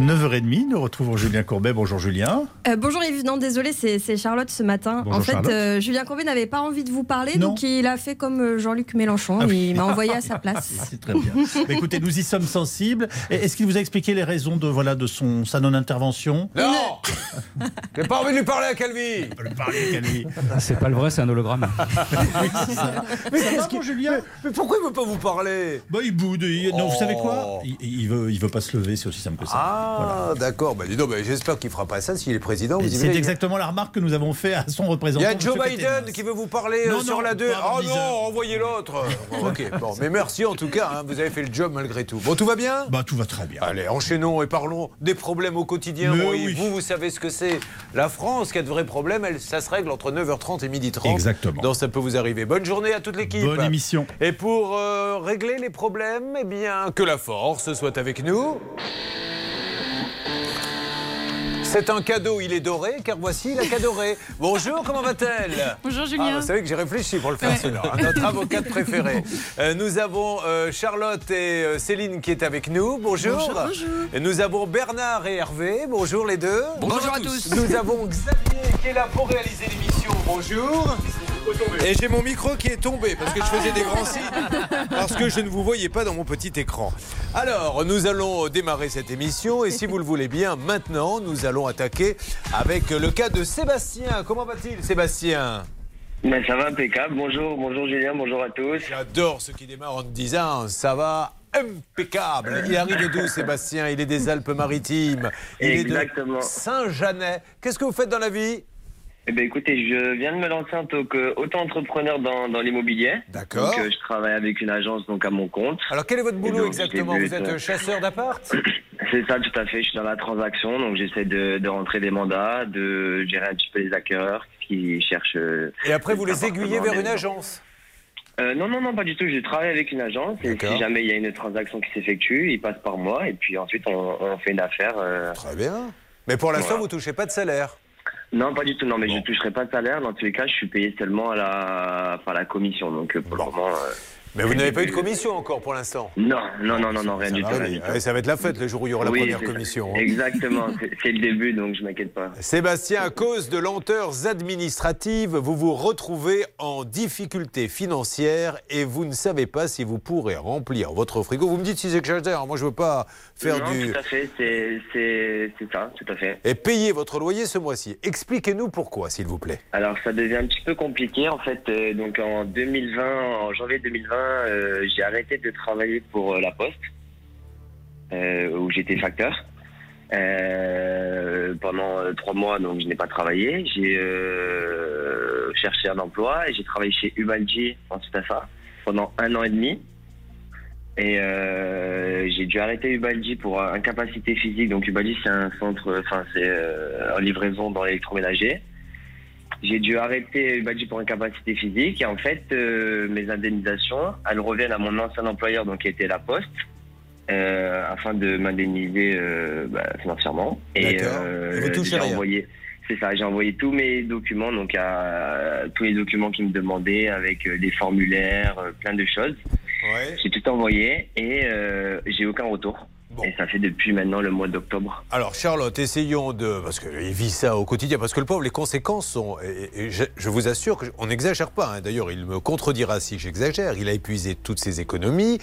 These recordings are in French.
9h30, nous retrouvons Julien Courbet. Bonjour Julien. Euh, bonjour Yves, non désolé, c'est Charlotte ce matin. Bonjour, en fait, Charlotte. euh, Julien Courbet n'avait pas envie de vous parler, Non. donc il a fait comme euh, Jean-Luc Mélenchon, Ah oui. il m'a envoyé à sa place. C'est très bien. Mais écoutez, nous y sommes sensibles. Est-ce qu'il vous a expliqué les raisons de, voilà, de son, sa non-intervention? Non J'ai pas envie de lui parler à Calvi On peut lui parler, Calvi. C'est pas le vrai, c'est un hologramme. Mais ça va, Julien Mais pourquoi il veut pas vous parler? Bah, Il boude. Il- Non, vous savez quoi? Oh. il, il veut, il veut pas se lever, c'est aussi simple que ça. Ah, d'accord. Bah, dis donc, bah, j'espère qu'il fera pas ça s'il est président. C'est exactement la remarque que nous avons fait à son Il représentant. y a Joe Biden qui veut vous parler euh, sur non, la 2. pas avant Oh 10 non, envoyez l'autre. Bon, ok, bon, mais merci en tout cas. hein, vous avez fait le job malgré tout. Bon, tout va bien? Bah, tout va très bien. Allez, enchaînons et parlons des problèmes au quotidien. Bon, oui. Vous, vous savez ce que c'est. La France, qui a de vrais problèmes, elle, ça se règle entre 9h30 et 12h30. Exactement. Donc ça peut vous arriver. Bonne journée à toute l'équipe. Bonne émission. Et pour euh, régler les problèmes, eh bien, que la force soit avec nous. C'est un cadeau, il est doré, car voici la cadorée. Bonjour, comment va-t-elle? Bonjour Ah, Julien. vous savez que j'ai réfléchi pour le faire celui-là. hein, Notre avocate préférée. Euh, nous avons euh, Charlotte et euh, Céline qui est avec nous. Bonjour. Bonjour, bonjour. Et nous avons Bernard et Hervé. Bonjour les deux. Bonjour à tous. Nous avons Xavier qui est là pour réaliser l'émission. Bonjour. Et j'ai mon micro qui est tombé parce que je faisais des grands signes parce que je ne vous voyais pas dans mon petit écran. Alors, nous allons démarrer cette émission et si vous le voulez bien, maintenant, nous allons attaquer avec le cas de Sébastien. Comment va-t-il, Sébastien? Ben, ça va impeccable. Bonjour, bonjour Julien, bonjour à tous. J'adore ceux qui démarrent en te disant ça va impeccable. Il arrive d'où Sébastien? Il est des Alpes-Maritimes. Il Exactement. est de Saint-Janet. Qu'est-ce que vous faites dans la vie? Eh ben, écoutez, je viens de me lancer en tant qu'auto-entrepreneur dans, dans l'immobilier. D'accord. Donc, euh, je travaille avec une agence donc à mon compte. Alors quel est votre boulot donc, exactement Vous êtes euh, chasseur d'appart C'est ça, tout à fait. Je suis dans la transaction, donc j'essaie de, de rentrer des mandats, de gérer un petit peu les acquéreurs qui cherchent. euh, Et après vous les aiguillez vers une agence Euh, non, non, non, pas du tout. Je travaille avec une agence et D'accord. si jamais il y a une transaction qui s'effectue, ils passent par moi et puis ensuite on, on fait une affaire. euh, Très bien. Mais pour l'instant Voilà. vous touchez pas de salaire. Non, pas du tout. Non, mais Bon. je toucherai pas de salaire. Dans tous les cas, je suis payé seulement à la, enfin, à la commission. Donc euh, pour le moment. euh, Mais vous n'avez pas eu de commission encore pour l'instant Non, non, non, non, non, rien Ça du tout. rien du tout. Ça va être la fête le jour où il y aura la première c'est commission. hein. Exactement, c'est c'est le début, donc je m'inquiète pas. Sébastien, à cause de lenteurs administratives, vous vous retrouvez en difficulté financière et vous ne savez pas si vous pourrez remplir votre frigo. Vous me dites si j'exagère, moi je veux pas faire non, du... tout à fait, c'est c'est- c'est ça, tout à fait. Et payer votre loyer ce mois-ci. Expliquez-nous pourquoi, s'il vous plaît. Alors ça devient un petit peu compliqué en fait. euh, donc en 2020, en janvier 2020, euh, j'ai arrêté de travailler pour euh, la Poste, euh, où j'étais facteur. Pendant trois mois, donc je n'ai pas travaillé. J'ai cherché un emploi et j'ai travaillé chez Ubalgi ensuite à ça pendant un an et demi. Et j'ai dû arrêter Ubaldi pour incapacité physique. Donc Ubaldi c'est un centre, enfin c'est en livraison dans l'électroménager. J'ai dû arrêter Ubaldi pour incapacité physique et en fait euh, mes indemnisations, elles reviennent à mon ancien employeur donc qui était la Poste. euh, afin de m'indemniser euh, bah, financièrement. Et, touchez j'ai envoyé, c'est ça, j'ai envoyé tous mes documents, donc à, tous les documents qu'ils me demandaient avec euh, des formulaires, euh, plein de choses. Ouais. J'ai tout envoyé et euh, j'ai aucun retour. Bon. Et ça fait depuis maintenant le mois d'octobre. Alors Charlotte, essayons de... Parce qu'il vit ça au quotidien, parce que le pauvre, les conséquences sont... Et, et je, je vous assure qu'on n'exagère pas. hein. D'ailleurs, il me contredira si j'exagère. Il a épuisé toutes ses économies.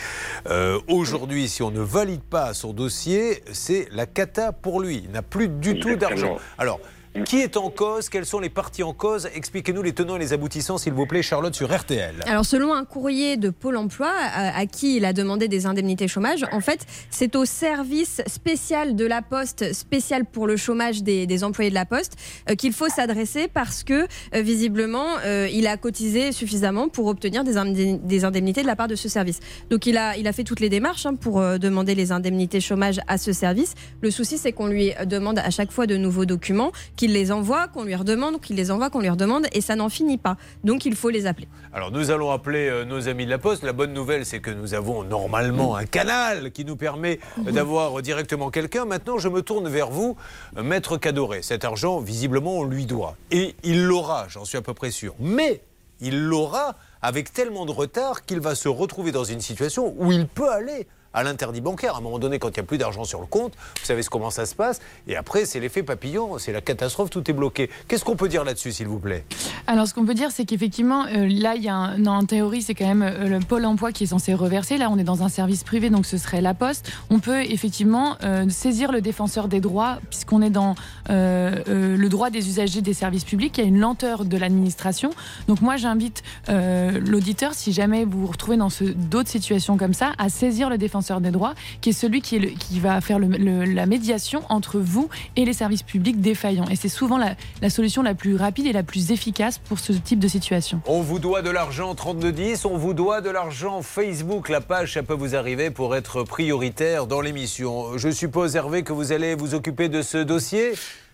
Euh, Aujourd'hui, si on ne valide pas son dossier, c'est la cata pour lui. Il n'a plus du tout d'argent. Alors, qui est en cause? Quelles sont les parties en cause? Expliquez-nous les tenants et les aboutissants, s'il vous plaît, Charlotte, sur RTL. Alors, selon un courrier de Pôle emploi à, à qui il a demandé des indemnités chômage, en fait, c'est au service spécial de la Poste, spécial pour le chômage des, des employés de la Poste, euh, qu'il faut s'adresser parce que, euh, visiblement, euh, il a cotisé suffisamment pour obtenir des, indemni- des indemnités de la part de ce service. Donc, il a, il a fait toutes les démarches hein, pour euh, demander les indemnités chômage à ce service. Le souci, c'est qu'on lui demande à chaque fois de nouveaux documents, qu'il les envoie, qu'on lui redemande, qu'il les envoie, qu'on lui redemande, et ça n'en finit pas. Donc, il faut les appeler. Alors nous allons appeler euh, nos amis de la Poste. La bonne nouvelle, c'est que nous avons normalement un canal qui nous permet euh, d'avoir directement quelqu'un. Maintenant, je me tourne vers vous, euh, Maître Cadoré. Cet argent, visiblement, on lui doit. Et il l'aura, j'en suis à peu près sûr. Mais il l'aura avec tellement de retard qu'il va se retrouver dans une situation où il peut aller à l'interdit bancaire. À un moment donné, quand il n'y a plus d'argent sur le compte, vous savez comment ça se passe. Et après, c'est l'effet papillon, c'est la catastrophe, tout est bloqué. Qu'est-ce qu'on peut dire là-dessus, s'il vous plaît? Alors, ce qu'on peut dire, c'est qu'effectivement, euh, là, il y a un, en théorie, c'est quand même euh, le pôle emploi qui est censé reverser. Là, on est dans un service privé, donc ce serait la Poste. On peut effectivement euh, saisir le défenseur des droits, puisqu'on est dans le droit des usagers des services publics. Il y a une lenteur de l'administration. Donc, moi, j'invite l'auditeur, si jamais vous vous retrouvez dans d'autres situations comme ça, à saisir le défenseur des droits, qui est celui qui, va faire la médiation entre vous et les services publics défaillants. Et c'est souvent la, la solution la plus rapide et la plus efficace pour ce type de situation. On vous doit de l'argent 3210, on vous doit de l'argent Facebook. La page, ça peut vous arriver pour être prioritaire dans l'émission. Je suppose, Hervé, que vous allez vous occuper de ce dossier?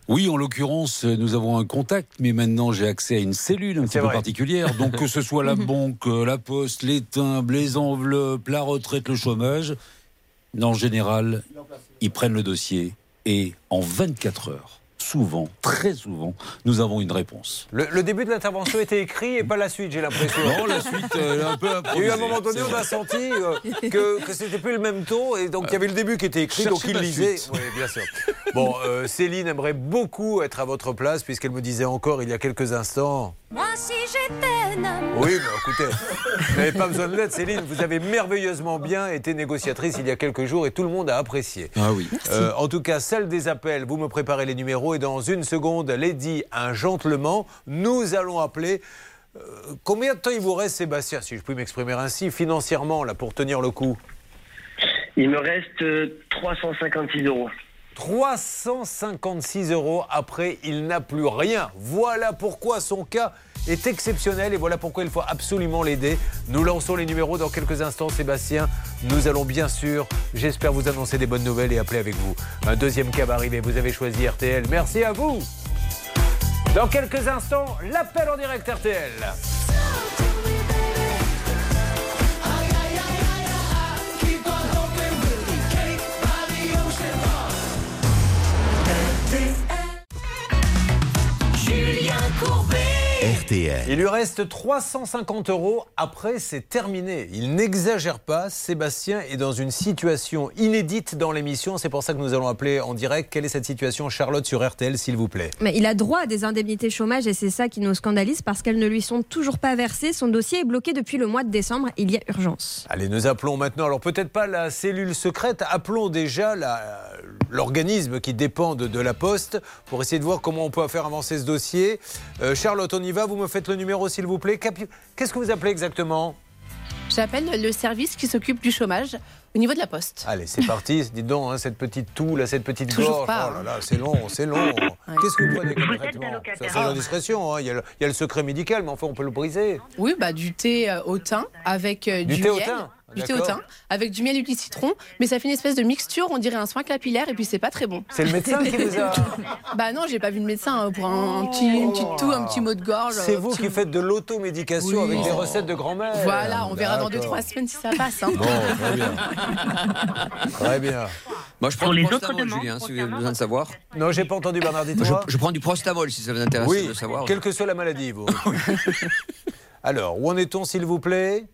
Oui, en l'occurrence, nous avons un contact, mais maintenant j'ai accès à une cellule un petit peu particulière. Donc que ce soit la banque, la poste, les timbres, les enveloppes, la retraite, le chômage, en général, ils prennent le dossier et en 24 heures, souvent, très souvent, nous avons une réponse. Le, début de l'intervention était écrit et pas la suite, j'ai l'impression. Non, la suite, euh, un peu Il y a eu un moment donné, on a senti euh, que, que c'était plus le même ton, et donc il y avait le début qui était écrit, donc il lisait. Oui, bien sûr. Bon, euh, Céline aimerait beaucoup être à votre place, puisqu'elle me disait encore il y a quelques instants. Moi, si j'étais Oui, mais écoutez, vous n'avez pas besoin de l'aide, Céline. Vous avez merveilleusement bien été négociatrice il y a quelques jours et tout le monde a apprécié. Ah oui. en tout cas, celle des appels, vous me préparez les numéros et dans une seconde, Lady, un gentleman, nous allons appeler. Euh, combien de temps il vous reste, Sébastien, si je puis m'exprimer ainsi, financièrement, là, pour tenir le coup? Il me reste 356 euh, euros. 356 euros. Après, il n'a plus rien. Voilà pourquoi son cas est exceptionnel et voilà pourquoi il faut absolument l'aider. Nous lançons les numéros dans quelques instants, Sébastien. Nous allons bien sûr, j'espère vous annoncer des bonnes nouvelles et appeler avec vous. Un deuxième cas va arriver. Vous avez choisi RTL. Merci à vous. Dans quelques instants, l'appel en direct RTL. Il lui reste 350 euros. Après, c'est terminé. Il n'exagère pas. Sébastien est dans une situation inédite dans l'émission. C'est pour ça que nous allons appeler en direct. Quelle est cette situation, Charlotte, sur RTL, s'il vous plaît? Mais il a droit à des indemnités chômage et c'est ça qui nous scandalise parce qu'elles ne lui sont toujours pas versées. Son dossier est bloqué depuis le mois de décembre. Il y a urgence. Allez, nous appelons maintenant. Alors, peut-être pas la cellule secrète. Appelons déjà l'organisme qui dépend de, la Poste pour essayer de voir comment on peut faire avancer ce dossier. Euh, Charlotte, on y va? Vous me faites le numéro, s'il vous plaît. Qu'est-ce que vous appelez exactement? J'appelle le service qui s'occupe du chômage au niveau de la poste. Allez, c'est parti. Dis donc, hein, cette petite toux, là, cette petite Toujours gorge. Pas, oh là là, c'est long, c'est long. Qu'est-ce que vous prenez comme traitement? C'est indiscrétion. Hein. Il, y a il, y a le, secret médical, mais enfin, on peut le briser. Oui, bah, du thé euh, au thym avec euh, du, du thé au thym? Du thé au thym, avec du miel et du citron, mais ça fait une espèce de mixture, on dirait un soin capillaire, et puis c'est pas très bon. C'est le médecin qui vous a. bah non, j'ai pas vu de médecin hein, pour un, petit, une petite toux, un petit mot de gorge. C'est vous qui faites de l'automédication avec des recettes de grand-mère. Voilà, on verra dans 2-3 semaines si ça passe. Hein. Bon, très bien. très bien. Moi, je prends du prostamol, Julien, si vous avez besoin de savoir. Non, j'ai pas entendu Bernard, dites je, je, prends du prostamol, si ça vous intéresse oui, de savoir. quelle que soit la maladie, vous. Alors, où en est-on, s'il vous plaît?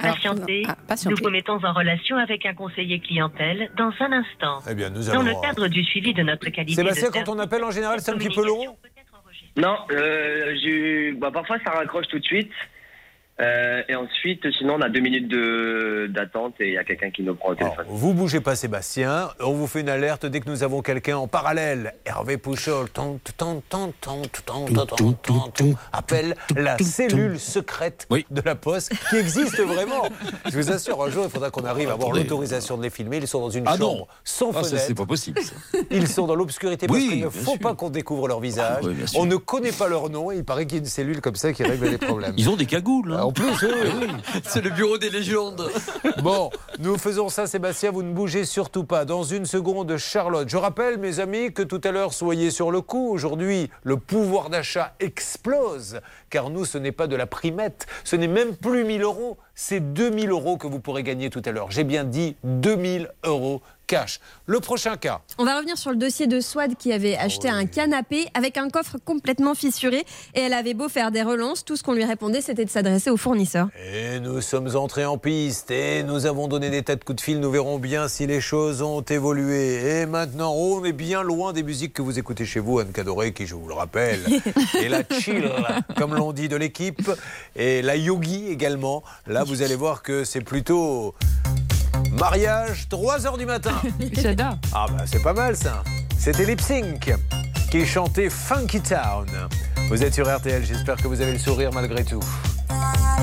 Patientez. Ah, nous vous mettons en relation avec un conseiller clientèle dans un instant. Eh bien, nous allons... Dans le cadre du suivi de notre qualité Sébastien, quand on appelle en général, c'est un petit peu long Non, euh, bah, parfois ça raccroche tout de suite. Euh, et ensuite, sinon, on a deux minutes d'attente et il y a quelqu'un qui nous prend au téléphone. vous bougez pas, Sébastien. On vous fait une alerte dès que nous avons quelqu'un en parallèle. Hervé Pouchol, appelle la cellule secrète de la Poste qui existe vraiment. Je vous assure, un jour, il faudra qu'on arrive à avoir l'autorisation de les filmer. Ils sont dans une chambre sans ah, fenêtre. C'est pas possible. Ils sont dans l'obscurité parce qu'il ne faut pas qu'on découvre leur visage. on ne connaît pas leur nom et il paraît qu'il y a une cellule comme ça qui règle les problèmes. Ils ont des cagoules. Hein. En plus, oui. C'est le bureau des légendes. Bon, nous faisons ça, Sébastien. Vous ne bougez surtout pas. Dans une seconde, Charlotte. Je rappelle, mes amis, que tout à l'heure, soyez sur le coup. Aujourd'hui, le pouvoir d'achat explose. Car nous, ce n'est pas de la primette. Ce n'est même plus 1000 euros. C'est 2000 euros que vous pourrez gagner tout à l'heure. J'ai bien dit 2000 euros cash. Le prochain cas. On va revenir sur le dossier de Swad qui avait acheté un canapé avec un coffre complètement fissuré et elle avait beau faire des relances, tout ce qu'on lui répondait c'était de s'adresser au fournisseur. Et nous sommes entrés en piste et nous avons donné des tas de coups de fil. Nous verrons bien si les choses ont évolué. Et maintenant, on est bien loin des musiques que vous écoutez chez vous, Anne Cadoré, qui, je vous le rappelle, est la chill, comme l'on dit de l'équipe, et la yogi également. Là, vous allez voir que c'est plutôt mariage 3 h du matin. J'adore. Ah bah c'est pas mal ça. C'était Lip Sync qui chantait Funky Town. Vous êtes sur RTL, j'espère que vous avez le sourire malgré tout. Ah,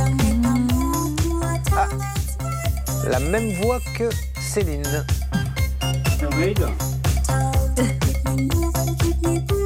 la même voix que Céline.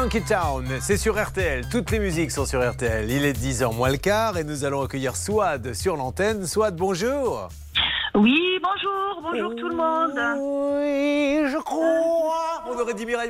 Funky Town, c'est sur RTL. Toutes les musiques sont sur RTL. Il est 10h moins le quart et nous allons accueillir Swad sur l'antenne. Swad, bonjour.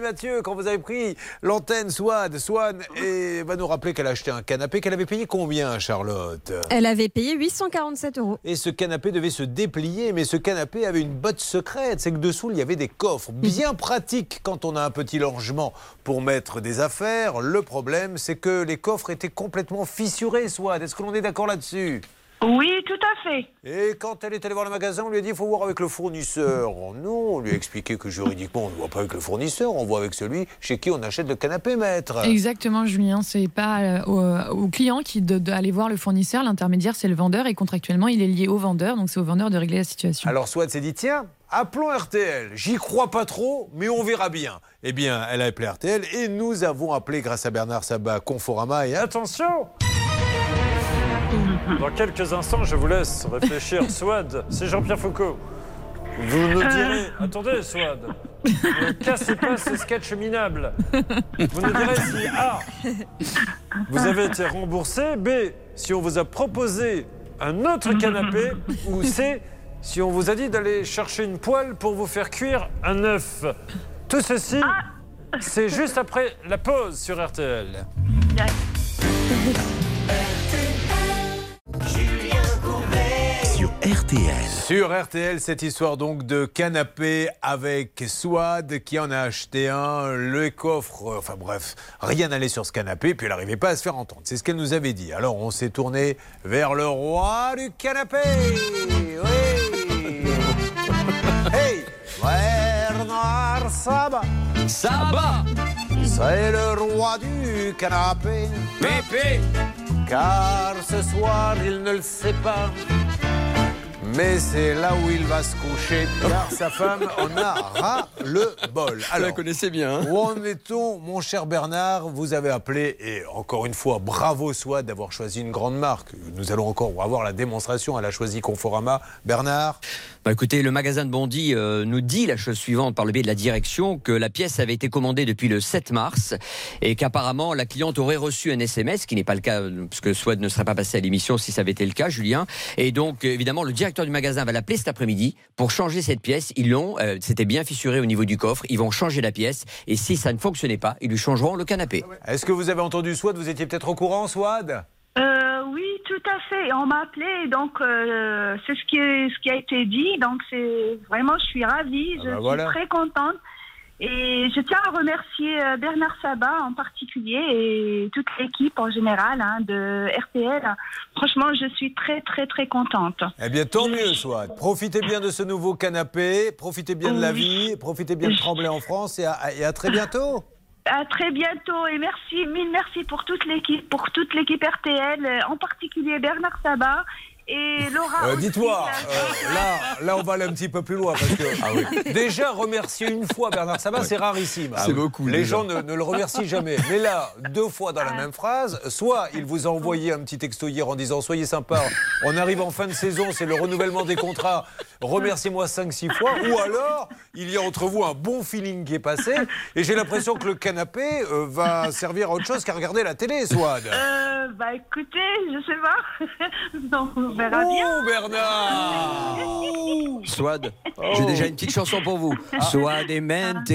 Mathieu quand vous avez pris l'antenne Swad. Swan et va nous rappeler qu'elle a acheté un canapé qu'elle avait payé combien, Charlotte Elle avait payé 847 euros. Et ce canapé devait se déplier, mais ce canapé avait une botte secrète. C'est que dessous, il y avait des coffres. Bien pratique quand on a un petit logement pour mettre des affaires. Le problème, c'est que les coffres étaient complètement fissurés, Swad. Est-ce que l'on est d'accord là-dessus? Oui, tout à fait. Et quand elle est allée voir le magasin, on lui a dit il faut voir avec le fournisseur. Non, on lui a expliqué que juridiquement, on ne voit pas avec le fournisseur, on voit avec celui chez qui on achète le canapé maître. Exactement, Julien. C'est pas euh, au, client qui doit aller voir le fournisseur. L'intermédiaire, c'est le vendeur et contractuellement, il est lié au vendeur. Donc, c'est au vendeur de régler la situation. Alors, Swad s'est dit tiens, appelons RTL. J'y crois pas trop, mais on verra bien. Eh bien, elle a appelé RTL et nous avons appelé, grâce à Bernard Sabat, Conforama. Et attention dans quelques instants, je vous laisse réfléchir. Swad, c'est Jean-Pierre Foucault. Vous nous direz. Attendez, Swad. Ne cassez pas ce sketch minable. Vous nous direz si A. Vous avez été remboursé. B. Si on vous a proposé un autre canapé. Ou C. Si on vous a dit d'aller chercher une poêle pour vous faire cuire un œuf. Tout ceci, c'est juste après la pause sur RTL. RTL. Sur RTL, cette histoire donc de canapé avec Swad qui en a acheté un, le coffre, enfin bref, rien n'allait sur ce canapé, puis elle n'arrivait pas à se faire entendre. C'est ce qu'elle nous avait dit. Alors on s'est tourné vers le roi du canapé. Oui. hey, Bernard Saba. Saba. C'est le roi du canapé. Pépé. Car ce soir, il ne le sait pas. Mais c'est là où il va se coucher, car sa femme en a ras le bol. Alors, la connaissez bien. Hein où en est-on, mon cher Bernard Vous avez appelé, et encore une fois, bravo soit d'avoir choisi une grande marque. Nous allons encore avoir la démonstration. Elle a choisi Conforama. Bernard bah, écoutez, le magasin de Bondy euh, nous dit la chose suivante par le biais de la direction que la pièce avait été commandée depuis le 7 mars et qu'apparemment la cliente aurait reçu un SMS, ce qui n'est pas le cas parce que Swad ne serait pas passé à l'émission si ça avait été le cas, Julien. Et donc évidemment le directeur du magasin va l'appeler cet après-midi pour changer cette pièce. Ils l'ont, euh, c'était bien fissuré au niveau du coffre. Ils vont changer la pièce et si ça ne fonctionnait pas, ils lui changeront le canapé. Est-ce que vous avez entendu Swad? Vous étiez peut-être au courant, Swad? Euh, oui, tout à fait. On m'a appelé, donc euh, c'est ce qui, ce qui a été dit. Donc c'est vraiment, je suis ravie, ah je bah suis très contente. Et je tiens à remercier euh, Bernard Sabat en particulier et toute l'équipe en général hein, de RTL. Franchement, je suis très très très contente. Eh bien, tant mieux, Soit. Profitez bien de ce nouveau canapé, profitez bien de la vie, profitez bien de Trembler en France et à très bientôt. À très bientôt et merci, mille merci pour toute l'équipe, pour toute l'équipe RTL, en particulier Bernard Sabat et Laura. Euh, Dites-moi, euh, là, là, on va aller un petit peu plus loin parce que ah déjà remercier une fois Bernard Sabat, c'est rarissime. c'est beaucoup. Les gens ne, le remercient jamais. Mais là, deux fois dans la même phrase, soit il vous a envoyé un petit texto hier en disant soyez sympa, on arrive en fin de saison, c'est le renouvellement des contrats, remerciez-moi 5-6 fois, ou alors il y a entre vous un bon feeling qui est passé et j'ai l'impression que le canapé euh, va servir à autre chose qu'à regarder la télé, Swad. bah écoutez, je sais pas. Oh, Bernard Swad, j'ai déjà une petite chanson pour vous. Ah. Swad et mente,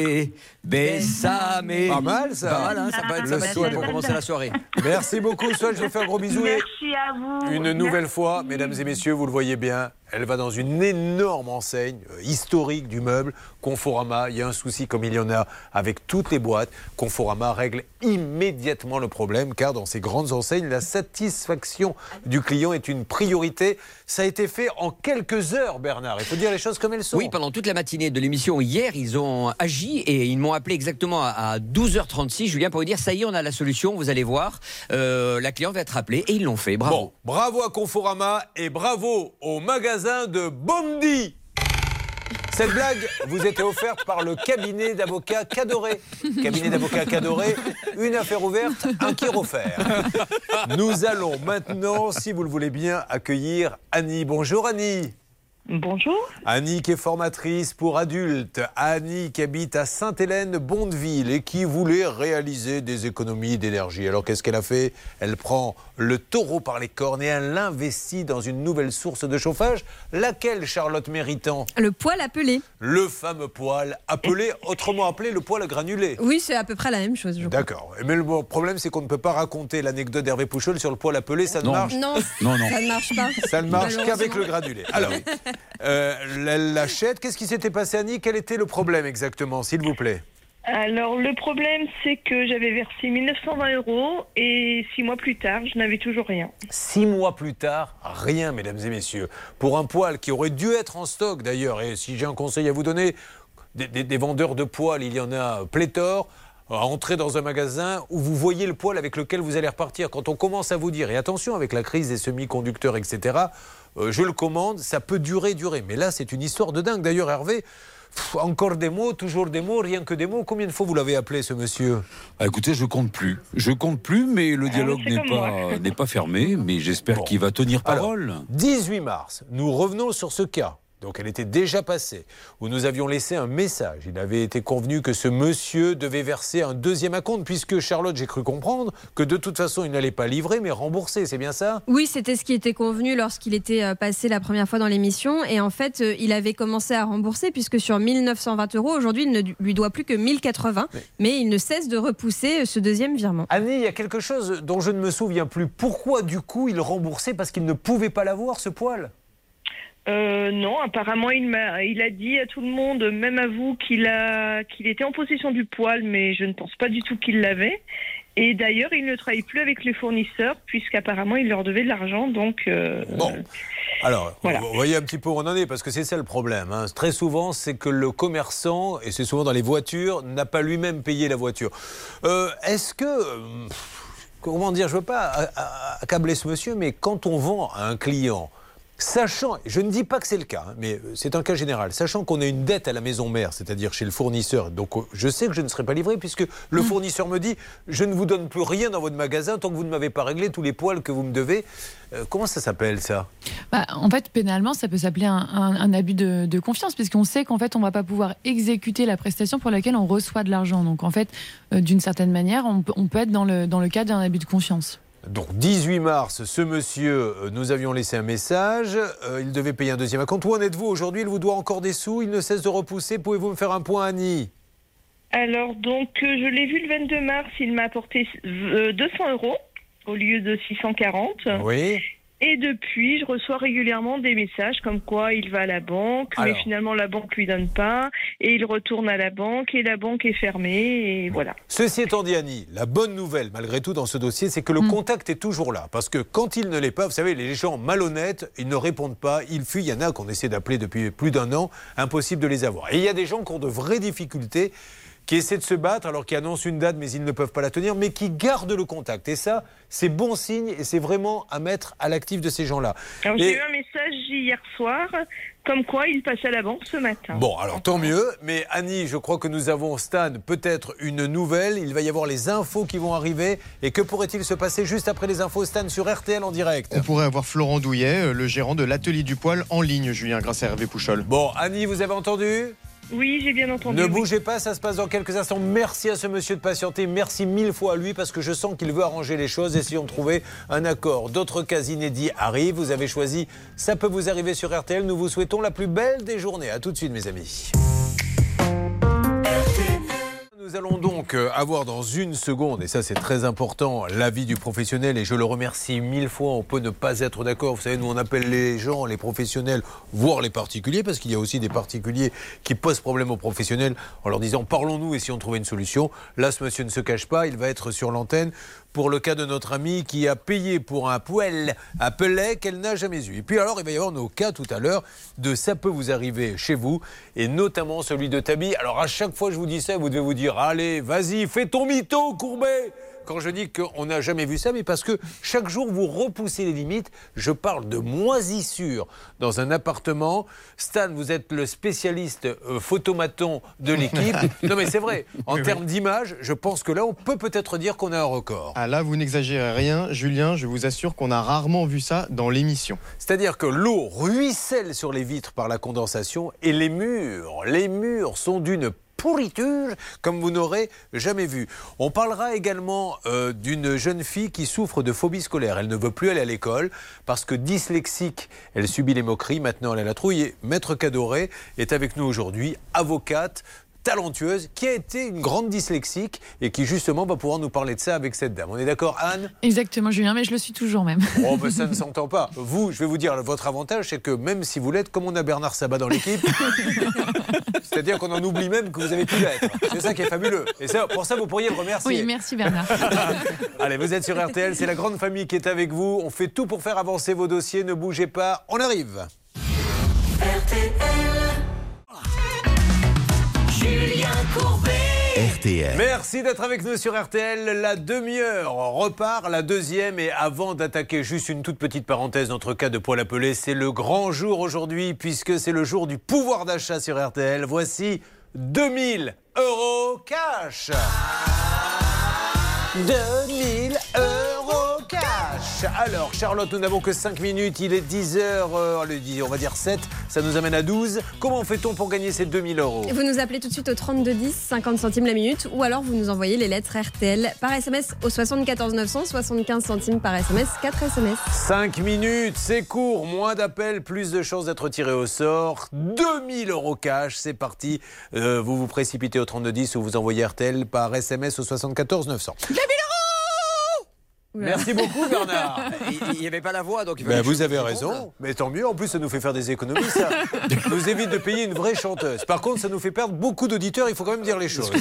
besame. Pas mal ça. Pas mal, hein, ça peut être, ça peut pour commencer la soirée. Merci beaucoup, Swad. Je vous fais un gros bisou. Merci à vous. Une nouvelle fois, mesdames et messieurs, vous le voyez bien, elle va dans une énorme enseigne euh, historique du meuble, Conforama. Il y a un souci comme il y en a avec toutes les boîtes. Conforama règle immédiatement le problème car dans ces grandes enseignes, la satisfaction du client est une priorité. Ça a été fait en quelques heures, Bernard. Il faut dire les choses comme elles sont. Oui, pendant toute la matinée de l'émission hier, ils ont agi et ils m'ont appelé exactement à 12h36, Julien, pour vous dire ça y est, on a la solution, vous allez voir. Euh, la cliente va être appelée et ils l'ont fait. Bravo. Bon, bravo à Conforama et bravo au magasin de Bondy. Cette blague vous était offerte par le cabinet d'avocats Cadoré. Cabinet d'avocats Cadoré, une affaire ouverte, un qui Nous allons maintenant, si vous le voulez bien, accueillir Annie. Bonjour Annie. Bonjour. Annie qui est formatrice pour adultes. Annie qui habite à Sainte-Hélène-Bondeville et qui voulait réaliser des économies d'énergie. Alors qu'est-ce qu'elle a fait? Elle prend le taureau par les cornes et elle l'investit dans une nouvelle source de chauffage. Laquelle, Charlotte Méritant? Le poêle appelé. Le fameux poêle appelé, autrement appelé le poêle granulé. Oui, c'est à peu près la même chose. D'accord. Mais le problème, c'est qu'on ne peut pas raconter l'anecdote d'Hervé Pouchol sur le poêle appelé. Ça ne marche? Non. non, non, ça ne marche pas. Ça ne marche qu'avec le granulé. Alors. Euh, elle l'achète. Qu'est-ce qui s'était passé, Annie? Quel était le problème exactement, s'il vous plaît? Alors le problème c'est que j'avais versé 1920 euros et six mois plus tard je n'avais toujours rien. Six mois plus tard, rien mesdames et messieurs. Pour un poêle qui aurait dû être en stock d'ailleurs, et si j'ai un conseil à vous donner, des, vendeurs de poêles, il y en a pléthore, à entrer dans un magasin où vous voyez le poêle avec lequel vous allez repartir. Quand on commence à vous dire, et attention avec la crise des semi-conducteurs, etc., euh, je le commande, ça peut durer, durer. Mais là, c'est une histoire de dingue. D'ailleurs, Hervé, encore des mots, toujours des mots, rien que des mots. Combien de fois vous l'avez appelé, ce monsieur? Ah, Écoutez, je compte plus. Je compte plus, mais le ah, dialogue n'est pas, n'est pas fermé. Mais j'espère qu'il va tenir parole. 18 mars, nous revenons sur ce cas donc elle était déjà passée, où nous avions laissé un message. Il avait été convenu que ce monsieur devait verser un deuxième acompte, puisque Charlotte, j'ai cru comprendre que de toute façon, il n'allait pas livrer, mais rembourser, c'est bien ça? Oui, c'était ce qui était convenu lorsqu'il était euh, passé la première fois dans l'émission. Et en fait, euh, il avait commencé à rembourser, puisque sur 1920 euros, aujourd'hui, il ne lui doit plus que 1080, mais... mais il ne cesse de repousser euh, ce deuxième virement. Annie, il y a quelque chose dont je ne me souviens plus. Pourquoi, du coup, il remboursait parce qu'il ne pouvait pas l'avoir, ce poil? Euh, non, apparemment il m'a, il a dit à tout le monde, même à vous, qu'il a, qu'il était en possession du poil, mais je ne pense pas du tout qu'il l'avait. Et d'ailleurs, il ne travaille plus avec les fournisseurs puisqu'apparemment il leur devait de l'argent. Donc euh, bon. Alors, vous voyez un petit peu où on en est, parce que c'est ça le problème. Hein. Très souvent, c'est que le commerçant, et c'est souvent dans les voitures, n'a pas lui-même payé la voiture. Euh, est-ce que comment dire, je ne veux pas accabler ce monsieur, mais quand on vend à un client Sachant, je ne dis pas que c'est le cas, hein, mais euh, c'est un cas général, sachant qu'on a une dette à la maison mère, c'est-à-dire chez le fournisseur, donc euh, je sais que je ne serai pas livré puisque le mm. fournisseur me dit je ne vous donne plus rien dans votre magasin tant que vous ne m'avez pas réglé tous les poils que vous me devez. Euh, comment ça s'appelle ça? Bah, En fait, pénalement, ça peut s'appeler un, abus de, confiance puisqu'on sait qu'en fait on ne va pas pouvoir exécuter la prestation pour laquelle on reçoit de l'argent. Donc en fait, d'une certaine manière, on, on, peut être dans le, dans le cadre d'un abus de confiance. Donc 18 mars, ce monsieur, euh, nous avions laissé un message, euh, il devait payer un deuxième acompte. Où en êtes-vous aujourd'hui? Il vous doit encore des sous, il ne cesse de repousser. Pouvez-vous me faire un point, Annie? Alors donc, euh, je l'ai vu le 22 mars, il m'a apporté 200 euros au lieu de 640. Oui. Et depuis, je reçois régulièrement des messages comme quoi il va à la banque, mais finalement la banque lui donne pas, et il retourne à la banque et la banque est fermée, et voilà. Ceci étant dit, Annie, la bonne nouvelle malgré tout dans ce dossier, c'est que le mm. contact est toujours là, parce que quand il ne l'est pas, vous savez, les gens malhonnêtes, ils ne répondent pas, ils fuient. Il y en a qu'on essaie d'appeler depuis plus d'un an, impossible de les avoir. Et il y a des gens qui ont de vraies difficultés qui essaient de se battre alors qu'ils annoncent une date mais ils ne peuvent pas la tenir, mais qui gardent le contact. Et ça, c'est bon signe et c'est vraiment à mettre à l'actif de ces gens-là. J'ai eu un message hier soir comme quoi il passait à la banque ce matin. Bon, alors tant mieux. Mais Annie, je crois que nous avons, Stan, peut-être une nouvelle. Il va y avoir les infos qui vont arriver. Et que pourrait-il se passer juste après les infos, Stan, sur RTL en direct? On pourrait avoir Florent Douillet, euh, le gérant de l'atelier du poil, en ligne, Julien, grâce à Hervé Pouchol. Bon, Annie, vous avez entendu? Oui, j'ai bien entendu. Ne bougez pas, ça se passe dans quelques instants. Merci à ce monsieur de patienter. Merci mille fois à lui parce que je sens qu'il veut arranger les choses. Essayons de trouver un accord. D'autres cas inédits arrivent. Vous avez choisi Ça peut vous arriver sur RTL. Nous vous souhaitons la plus belle des journées. A tout de suite, mes amis. Nous allons donc euh, avoir dans une seconde, et ça c'est très important, l'avis du professionnel, et je le remercie mille fois, on peut ne pas être d'accord. Vous savez, nous on appelle les gens, les professionnels, voire les particuliers, parce qu'il y a aussi des particuliers qui posent problème aux professionnels en leur disant parlons-nous et si on trouvait une solution. Là, ce monsieur ne se cache pas, il va être sur l'antenne pour le cas de notre amie qui a payé pour un poêle à Pellet qu'elle n'a jamais eu. Et puis alors, il va y avoir nos cas tout à l'heure de ça peut vous arriver chez vous, et notamment celui de Tabi. Alors à chaque fois que je vous dis ça, vous devez vous dire, allez, vas-y, fais ton mytho, Courbet quand je dis qu'on n'a jamais vu ça, mais parce que chaque jour vous repoussez les limites. Je parle de moisissure dans un appartement. Stan, vous êtes le spécialiste euh, photomaton de l'équipe. non mais c'est vrai, en termes d'image, je pense que là on peut peut-être dire qu'on a un record. Ah là, vous n'exagérez rien, Julien, je vous assure qu'on a rarement vu ça dans l'émission. C'est-à-dire que l'eau ruisselle sur les vitres par la condensation et les murs, les murs sont d'une pourriture comme vous n'aurez jamais vu. On parlera également euh, d'une jeune fille qui souffre de phobie scolaire. Elle ne veut plus aller à l'école parce que dyslexique, elle subit les moqueries. Maintenant, elle a la trouille. Maître Cadoré est avec nous aujourd'hui, avocate talentueuse, qui a été une grande dyslexique et qui justement va pouvoir nous parler de ça avec cette dame. On est d'accord, Anne? Exactement, Julien, mais je le suis toujours même. Oh, ben ça ne s'entend pas. Vous, je vais vous dire, votre avantage, c'est que même si vous l'êtes, comme on a Bernard Sabat dans l'équipe, c'est-à-dire qu'on en oublie même que vous avez pu l'être. C'est ça qui est fabuleux. Et ça, pour ça, vous pourriez le remercier. Oui, merci Bernard. Allez, vous êtes sur RTL, c'est la grande famille qui est avec vous. On fait tout pour faire avancer vos dossiers. Ne bougez pas, on arrive. RTL. RTL. Merci d'être avec nous sur RTL. La demi-heure repart, la deuxième. Et avant d'attaquer, juste une toute petite parenthèse, notre cas de poil appelé, c'est le grand jour aujourd'hui, puisque c'est le jour du pouvoir d'achat sur RTL. Voici 2000 euros cash. 2000 euros. Alors, Charlotte, nous n'avons que 5 minutes. Il est 10h, euh, on va dire 7. Ça nous amène à 12. Comment fait-on pour gagner ces 2000 euros? Vous nous appelez tout de suite au 3210, 50 centimes la minute, ou alors vous nous envoyez les lettres RTL par SMS au 74 900, 75 centimes par SMS, 4 SMS. 5 minutes, c'est court. Moins d'appels, plus de chances d'être tiré au sort. 2000 euros cash, c'est parti. Euh, vous vous précipitez au 3210 ou vous envoyez RTL par SMS au 74 900. 2000 euros Merci beaucoup Bernard. Il n'y avait pas la voix, donc il ben, Vous avez raison, mais tant mieux. En plus, ça nous fait faire des économies, ça. nous évite de payer une vraie chanteuse. Par contre, ça nous fait perdre beaucoup d'auditeurs, il faut quand même dire les choses.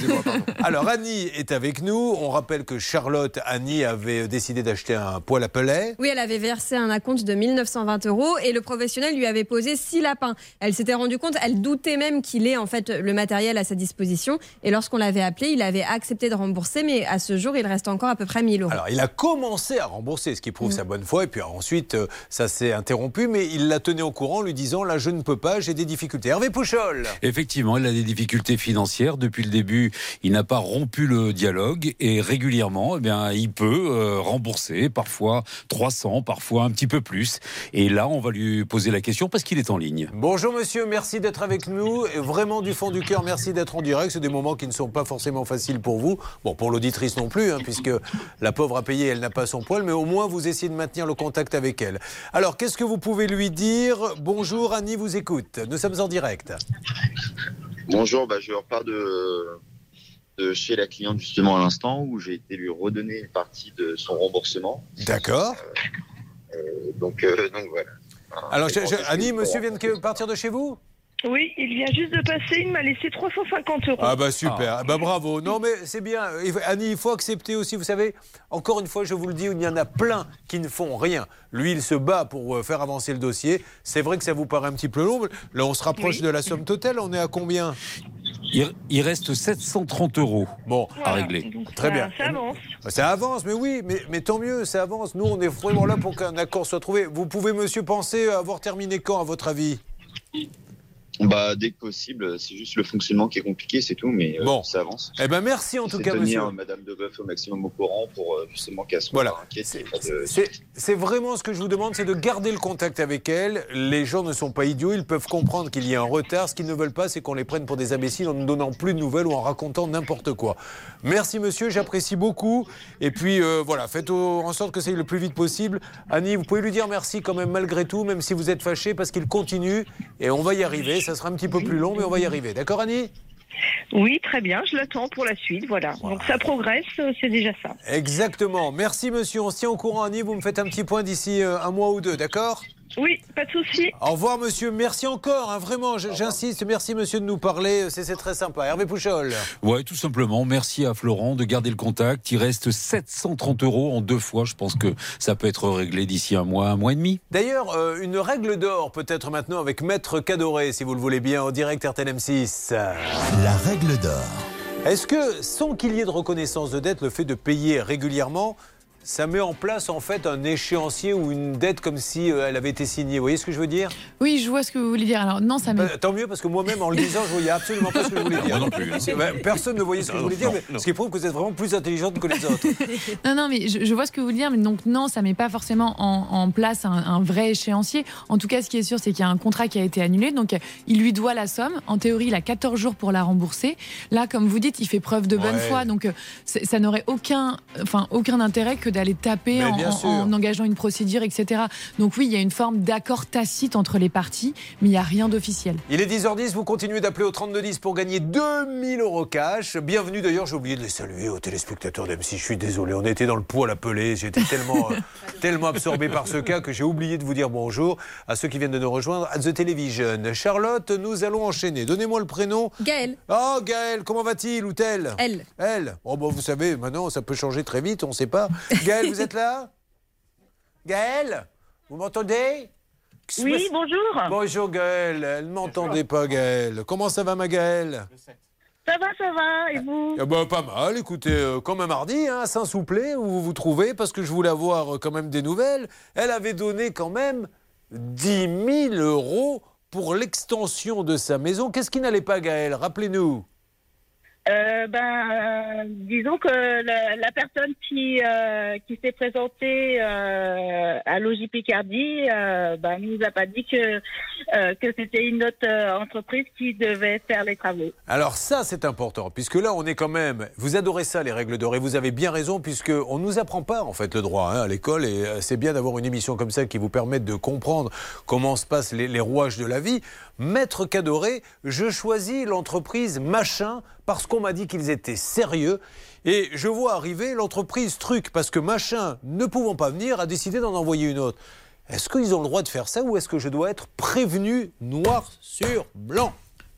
Alors, Annie est avec nous. On rappelle que Charlotte, Annie, avait décidé d'acheter un poêle à pellet. Oui, elle avait versé un acompte de 1920 euros et le professionnel lui avait posé six lapins. Elle s'était rendue compte, elle doutait même qu'il ait en fait le matériel à sa disposition. Et lorsqu'on l'avait appelé, il avait accepté de rembourser, mais à ce jour, il reste encore à peu près 1000 euros. Alors, il a commencé à rembourser, ce qui prouve mm. sa bonne foi. Et puis ensuite, euh, ça s'est interrompu, mais il la tenait au courant, lui disant là, je ne peux pas, j'ai des difficultés. Hervé Pouchol. Effectivement, il a des difficultés financières. Depuis le début, il n'a pas rompu le dialogue et régulièrement, eh bien, il peut euh, rembourser, parfois 300, parfois un petit peu plus. Et là, on va lui poser la question parce qu'il est en ligne. Bonjour monsieur, merci d'être avec nous. Et vraiment du fond du cœur, merci d'être en direct. C'est des moments qui ne sont pas forcément faciles pour vous. Bon, pour l'auditrice non plus, hein, puisque la pauvre a payé, elle n'a pas son poids mais au moins vous essayez de maintenir le contact avec elle. Alors, qu'est-ce que vous pouvez lui dire? Bonjour, Annie vous écoute. Nous sommes en direct. Bonjour, bah, je repars de, de chez la cliente justement à l'instant où j'ai été lui redonner une partie de son remboursement. D'accord. Euh, euh, donc, euh, donc voilà. Alors, Annie, monsieur vient de partir de chez vous? Oui, il vient juste de passer, il m'a laissé 350 euros. Ah bah super, ah. bah bravo. Non mais c'est bien. Annie, il faut accepter aussi, vous savez, encore une fois, je vous le dis, il y en a plein qui ne font rien. Lui, il se bat pour euh, faire avancer le dossier. C'est vrai que ça vous paraît un petit peu long. Là, on se rapproche de la somme totale. On est à combien? Il, reste 730 euros bon, à régler. Très bien. Ça avance. Ça avance, mais oui, mais, mais tant mieux, ça avance. Nous, on est vraiment là pour qu'un accord soit trouvé. Vous pouvez, monsieur, penser avoir terminé quand, à votre avis? Bah, dès que possible, c'est juste le fonctionnement qui est compliqué, c'est tout, mais euh, ça avance. Eh ben merci en tout cas, monsieur. Madame Deboeuf au maximum au courant pour euh, justement qu'elle soit voilà. C'est vraiment ce que je vous demande, c'est de garder le contact avec elle. Les gens ne sont pas idiots, ils peuvent comprendre qu'il y a un retard. Ce qu'ils ne veulent pas, c'est qu'on les prenne pour des imbéciles en ne donnant plus de nouvelles ou en racontant n'importe quoi. Merci monsieur, j'apprécie beaucoup. Et puis euh, voilà, faites en sorte que c'est le plus vite possible. Annie, vous pouvez lui dire merci quand même malgré tout, même si vous êtes fâché, parce qu'il continue et on va y arriver ça sera un petit peu plus long, mais on va y arriver. D'accord, Annie? Oui, très bien, je l'attends pour la suite, voilà. Donc ça progresse, c'est déjà ça. Exactement. Merci monsieur, on se tient au courant Annie, vous me faites un petit point d'ici euh, un mois ou deux, d'accord? Oui, pas de souci. Au revoir, monsieur. Merci encore, hein, vraiment. J'insiste. Merci, monsieur, de nous parler. C'est très sympa. Hervé Pouchol. Oui, tout simplement. Merci à Florent de garder le contact. Il reste 730 euros en deux fois. Je pense que ça peut être réglé d'ici un mois, un mois et demi. D'ailleurs, euh, une règle d'or peut-être maintenant avec Maître Cadoré, si vous le voulez bien, en direct RTL M6. La règle d'or. Est-ce que, sans qu'il y ait de reconnaissance de dette, le fait de payer régulièrement ça met en place en fait un échéancier ou une dette comme si euh, elle avait été signée. Vous voyez ce que je veux dire? Oui, je vois ce que vous voulez dire. Alors non, ça met... Euh, tant mieux parce que moi-même en le disant, je voyais absolument pas ce que je voulais dire. non plus. Hein. personne ne voyait ce que je voulais dire, mais ce qui prouve que vous êtes vraiment plus intelligente que les autres. non, non, mais je, vois ce que vous voulez dire, mais donc non, ça met pas forcément en, place un, vrai échéancier. En tout cas, ce qui est sûr, c'est qu'il y a un contrat qui a été annulé, donc il lui doit la somme. En théorie, il a 14 jours pour la rembourser. Là, comme vous dites, il fait preuve de bonne foi, donc euh, ça n'aurait aucun, enfin aucun intérêt que d'aller taper en, engageant une procédure, etc. Donc oui, il y a une forme d'accord tacite entre les parties, mais il n'y a rien d'officiel. Il est 10h10, vous continuez d'appeler au 3210 pour gagner 2000 euros cash. Bienvenue d'ailleurs, j'ai oublié de les saluer aux téléspectateurs d'M6, je suis désolé, on était dans le poids à l'appeler, j'étais tellement, euh, tellement absorbé par ce cas que j'ai oublié de vous dire bonjour à ceux qui viennent de nous rejoindre à The Television. Charlotte, nous allons enchaîner. Donnez-moi le prénom. Gaël. Oh Gaël, comment va-t-il ou tel Elle. Elle. Oh bon, vous savez, maintenant ça peut changer très vite, on ne sait pas. Gaël, vous êtes là Gaëlle Vous m'entendez Oui, bonjour. Bonjour Gaëlle. Elle ne m'entendait pas Gaëlle. Comment ça va ma Gaëlle ça va, ça va, et vous ben, Pas mal, écoutez, euh, comme un mardi, hein, Saint-Souplé, où vous vous trouvez, parce que je voulais avoir euh, quand même des nouvelles. Elle avait donné quand même 10 000 euros pour l'extension de sa maison. Qu'est-ce qui n'allait pas, Gaëlle Rappelez-nous. Euh, ben, disons que la, personne qui euh, qui s'est présentée euh, à Logis Picardie, euh, ben, nous a pas dit que euh, que c'était une autre euh, entreprise qui devait faire les travaux. Alors ça, c'est important, puisque là, on est quand même... Vous adorez ça, les règles d'or, et vous avez bien raison, puisque on nous apprend pas, en fait, le droit hein, à l'école, et euh, c'est bien d'avoir une émission comme ça qui vous permette de comprendre comment se passent les rouages de la vie. Maître Cadoré, je choisis l'entreprise Machin parce qu'on m'a dit qu'ils étaient sérieux. Et je vois arriver l'entreprise Truc, parce que Machin, ne pouvant pas venir, a décidé d'en envoyer une autre. Est-ce qu'ils ont le droit de faire ça ou est-ce que je dois être prévenu noir sur blanc?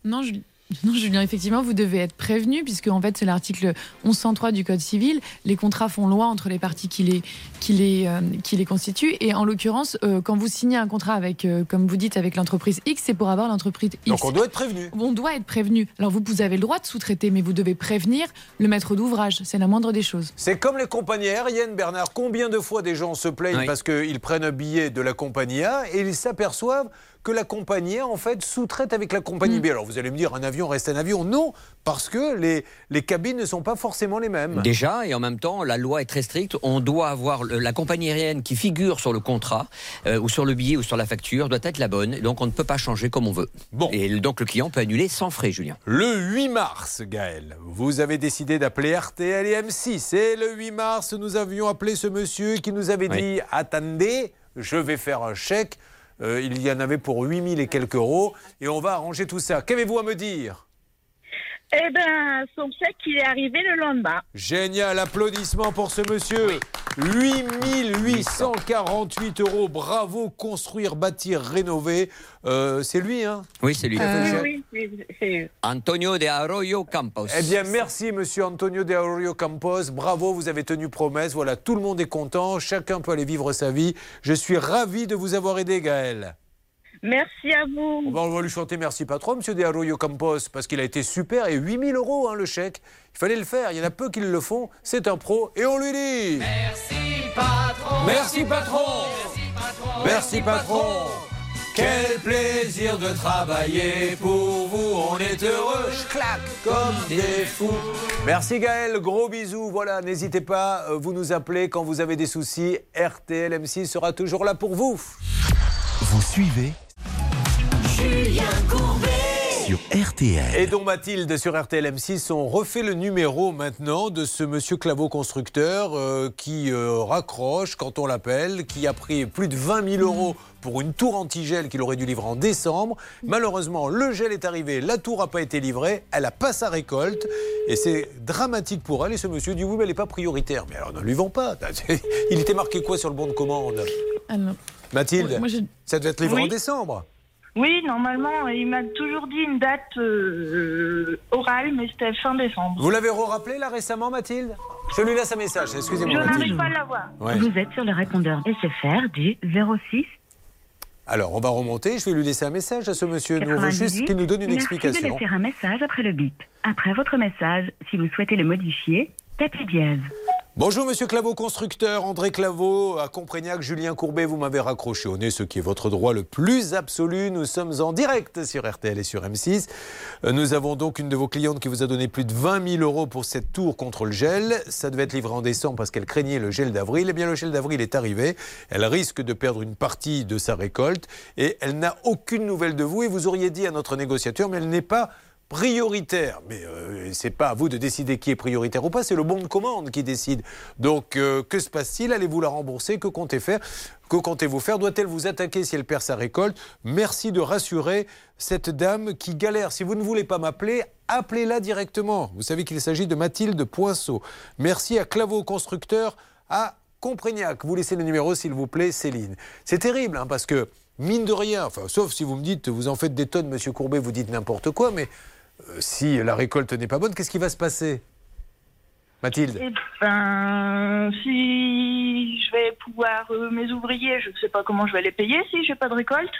Non, je- non, Julien, effectivement, vous devez être prévenu, puisque en fait, c'est l'article 1103 du Code civil. Les contrats font loi entre les parties qui les, qui les, euh, qui les constituent. Et en l'occurrence, euh, quand vous signez un contrat avec, euh, comme vous dites, avec l'entreprise X, c'est pour avoir l'entreprise X. Donc on doit être prévenu. On doit être prévenu. Alors vous, vous avez le droit de sous-traiter, mais vous devez prévenir le maître d'ouvrage. C'est la moindre des choses. C'est comme les compagnies aériennes, Bernard. Combien de fois des gens se plaignent Oui. parce qu'ils prennent un billet de la compagnie A et ils s'aperçoivent que la compagnie A, en fait, sous-traite avec la compagnie B. Alors vous allez me dire, un avion reste un avion. Non, parce que les, les cabines ne sont pas forcément les mêmes. Déjà, et en même temps, la loi est très stricte. On doit avoir la compagnie aérienne qui figure sur le contrat, euh, ou sur le billet, ou sur la facture, doit être la bonne. Donc, on ne peut pas changer comme on veut. Bon. Et donc, le client peut annuler sans frais, Julien. Le 8 mars, Gaël, vous avez décidé d'appeler RTL et M6. Et le 8 mars, nous avions appelé ce monsieur qui nous avait Oui. dit Attendez, je vais faire un chèque. Euh, il y en avait pour 8000 et quelques euros. Et on va arranger tout ça. Qu'avez-vous à me dire? Eh ben, son chèque, il est arrivé le lendemain. Génial, applaudissements pour ce monsieur. 8848 euros, bravo, construire, bâtir, rénover. Euh, c'est lui, hein? Oui, c'est lui. chèque. Oui, c'est- c'est Antonio de Arroyo Campos. Eh bien, merci, monsieur Antonio de Aurelio Campos. Bravo, vous avez tenu promesse. Voilà, tout le monde est content. Chacun peut aller vivre sa vie. Je suis ravi de vous avoir aidé, Gaël. Merci à vous. On va, on va lui chanter merci patron, monsieur de Arroyo Campos, parce qu'il a été super. Et 8000 euros, hein, le chèque. Il fallait le faire. Il y en a peu qui le font. C'est un pro. Et on lui dit. Merci, patron. Merci, patron. Merci, patron. Quel plaisir de travailler pour vous, on est heureux, je claque comme des fous. Merci Gaël, gros bisous. Voilà, n'hésitez pas, euh, vous nous appelez quand vous avez des soucis. RTL M6 sera toujours là pour vous. Vous suivez Julien Courbet. sur RTL. Et donc Mathilde sur RTL M6, on refait le numéro maintenant de ce monsieur Claveau constructeur euh, qui euh, raccroche quand on l'appelle, qui a pris plus de 20 000 euros pour une tour anti-gel qu'il aurait dû livrer en décembre. Malheureusement, le gel est arrivé, la tour n'a pas été livrée, elle n'a pas sa récolte et c'est dramatique pour elle. Et ce monsieur dit oui, mais elle n'est pas prioritaire. Mais alors ne lui vend pas. Il était marqué quoi sur le bon de commande? Alors, Mathilde, moi, ça devait être livré Oui. en décembre. Oui, normalement, il m'a toujours dit une date euh, orale, mais c'était fin décembre. Vous l'avez rappelé là récemment, Mathilde? Je lui laisse un message, Je excusez-moi Mathilde. n'arrive pas à l'avoir. Ouais. Vous êtes sur le répondeur SFR du 06 Alors, on va remonter. Je vais lui laisser un message à ce monsieur. Nous, on veut juste 98. qu'il nous donne une Merci de explication. laisser un message après le bip. Après votre message, si vous souhaitez le modifier, tapez dièse. Bonjour, monsieur Claveau, constructeur. André Claveau, à Comprégnac, Julien Courbet, vous m'avez raccroché au nez, ce qui est votre droit le plus absolu. Nous sommes en direct sur RTL et sur M6. Euh, Nous avons donc une de vos clientes qui vous a donné plus de 20 000 euros pour cette tour contre le gel. Ça devait être livré en décembre parce qu'elle craignait le gel d'avril. Eh bien, le gel d'avril est arrivé. Elle risque de perdre une partie de sa récolte et elle n'a aucune nouvelle de vous. Et vous auriez dit à notre négociateur, mais elle n'est pas prioritaire. Mais euh, c'est pas à vous de décider qui est prioritaire ou pas, c'est le bon de commande qui décide. Donc euh, que se passe-t-il? Allez-vous la rembourser? Que comptez faire? Que comptez-vous faire? Doit-elle vous attaquer si elle perd sa récolte? Merci de rassurer cette dame qui galère. Si vous ne voulez pas m'appeler, appelez-la directement. Vous savez qu'il s'agit de Mathilde Poinceau. Merci à Claveau Constructeur à Comprégnac. Vous laissez le numéro, s'il vous plaît, Céline. C'est terrible, hein, parce que, mine de rien, sauf si vous me dites, vous en faites des tonnes, monsieur Courbet, vous dites n'importe quoi, mais si la récolte n'est pas bonne, qu'est-ce qui va se passer Mathilde? Eh ben, si je vais pouvoir, euh, mes ouvriers, je ne sais pas comment je vais les payer si j'ai pas de récolte.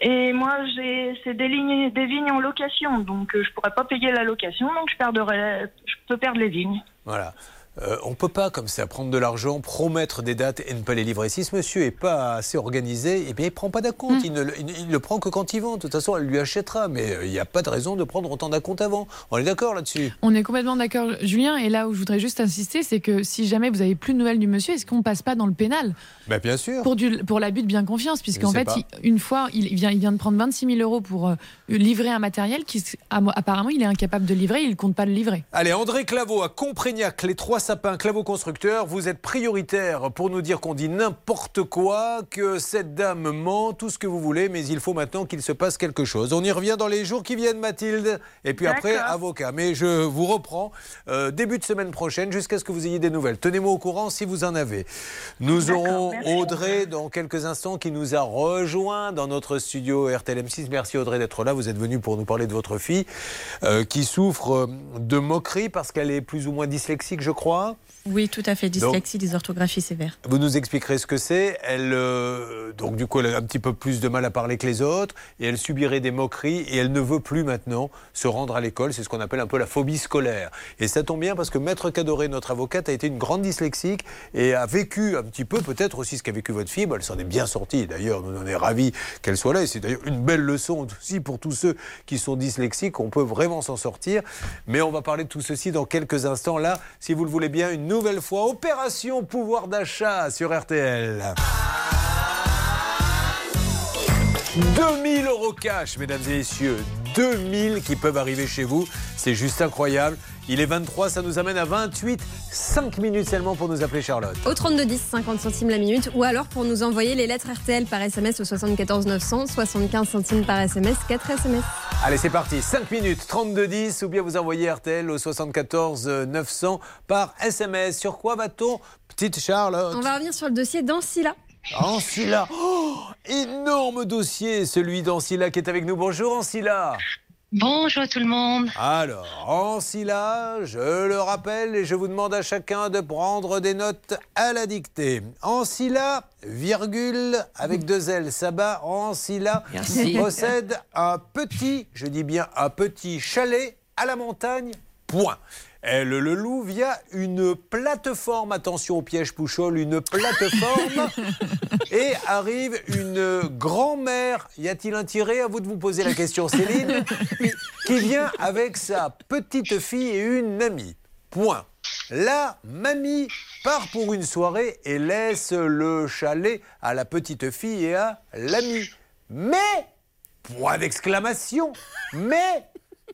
Et moi, j'ai c'est des lignes, des vignes en location, donc euh, je pourrais pas payer la location, donc je perdrai, je peux perdre les vignes. Voilà. Euh, on ne peut pas comme ça prendre de l'argent, promettre des dates et ne pas les livrer. Si ce monsieur n'est pas assez organisé, eh bien, il ne prend pas d'acompte. Il, ne, le- il- il le prend que quand il vend. De toute façon, elle lui achètera. Mais euh, il n'y a pas de raison de prendre autant d'acompte avant. On est d'accord là-dessus? On est complètement d'accord, Julien. Et là où je voudrais juste insister, c'est que si jamais vous avez plus de nouvelles du monsieur, est-ce qu'on passe pas dans le pénal? Ben, Bien sûr. pour, du, pour l'abus de bien confiance, puisqu'en fait, il- une fois, il vient, il vient de prendre 26 000 euros pour euh, livrer un matériel qui, apparemment, il est incapable de livrer, il ne compte pas le livrer. Allez, André Claveau à Comprégnac, les trois sapins, Claveau Constructeur, vous êtes prioritaire pour nous dire qu'on dit n'importe quoi, que cette dame ment, tout ce que vous voulez, mais il faut maintenant qu'il se passe quelque chose. On y revient dans les jours qui viennent, Mathilde, et puis après, avocat. Mais je vous reprends euh, début de semaine prochaine jusqu'à ce que vous ayez des nouvelles. Tenez-moi au courant si vous en avez. Nous aurons merci. Audrey dans quelques instants qui nous a rejoint dans notre studio RTLM6. Merci Audrey d'être là. Vous êtes venue pour nous parler de votre fille euh, qui souffre euh, de moquerie parce qu'elle est plus ou moins dyslexique, je crois. all Oui, tout à fait. Dyslexie, dysorthographie sévère. Vous nous expliquerez ce que c'est. Elle, euh, donc du coup, elle a un petit peu plus de mal à parler que les autres et elle subirait des moqueries et elle ne veut plus maintenant se rendre à l'école. C'est ce qu'on appelle un peu la phobie scolaire. Et ça tombe bien parce que Maître Cadoré, notre avocate, a été une grande dyslexique et a vécu un petit peu peut-être aussi ce qu'a vécu votre fille. Bon, elle s'en est bien sortie. D'ailleurs, nous en est ravis qu'elle soit là et c'est d'ailleurs une belle leçon aussi pour tous ceux qui sont dyslexiques. On peut vraiment s'en sortir. Mais on va parler de tout ceci dans quelques instants. Là, si vous le voulez bien, une nouvelle fois, opération pouvoir d'achat sur RTL. 2000 euros cash, mesdames et messieurs. 2000 qui peuvent arriver chez vous. C'est juste incroyable. Il est 23, ça nous amène à 28. 5 minutes seulement pour nous appeler Charlotte. Au 32 10, 50 centimes la minute, ou alors pour nous envoyer les lettres RTL par SMS au 74 900, 75 centimes par SMS, 4 SMS. Allez, c'est parti. 5 minutes, 32 10, ou bien vous envoyez RTL au 74 900 par SMS. Sur quoi va-t-on, petite Charlotte? On va revenir sur le dossier d'Ancilla. Ancilla. Oh, énorme dossier, celui d'Ancilla qui est avec nous. Bonjour Ancilla. Bonjour tout le monde. Alors, Ancilla, je le rappelle et je vous demande à chacun de prendre des notes à la dictée. Ancilla, virgule, avec deux L, Sabat, Ancilla Merci. possède un petit, je dis bien un petit chalet à la montagne, point. Elle le loue via une plateforme, attention au piège Pouchol, une plateforme, et arrive une grand-mère, y a-t-il un tiré? À vous de vous poser la question, Céline, qui vient avec sa petite fille et une amie. Point. La mamie part pour une soirée et laisse le chalet à la petite fille et à l'ami. Mais, point d'exclamation, mais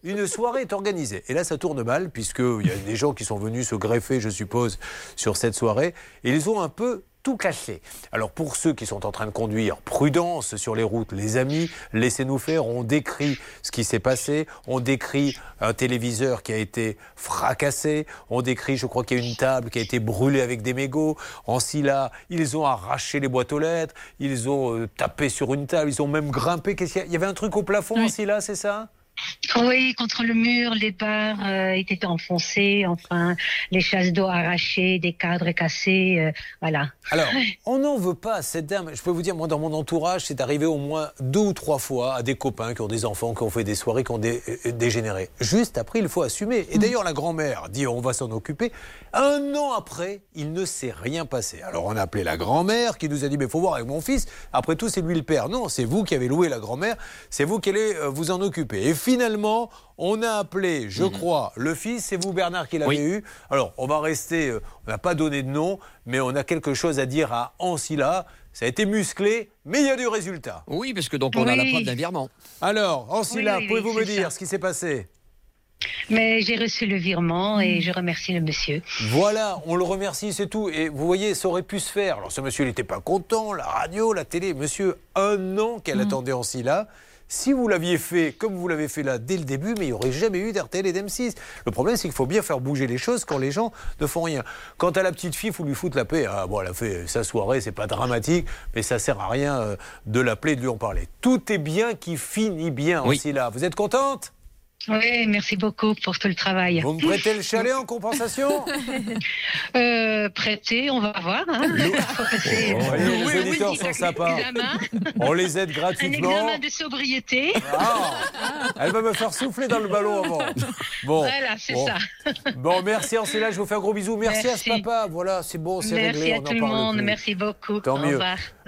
une soirée est organisée. Et là, ça tourne mal, puisqu'il y a des gens qui sont venus se greffer, je suppose, sur cette soirée. Et ils ont un peu tout caché. Alors pour ceux qui sont en train de conduire, prudence sur les routes, les amis, laissez-nous faire. On décrit ce qui s'est passé, on décrit un téléviseur qui a été fracassé, on décrit, je crois qu'il y a une table qui a été brûlée avec des mégots. En Silla, ils ont arraché les boîtes aux lettres, ils ont euh, tapé sur une table, ils ont même grimpé. Qu'est-ce qu'il y a? Il y avait un truc au plafond en Silla, c'est ça? Oui, contre le mur, les barres euh, étaient enfoncées, enfin, les chasses d'eau arrachées, des cadres cassés, euh, voilà. Alors, on n'en veut pas à cette dame. Je peux vous dire, moi, dans mon entourage, c'est arrivé au moins deux ou trois fois à des copains qui ont des enfants, qui ont fait des soirées, qui ont dé- euh, dégénéré. Juste après, il faut assumer. Et d'ailleurs, la grand-mère dit on va s'en occuper. Un an après, il ne s'est rien passé. Alors, on a appelé la grand-mère qui nous a dit mais faut voir avec mon fils. Après tout, c'est lui le père. Non, c'est vous qui avez loué la grand-mère. C'est vous qui allez vous en occuper. Et finalement, on a appelé, je crois, le fils. C'est vous, Bernard, qui l'avez eu. Alors, on va rester. euh, on n'a pas donné de nom, mais on a quelque chose à dire à Ancilla. Ça a été musclé, mais il y a du résultat. Oui, parce que donc on a la preuve d'un virement. Alors, Ancilla, Oui, oui, pouvez-vous oui, me dire ça. ce qui s'est passé? Mais j'ai reçu le virement et je remercie le monsieur. Voilà, on le remercie, c'est tout. Et vous voyez, ça aurait pu se faire. Alors, ce monsieur, il n'était pas content, la radio, la télé. Monsieur, un an qu'elle attendait Ancilla. Si vous l'aviez fait comme vous l'avez fait là dès le début, mais il n'y aurait jamais eu d'RTL et d'M6. Le problème, c'est qu'il faut bien faire bouger les choses quand les gens ne font rien. Quant à la petite fille, il faut lui foutre la paix. Ah, bon, elle a fait sa soirée, c'est pas dramatique, mais ça sert à rien euh, de l'appeler et de lui en parler. Tout est bien qui finit bien, Oui. Ancilla. Vous êtes contente? Oui, merci beaucoup pour tout le travail. Vous me prêtez le chalet en compensation Euh, prêté, on va voir. Hein. Oh, les auditeurs sont sympas. On les aide Un gratuitement. examen de sobriété. Ah, elle va me faire souffler dans le ballon avant. Bon. Voilà, c'est bon. ça. Bon, merci Ancilla, je vous fais un gros bisou. Merci, Merci. à ce papa. Voilà, c'est bon, c'est Merci réglé. à on tout le monde. plus. Merci beaucoup. Tant Au mieux. Au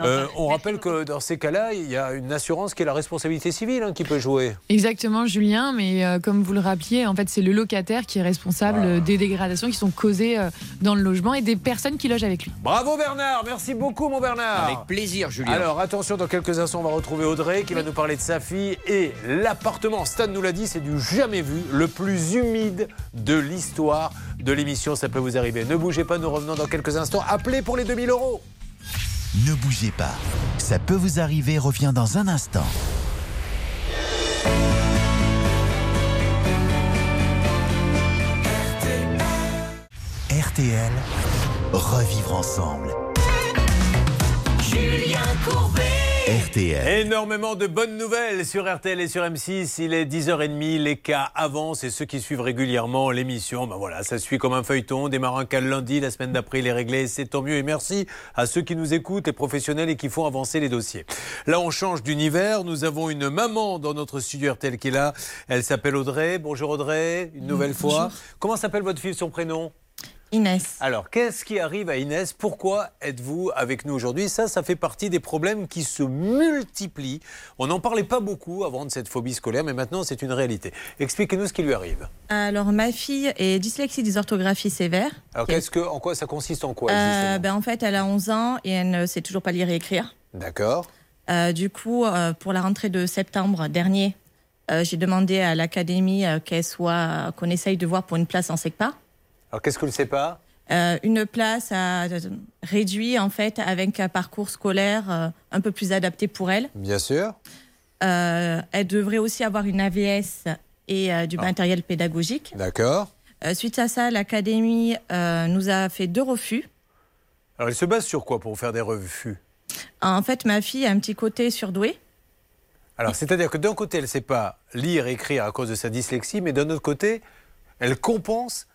Euh, revoir. on rappelle que dans ces cas-là, il y a une assurance qui est la responsabilité civile hein, qui peut jouer. Exactement, Julien, mais euh, comme vous le rappeliez, en fait, c'est le locataire qui est responsable euh, des dégradations qui sont causées euh, dans le logement et des personnes qui logent avec lui. Bravo Bernard, merci beaucoup mon Bernard. Avec plaisir, Julien. Alors attention, dans quelques instants, on va retrouver Audrey qui va nous parler de sa fille et l'appartement. Stan nous l'a dit, c'est du jamais vu, le plus humide de l'histoire de l'émission. Ça peut vous arriver. Ne bougez pas, nous revenons dans quelques instants. Appelez pour les 2000 euros. Ne bougez pas. Ça peut vous arriver, revient dans un instant. RTL, revivre ensemble. Julien Courbet. RTL. Énormément de bonnes nouvelles sur RTL et sur M6. Il est 10h30, les cas avancent et ceux qui suivent régulièrement l'émission, ben voilà, ça suit comme un feuilleton. Démarre un cas le lundi, la semaine d'après il est réglé, c'est tant mieux. Et merci à ceux qui nous écoutent, les professionnels et qui font avancer les dossiers. Là, on change d'univers. Nous avons une maman dans notre studio RTL qui est là. Elle s'appelle Audrey. Bonjour Audrey, une nouvelle fois. Comment s'appelle votre fille, son prénom? Inès. alors, qu'est-ce qui arrive à Inès? Pourquoi êtes-vous avec nous aujourd'hui? Ça, ça fait partie des problèmes qui se multiplient. On n'en parlait pas beaucoup avant de cette phobie scolaire, mais maintenant, c'est une réalité. Expliquez-nous ce qui lui arrive. Alors, ma fille est dyslexie dysorthographie sévère. Alors, qu'est-ce que, en quoi ça consiste en quoi Euh, ben, en fait, elle a 11 ans et elle ne sait toujours pas lire et écrire. D'accord. Euh, du coup, euh, pour la rentrée de septembre dernier, euh, j'ai demandé à l'académie qu'elle soit, qu'on essaye de voir pour une place en SECPA. Alors, qu'est-ce que le sait pas? Euh, une place à, réduit en fait avec un parcours scolaire euh, un peu plus adapté pour elle. Bien sûr. Euh, elle devrait aussi avoir une AVS et euh, du matériel pédagogique. D'accord. Euh, suite à ça, l'académie euh, nous a fait deux refus. Alors, il se base sur quoi pour faire des refus? En fait, ma fille a un petit côté surdoué. Alors, c'est-à-dire que d'un côté, elle ne sait pas lire écrire à cause de sa dyslexie, mais d'un autre côté, elle compense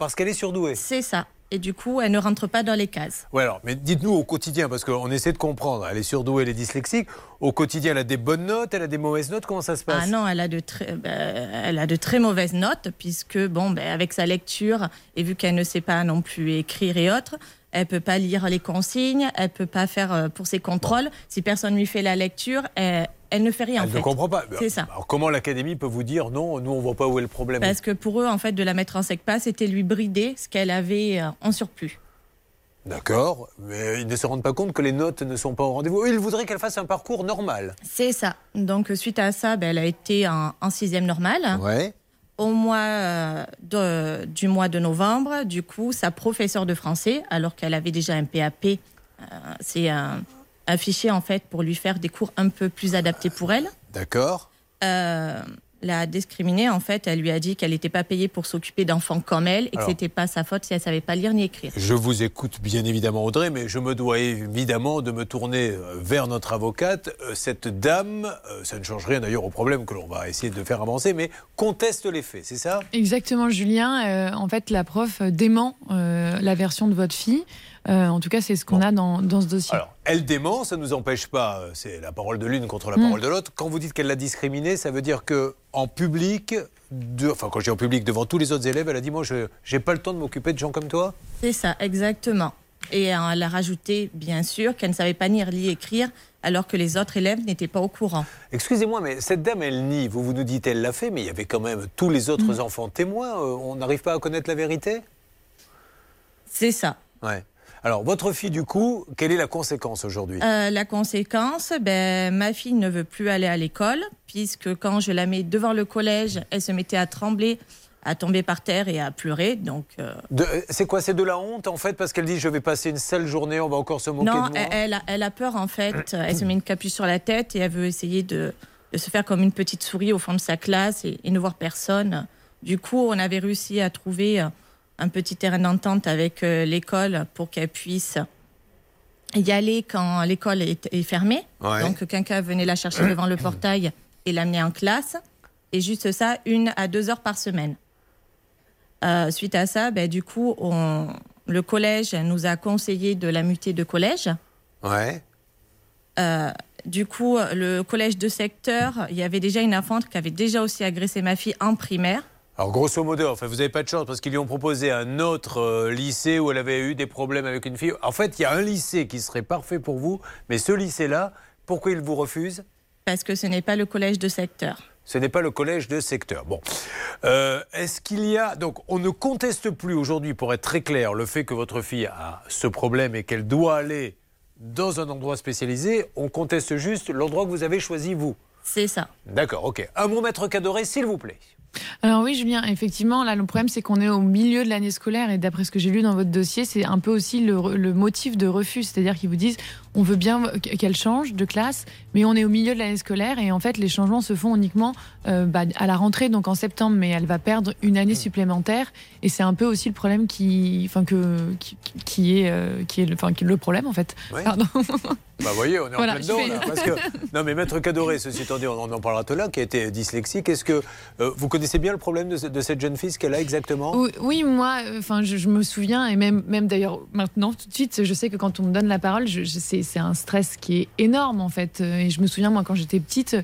parce qu'elle est surdouée. C'est ça. Et du coup, elle ne rentre pas dans les cases. Ouais, alors, mais dites-nous au quotidien, parce qu'on essaie de comprendre. Elle est surdouée, elle est dyslexique. Au quotidien, elle a des bonnes notes, elle a des mauvaises notes. Comment ça se passe? Ah non, elle a de très, ben, elle a de très mauvaises notes puisque bon, ben, avec sa lecture et vu qu'elle ne sait pas non plus écrire et autres, elle peut pas lire les consignes, elle peut pas faire euh, pour ses contrôles. Si personne lui fait la lecture, elle, elle ne fait rien. Elle en ne fait. comprend pas. C'est ça. Alors, comment l'académie peut vous dire non, nous, on voit pas où est le problème? Parce que pour eux, en fait, de la mettre en SECPA, c'était lui brider ce qu'elle avait euh, en surplus. D'accord, mais ils ne se rendent pas compte que les notes ne sont pas au rendez-vous. Ils voudraient qu'elle fasse un parcours normal. C'est ça. Donc, suite à ça, ben, elle a été en, en sixième normale. Ouais. Au mois euh, de- du mois de novembre, du coup, sa professeure de français, alors qu'elle avait déjà un PAP, euh, c'est un, un fichier en fait pour lui faire des cours un peu plus adaptés pour elle. D'accord. Euh, l'a discriminée en fait. Elle lui a dit qu'elle n'était pas payée pour s'occuper d'enfants comme elle et que Alors. c'était pas sa faute si elle savait pas lire ni écrire. Je vous écoute bien évidemment, Audrey, mais je me dois évidemment de me tourner euh, vers notre avocate. Euh, Cette dame, euh, ça ne change rien d'ailleurs au problème que l'on va essayer de faire avancer, mais conteste les faits, c'est ça? Exactement, Julien. Euh, en fait, la prof dément euh, la version de votre fille. Euh, en tout cas, c'est ce qu'on a dans, dans ce dossier. Alors, elle dément, ça ne nous empêche pas, euh, c'est la parole de l'une contre la Mm. parole de l'autre. Quand vous dites qu'elle l'a discriminée, ça veut dire que en public, de- enfin quand je dis en public, devant tous les autres élèves, elle a dit moi je n'ai pas le temps de m'occuper de gens comme toi C'est ça, exactement. Et elle a rajouté, bien sûr, qu'elle ne savait pas lire ni écrire, alors que les autres élèves n'étaient pas au courant. Excusez-moi, mais cette dame, elle nie. Vous, vous nous dites elle l'a fait, mais il y avait quand même tous les autres Mm. enfants témoins. Euh, on n'arrive pas à connaître la vérité? C'est ça. Ouais. Alors, votre fille, du coup, quelle est la conséquence aujourd'hui? Euh, la conséquence, ben, ma fille ne veut plus aller à l'école, puisque quand je la mets devant le collège, elle se mettait à trembler, à tomber par terre et à pleurer. Donc, euh, euh, C'est quoi C'est de la honte, en fait, parce qu'elle dit je vais passer une sale journée, on va encore se moquer non, de moi? elle, elle a, elle a peur en fait. Elle se met une capuche sur la tête et elle veut essayer de, de se faire comme une petite souris au fond de sa classe et, et ne voir personne. Du coup, on avait réussi à trouver un petit terrain d'entente avec euh, l'école pour qu'elle puisse y aller quand l'école est, est fermée. Ouais. Donc, quelqu'un venait la chercher devant le portail et l'amener en classe. Et juste ça, une à deux heures par semaine. Euh, suite à ça, ben, du coup, on- le collège nous a conseillé de la muter de collège. Ouais. Euh, du coup, le collège de secteur, il y avait déjà une enfante qui avait déjà aussi agressé ma fille en primaire. Alors grosso modo, enfin, vous n'avez pas de chance parce qu'ils lui ont proposé un autre euh, lycée où elle avait eu des problèmes avec une fille. En fait, il y a un lycée qui serait parfait pour vous, mais ce lycée-là, pourquoi il vous refuse? Parce que ce n'est pas le collège de secteur. Ce n'est pas le collège de secteur. Bon. Euh, est-ce qu'il y a. Donc, on ne conteste plus aujourd'hui, pour être très clair, le fait que votre fille a ce problème et qu'elle doit aller dans un endroit spécialisé. On conteste juste l'endroit que vous avez choisi, vous. C'est ça. D'accord, ok. Un bon maître cadoré, s'il vous plaît. Alors oui, Julien, effectivement, là, le problème, c'est qu'on est au milieu de l'année scolaire et d'après ce que j'ai lu dans votre dossier, c'est un peu aussi le, le motif de refus, c'est-à-dire qu'ils vous disent on veut bien qu'elle change de classe, mais on est au milieu de l'année scolaire et en fait les changements se font uniquement euh, bah, à la rentrée, donc en septembre, mais elle va perdre une année supplémentaire et c'est un peu aussi le problème qui, enfin que qui, est euh, qui est le, enfin, le problème en fait. Pardon. Bah voyez, on est en plein dedans là. Parce que, non mais Maître Cadoré, ceci étant dit, on en parlera tout là, qui a été dyslexique. Est-ce que euh, vous connaissez bien le problème de, de cette jeune fille, ce qu'elle a exactement? Oui, moi, enfin, je, me souviens et même, même d'ailleurs maintenant tout de suite, je sais que quand on me donne la parole, je, je sais c'est un stress qui est énorme en fait. Et je me souviens, moi, quand j'étais petite,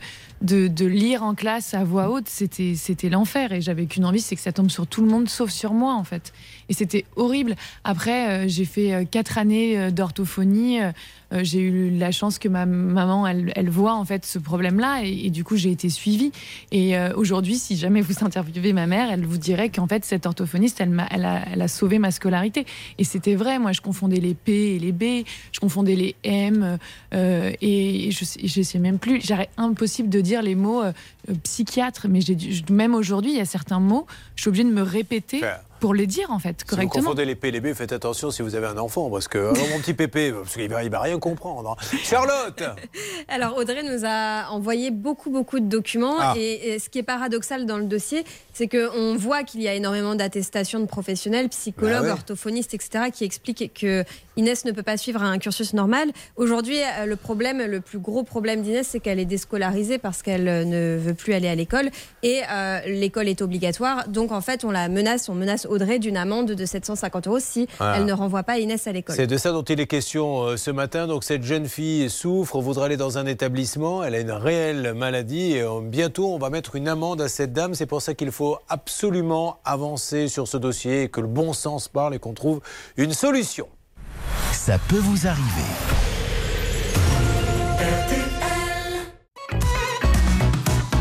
de, lire en classe à voix haute, c'était, c'était l'enfer. Et j'avais qu'une envie, c'est que ça tombe sur tout le monde sauf sur moi en fait. Et c'était horrible. Après, euh, j'ai fait euh, quatre années euh, d'orthophonie. j'ai eu la chance que ma maman, elle, elle voit en fait ce problème-là. Et, du coup, j'ai été suivie. Et aujourd'hui, si jamais vous interviewez ma mère, elle vous dirait qu'en fait, cette orthophoniste, elle, elle a sauvé ma scolarité. Et c'était vrai. Moi, je confondais les P et les B. Je confondais les M. et je, je sais même plus. J'aurais impossible de dire les mots psychiatre. Mais j'ai, même aujourd'hui, il y a certains mots, je suis obligée de me répéter pour les dire en fait correctement. Si vous confondez les P et les B, faites attention si vous avez un enfant parce que alors, mon petit pépé, parce qu'il va, il va rien comprendre. Hein. Charlotte. alors Audrey nous a envoyé beaucoup beaucoup de documents ah. et, ce qui est paradoxal dans le dossier, c'est qu'on voit qu'il y a énormément d'attestations de professionnels, psychologues, bah orthophonistes, etc., qui expliquent que Inès ne peut pas suivre un cursus normal. Aujourd'hui, euh, le problème, le plus gros problème d'Inès, c'est qu'elle est déscolarisée parce qu'elle euh, ne veut plus aller à l'école et euh, l'école est obligatoire. Donc en fait, on la menace, on menace Audrey d'une amende de 750 euros si elle ne renvoie pas Inès à l'école. C'est de ça dont il est question ce matin. Donc cette jeune fille souffre, voudrait aller dans un établissement, elle a une réelle maladie et bientôt on va mettre une amende à cette dame. C'est pour ça qu'il faut absolument avancer sur ce dossier et que le bon sens parle et qu'on trouve une solution. Ça peut vous arriver.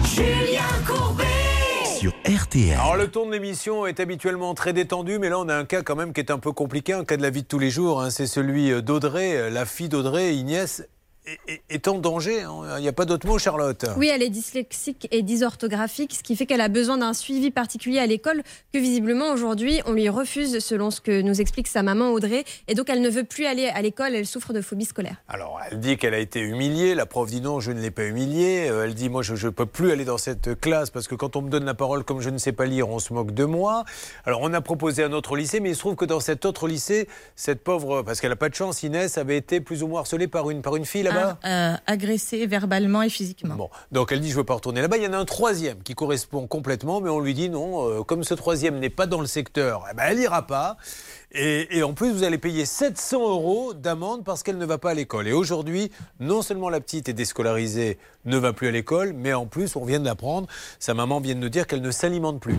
Julien Courbet sur RTL. Alors le ton de l'émission est habituellement très détendu, mais là on a un cas quand même qui est un peu compliqué, un cas de la vie de tous les jours. Hein. C'est celui d'Audrey, la fille d'Audrey, Ignès est, en danger. Hein. Il n'y a pas d'autre mot, Charlotte. Oui, elle est dyslexique et dysorthographique, ce qui fait qu'elle a besoin d'un suivi particulier à l'école que visiblement aujourd'hui on lui refuse, selon ce que nous explique sa maman Audrey. Et donc elle ne veut plus aller à l'école, elle souffre de phobie scolaire. Alors elle dit qu'elle a été humiliée, la prof dit non, je ne l'ai pas humiliée. Euh, elle dit moi je ne peux plus aller dans cette classe parce que quand on me donne la parole comme je ne sais pas lire, on se moque de moi. Alors on a proposé un autre lycée, mais il se trouve que dans cet autre lycée, cette pauvre, parce qu'elle n'a pas de chance, Inès avait été plus ou moins harcelée par une, par une fille là ah, euh, agressée verbalement et physiquement. Bon, donc elle dit je ne veux pas retourner là-bas. Il y en a un troisième qui correspond complètement, mais on lui dit non, euh, comme ce troisième n'est pas dans le secteur, eh ben, elle n'ira pas. Et, en plus, vous allez payer 700 euros d'amende parce qu'elle ne va pas à l'école. Et aujourd'hui, non seulement la petite est déscolarisée, ne va plus à l'école, mais en plus, on vient de l'apprendre, sa maman vient de nous dire qu'elle ne s'alimente plus.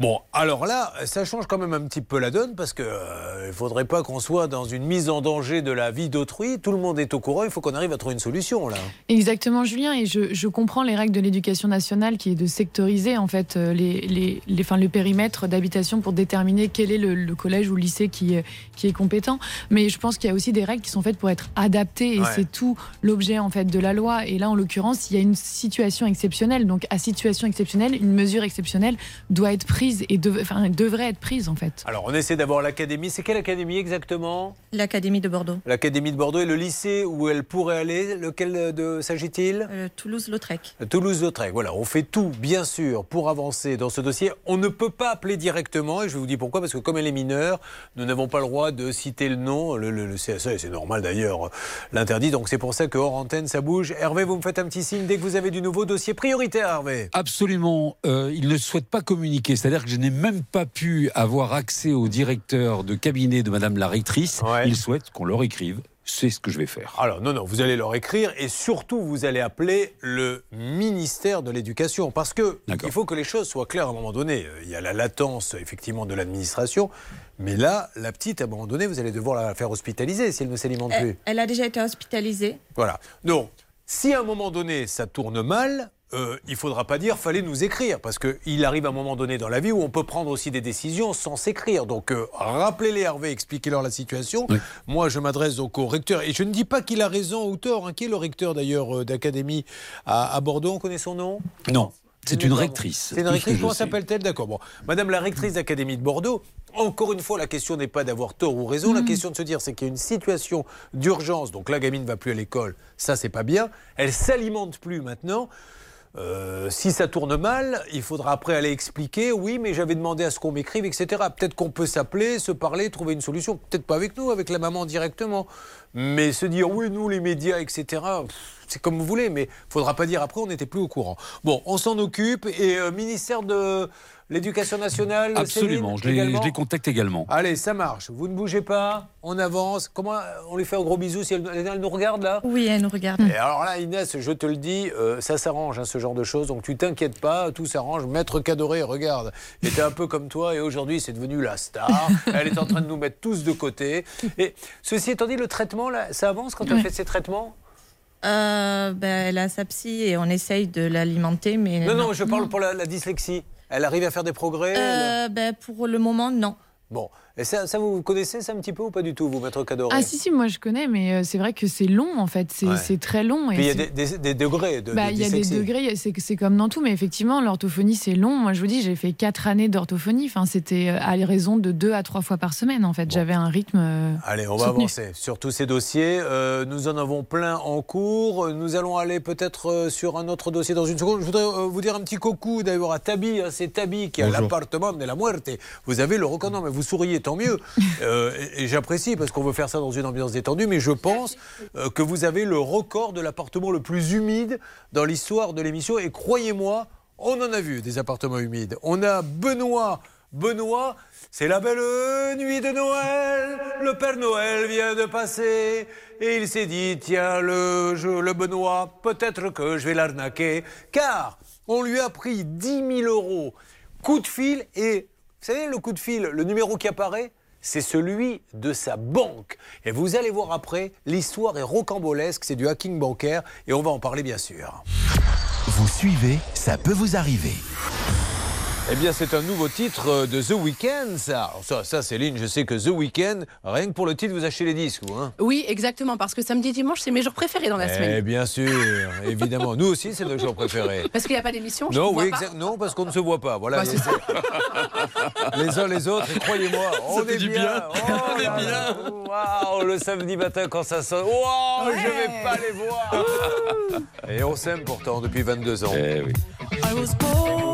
Bon, alors là, ça change quand même un petit peu la donne parce qu'il euh, ne faudrait pas qu'on soit dans une mise en danger de la vie d'autrui. Tout le monde est au courant, il faut qu'on arrive à trouver une solution là. Exactement, Julien. Et je, comprends les règles de l'éducation nationale qui est de sectoriser en fait euh, les, les, les le périmètre d'habitation pour déterminer quel est le, collège ou le lycée qui, qui est compétent. Mais je pense qu'il y a aussi des règles qui sont faites pour être adaptées et c'est tout l'objet en fait de la loi. Et là, en l'occurrence, il y a une situation exceptionnelle. Donc, à situation exceptionnelle, une mesure exceptionnelle doit être prise et devrait être prise en fait. Alors on essaie d'avoir l'académie. C'est quelle académie exactement? L'académie de Bordeaux. L'académie de Bordeaux et le lycée où elle pourrait aller, lequel de s'agit-il? Euh, Toulouse-Lautrec. Toulouse-Lautrec. Voilà, on fait tout bien sûr pour avancer dans ce dossier. On ne peut pas appeler directement et je vais vous dire pourquoi parce que comme elle est mineure, nous n'avons pas le droit de citer le nom. Le, le, CSA, c'est normal d'ailleurs, l'interdit. Donc c'est pour ça que hors antenne ça bouge. Hervé, vous me faites un petit signe dès que vous avez du nouveau dossier prioritaire, Hervé. Absolument. Euh, il ne souhaite pas communiquer, c'est-à-dire que je n'ai même pas pu avoir accès au directeur de cabinet de Madame la rectrice. Il souhaite qu'on leur écrive c'est ce que je vais faire. Alors, non, non, vous allez leur écrire et surtout, vous allez appeler le ministère de l'Éducation. Parce que il faut que les choses soient claires à un moment donné. Il y a la latence, effectivement, de l'administration. Mais là, la petite, à un moment donné, vous allez devoir la faire hospitaliser si elle ne s'alimente plus. Elle a déjà été hospitalisée. Voilà. Donc, si à un moment donné, ça tourne mal, euh, il faudra pas dire fallait nous écrire parce qu'il arrive un moment donné dans la vie où on peut prendre aussi des décisions sans s'écrire. Donc euh, rappelez-les Hervé, expliquez-leur la situation. Moi, je m'adresse donc au recteur et je ne dis pas qu'il a raison ou tort. Hein. Qui est le recteur d'ailleurs euh, d'académie à, à Bordeaux? On connaît son nom? Non. C'est une rectrice. C'est une rectrice, comment s'appelle-t-elle? D'accord. Bon. Madame la rectrice d'Académie de Bordeaux, encore une fois, la question n'est pas d'avoir tort ou raison. La Mm. question de se dire, c'est qu'il y a une situation d'urgence. Donc la gamine ne va plus à l'école. Ça, c'est pas bien. Elle s'alimente plus maintenant. Euh, si ça tourne mal, il faudra après aller expliquer, oui, mais j'avais demandé à ce qu'on m'écrive, etc. Peut-être qu'on peut s'appeler, se parler, trouver une solution. Peut-être pas avec nous, avec la maman directement. Mais se dire, oui, nous, les médias, etc., c'est comme vous voulez, mais faudra pas dire après, on n'était plus au courant. Bon, on s'en occupe. Et euh, ministère de l'Éducation nationale, Absolument, Céline, je les, également je les contacte également. Allez, ça marche. Vous ne bougez pas, on avance. Comment on lui fait un gros bisou si elle, elle nous regarde là? Oui, elle nous regarde. Et alors là, Inès, je te le dis, euh, ça s'arrange, hein, ce genre de choses. Donc tu t'inquiètes pas, tout s'arrange. Maître Cadoré, regarde, était un peu comme toi et aujourd'hui, c'est devenu la star. Elle est en train de nous mettre tous de côté. Et ceci étant dit, le traitement, là, ça avance quand elle Ouais. fait ses traitements? Euh, ben, elle a sa psy et on essaye de l'alimenter, mais. Non, non, je parle pour la, la dyslexie. Elle arrive à faire des progrès elle- Euh, ben, pour le moment, non. Bon, et ça, ça, vous connaissez ça un petit peu ou pas du tout, vous, Maître Cadoré Ah si si moi je connais mais euh, c'est vrai que c'est long en fait c'est Ouais. très long et Puis il y a des, des- des degrés de, Bah, de il y a des degrés, c'est comme dans tout, mais effectivement, l'orthophonie, c'est long. Moi, je vous dis, j'ai fait quatre années d'orthophonie. Enfin, c'était euh, à raison de deux à trois fois par semaine, en fait. J'avais un rythme. euh, Allez, on va soutenu. avancer sur tous ces dossiers. Euh, nous en avons plein en cours. Nous allons aller peut-être sur un autre dossier dans une seconde. Je voudrais vous dire un petit coucou d'ailleurs à Tabi. hein. C'est Tabi qui a l'appartement de la muerte. Vous avez le record. Non, mais vous souriez, tant mieux. Euh, et j'apprécie parce qu'on veut faire ça dans une ambiance détendue. Mais je pense euh, que vous avez le record de l'appartement le plus humide dans l'histoire de l'émission. Et croyez-moi, on en a vu des appartements humides. On a Benoît. Benoît, c'est la belle nuit de Noël. Le Père Noël vient de passer. Et il s'est dit, tiens, le, le Benoît, peut-être que je vais l'arnaquer. Car on lui a pris 10 000 euros. Coup de fil et, vous savez, le coup de fil, le numéro qui apparaît, c'est celui de sa banque. Et vous allez voir après, l'histoire est rocambolesque, c'est du hacking bancaire et on va en parler bien sûr. Vous suivez, ça peut vous arriver. Eh bien, c'est un nouveau titre euh, de The Weeknd, ça. Alors ça, ça, Céline, je sais que The Weeknd, rien que pour le titre, vous achetez les disques, vous, hein Oui, exactement, parce que samedi et dimanche, c'est mes jours préférés dans la Eh semaine. bien sûr, évidemment. Nous aussi, c'est nos jours préférés. Parce qu'il n'y a pas d'émission, je Non, oui, pas. exact- non, parce qu'on ne se voit pas. Voilà. Bah, les uns les autres, et croyez-moi, on Ça fait est du bien. bien. Oh On est bien. Waouh, le samedi matin quand ça sonne. Waouh, je vais pas les voir. et on s'aime pourtant depuis 22 ans. Eh oui. I was born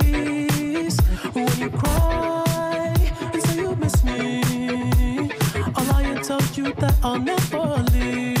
so cute that I'll never leave.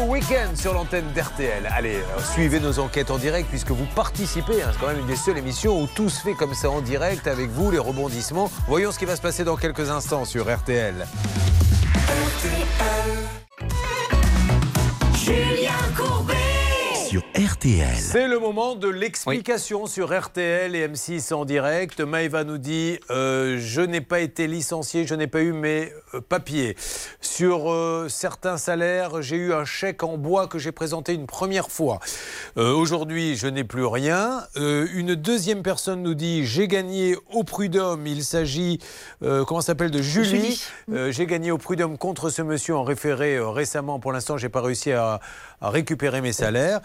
Week-end sur l'antenne d'RTL. Allez, euh, suivez nos enquêtes en direct puisque vous participez. hein. C'est quand même une des seules émissions où tout se fait comme ça en direct avec vous, les rebondissements. Voyons ce qui va se passer dans quelques instants sur RTL. Julien Courbet. RTL. C'est le moment de l'explication sur RTL et M6 en direct. Maëva nous dit euh, Je n'ai pas été licencié, je n'ai pas eu mes euh, papiers. Sur euh, certains salaires, j'ai eu un chèque en bois que j'ai présenté une première fois. Euh, Aujourd'hui, je n'ai plus rien. Euh, une deuxième personne nous dit J'ai gagné au prud'homme. Il s'agit, euh, comment ça s'appelle, de Julie. Julie. Euh, j'ai gagné au prud'homme contre ce monsieur en référé euh, récemment. Pour l'instant, j'ai pas réussi à, à récupérer mes salaires.